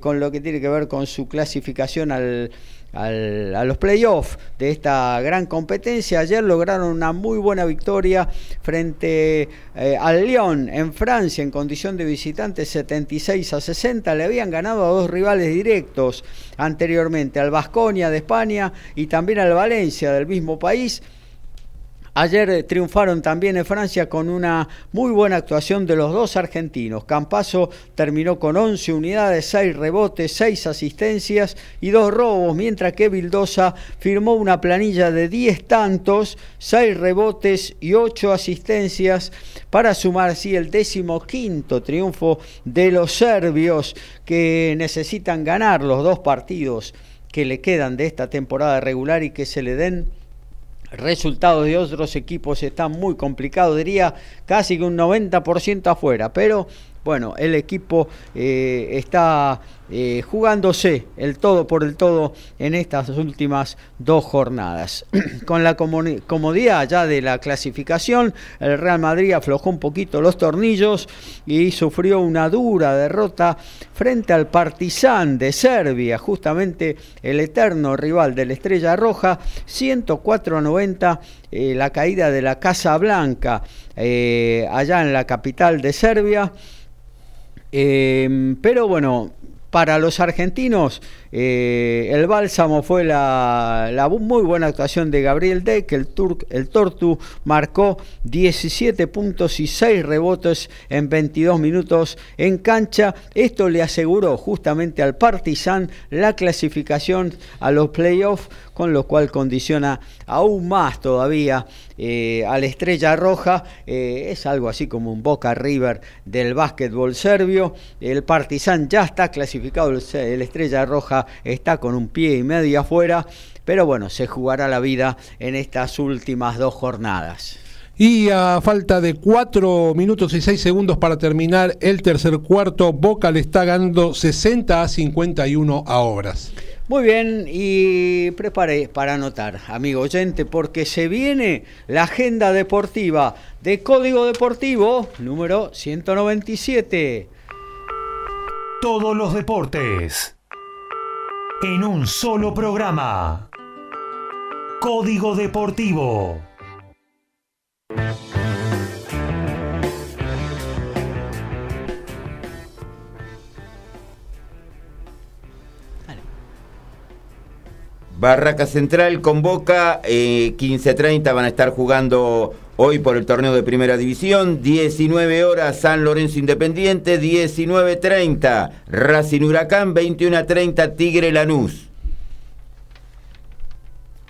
con lo que tiene que ver con su clasificación al a los playoffs de esta gran competencia. Ayer lograron una muy buena victoria frente eh, al Lyon en Francia en condición de visitante 76 a 60. Le habían ganado a dos rivales directos anteriormente, al Vasconia de España y también al Valencia del mismo país. Ayer eh, triunfaron también en Francia con una muy buena actuación de los dos argentinos. Campaso terminó con 11 unidades, 6 rebotes, 6 asistencias y 2 robos, mientras que Vildosa firmó una planilla de 10 tantos, 6 rebotes y 8 asistencias para sumar así el décimo quinto triunfo de los serbios que necesitan ganar los dos partidos que le quedan de esta temporada regular y que se le den resultados de otros equipos están muy complicados, diría casi que un 90% afuera, pero bueno, el equipo eh, está eh, jugándose el todo por el todo en estas últimas dos jornadas. Con la comodidad ya de la clasificación, el Real Madrid aflojó un poquito los tornillos y sufrió una dura derrota frente al Partizan de Serbia, justamente el eterno rival de la Estrella Roja, 104-90 eh, la caída de la Casa Blanca allá en la capital de Serbia. pero bueno, para los argentinos, eh, el bálsamo fue la, muy buena actuación de Gabriel Deck, el, el Tortu marcó 17 puntos y 6 rebotes en 22 minutos en cancha. Esto le aseguró justamente al Partizan la clasificación a los playoffs, con lo cual condiciona aún más todavía eh, a la Estrella Roja. Eh, es algo así como un Boca River del básquetbol serbio. El Partizan ya está clasificado, el Estrella Roja está con un pie y medio afuera, pero bueno, se jugará la vida en estas últimas dos jornadas. Y a falta de 4 minutos y 6 segundos para terminar el tercer cuarto, Boca le está ganando 60 a 51 a Obras. Muy bien, y prepare para anotar, amigo oyente, porque se viene la agenda deportiva de Código Deportivo número 197. Todos los deportes en un solo programa. Código Deportivo. Barraca Central convoca, eh, 15.30 van a estar jugando hoy por el torneo de Primera División, 19 horas San Lorenzo Independiente, 19.30 Racing Huracán, 21.30 Tigre Lanús.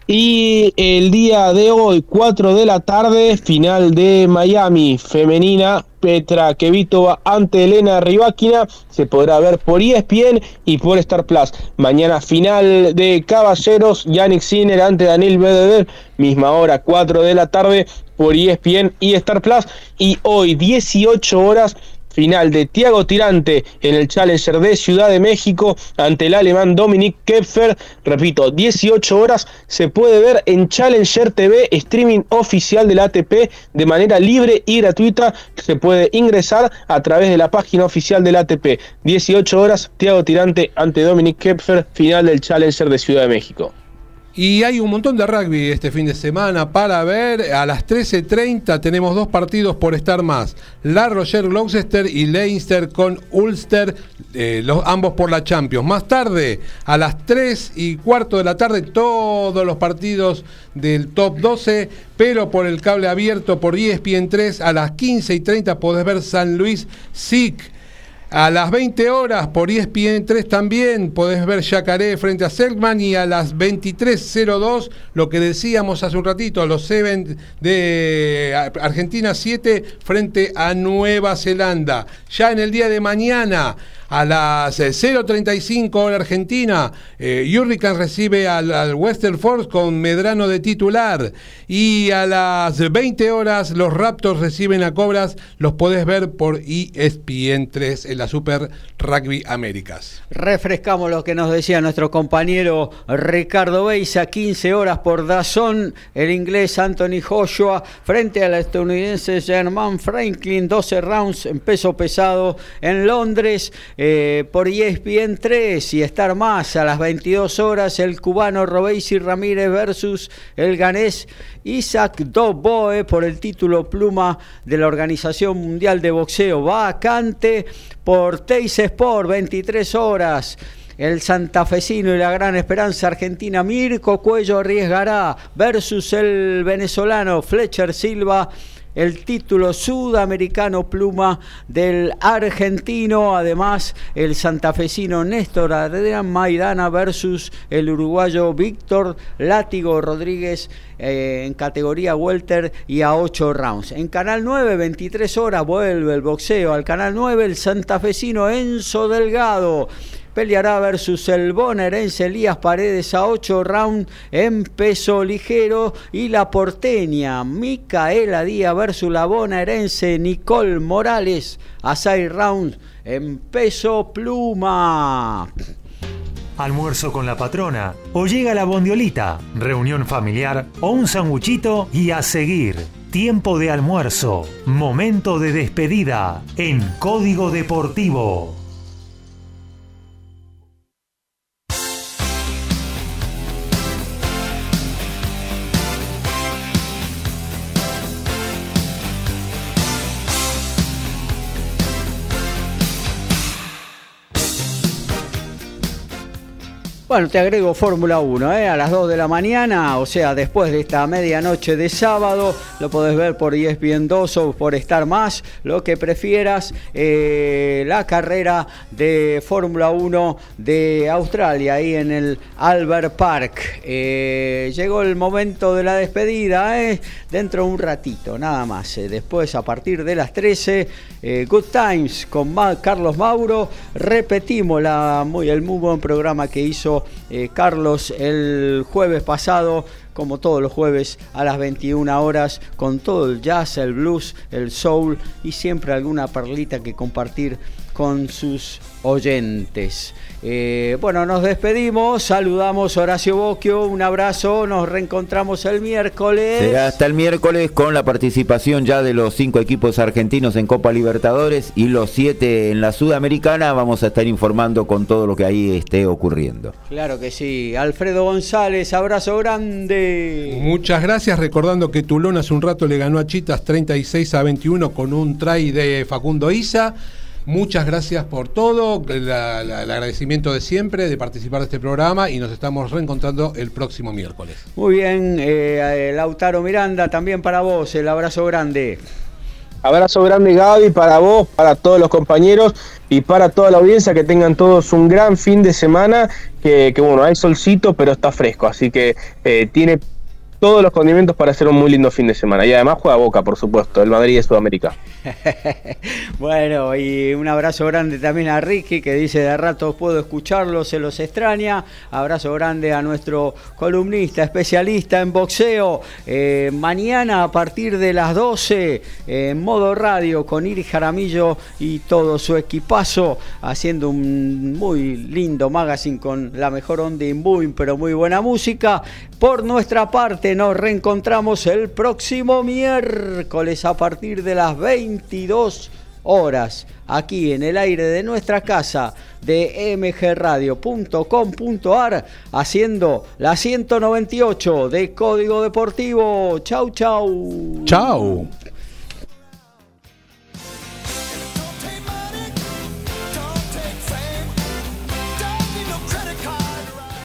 Y el día de hoy, 4 de la tarde, final de Miami femenina, Petra Kevitova ante Elena Rybakina, se podrá ver por ESPN y por Star Plus. Mañana final de Caballeros, Yannick Sinner ante Daniel Bederer, misma hora, 4 de la tarde por ESPN y Star Plus. Y hoy, 18 horas, final de Tiago Tirante en el Challenger de Ciudad de México ante el alemán Dominic Kepfer. Repito, 18 horas se puede ver en Challenger TV, streaming oficial del ATP de manera libre y gratuita. Se puede ingresar a través de la página oficial del ATP. 18 horas, Tiago Tirante ante Dominic Kepfer, final del Challenger de Ciudad de México. Y hay un montón de rugby este fin de semana para ver. A las 13.30 tenemos dos partidos por estar más. La Roger Gloucester y Leinster con Ulster, eh, los, ambos por la Champions. Más tarde, a las 3 y cuarto de la tarde, todos los partidos del top 12, pero por el cable abierto por ESPN 3 a las 15 y 30 podés ver San Luis SIC A las 20 horas por ESPN 3 también podés ver Yacaré frente a Selkman y a las 23.02 lo que decíamos hace un ratito, los Seven de Argentina 7 frente a Nueva Zelanda. Ya en el día de mañana a las 0.35 eh, hora argentina, eh, Hurricane recibe al, Western Force con Medrano de titular. Y a las 20 horas los Raptors reciben a Cobras. Los podés ver por ESPN 3 en la Super Rugby Américas. Refrescamos lo que nos decía nuestro compañero Ricardo Beisa. 15 horas por Dazón. El inglés Anthony Joshua frente al estadounidense German Franklin. 12 rounds en peso pesado en Londres. Eh, por ESPN 3 y estar más a las 22 horas el cubano Robesi Ramírez versus el ganés Isaac Doboe por el título pluma de la Organización Mundial de Boxeo. Vacante por Teis Sport 23 horas. El santafesino y la gran esperanza argentina Mirko Cuello arriesgará versus el venezolano Fletcher Silva el título sudamericano pluma del argentino, además el santafesino Néstor Adrián Maidana versus el uruguayo Víctor Látigo Rodríguez eh, en categoría welter y a 8 rounds. En Canal 9, 23 horas, vuelve el boxeo al Canal 9, el santafesino Enzo Delgado peleará versus el bonaerense Elías Paredes a 8 rounds en peso ligero y la porteña Micaela Díaz versus la bonaerense Nicole Morales a 6 rounds en peso pluma. Almuerzo con la patrona o llega la bondiolita, reunión familiar o un sanguchito y a seguir. Tiempo de almuerzo, momento de despedida en Código Deportivo. Bueno, te agrego Fórmula 1, ¿eh? a las 2 de la mañana, o sea, después de esta medianoche de sábado, lo podés ver por ESPN 2 o por Star Más, lo que prefieras, eh, la carrera de Fórmula 1 de Australia, ahí en el Albert Park. Eh, llegó el momento de la despedida, dentro de un ratito, nada más. después, a partir de las 13, Good Times con Carlos Mauro, repetimos la, muy, el muy buen programa que hizo eh, Carlos el jueves pasado, como todos los jueves a las 21 horas, con todo el jazz, el blues, el soul y siempre alguna perlita que compartir con sus oyentes. Eh, bueno, nos despedimos, saludamos Horacio Bocchio, un abrazo, nos reencontramos el miércoles. Será hasta el miércoles con la participación ya de los cinco equipos argentinos en Copa Libertadores y los siete en la Sudamericana. Vamos a estar informando con todo lo que ahí esté ocurriendo. Claro que sí. Alfredo González, abrazo grande. Muchas gracias, recordando que Tulón hace un rato le ganó a Chitas 36 a 21 con un try de Facundo Isa. Muchas gracias por todo, el agradecimiento de siempre de participar de este programa y nos estamos reencontrando el próximo miércoles. Muy bien, eh, Lautaro Miranda, también para vos, el abrazo grande. Abrazo grande Gaby para vos, para todos los compañeros y para toda la audiencia, que tengan todos un gran fin de semana, que, bueno, hay solcito pero está fresco, así que eh, tiene todos los condimentos para hacer un muy lindo fin de semana. Y además juega Boca, por supuesto, el Madrid de Sudamérica. bueno, y un abrazo grande también a Ricky, que dice de rato puedo escucharlo, se los extraña. Abrazo grande a nuestro columnista, especialista en boxeo. Eh, mañana a partir de las 12, en modo radio, con Iri Jaramillo y todo su equipazo, haciendo un muy lindo magazine con la mejor onda y muy, pero muy buena música. Por nuestra parte, nos reencontramos el próximo miércoles a partir de las 22 horas aquí en el aire de nuestra casa de mgradio.com.ar haciendo la 198 de Código Deportivo. Chau, chau. Chau.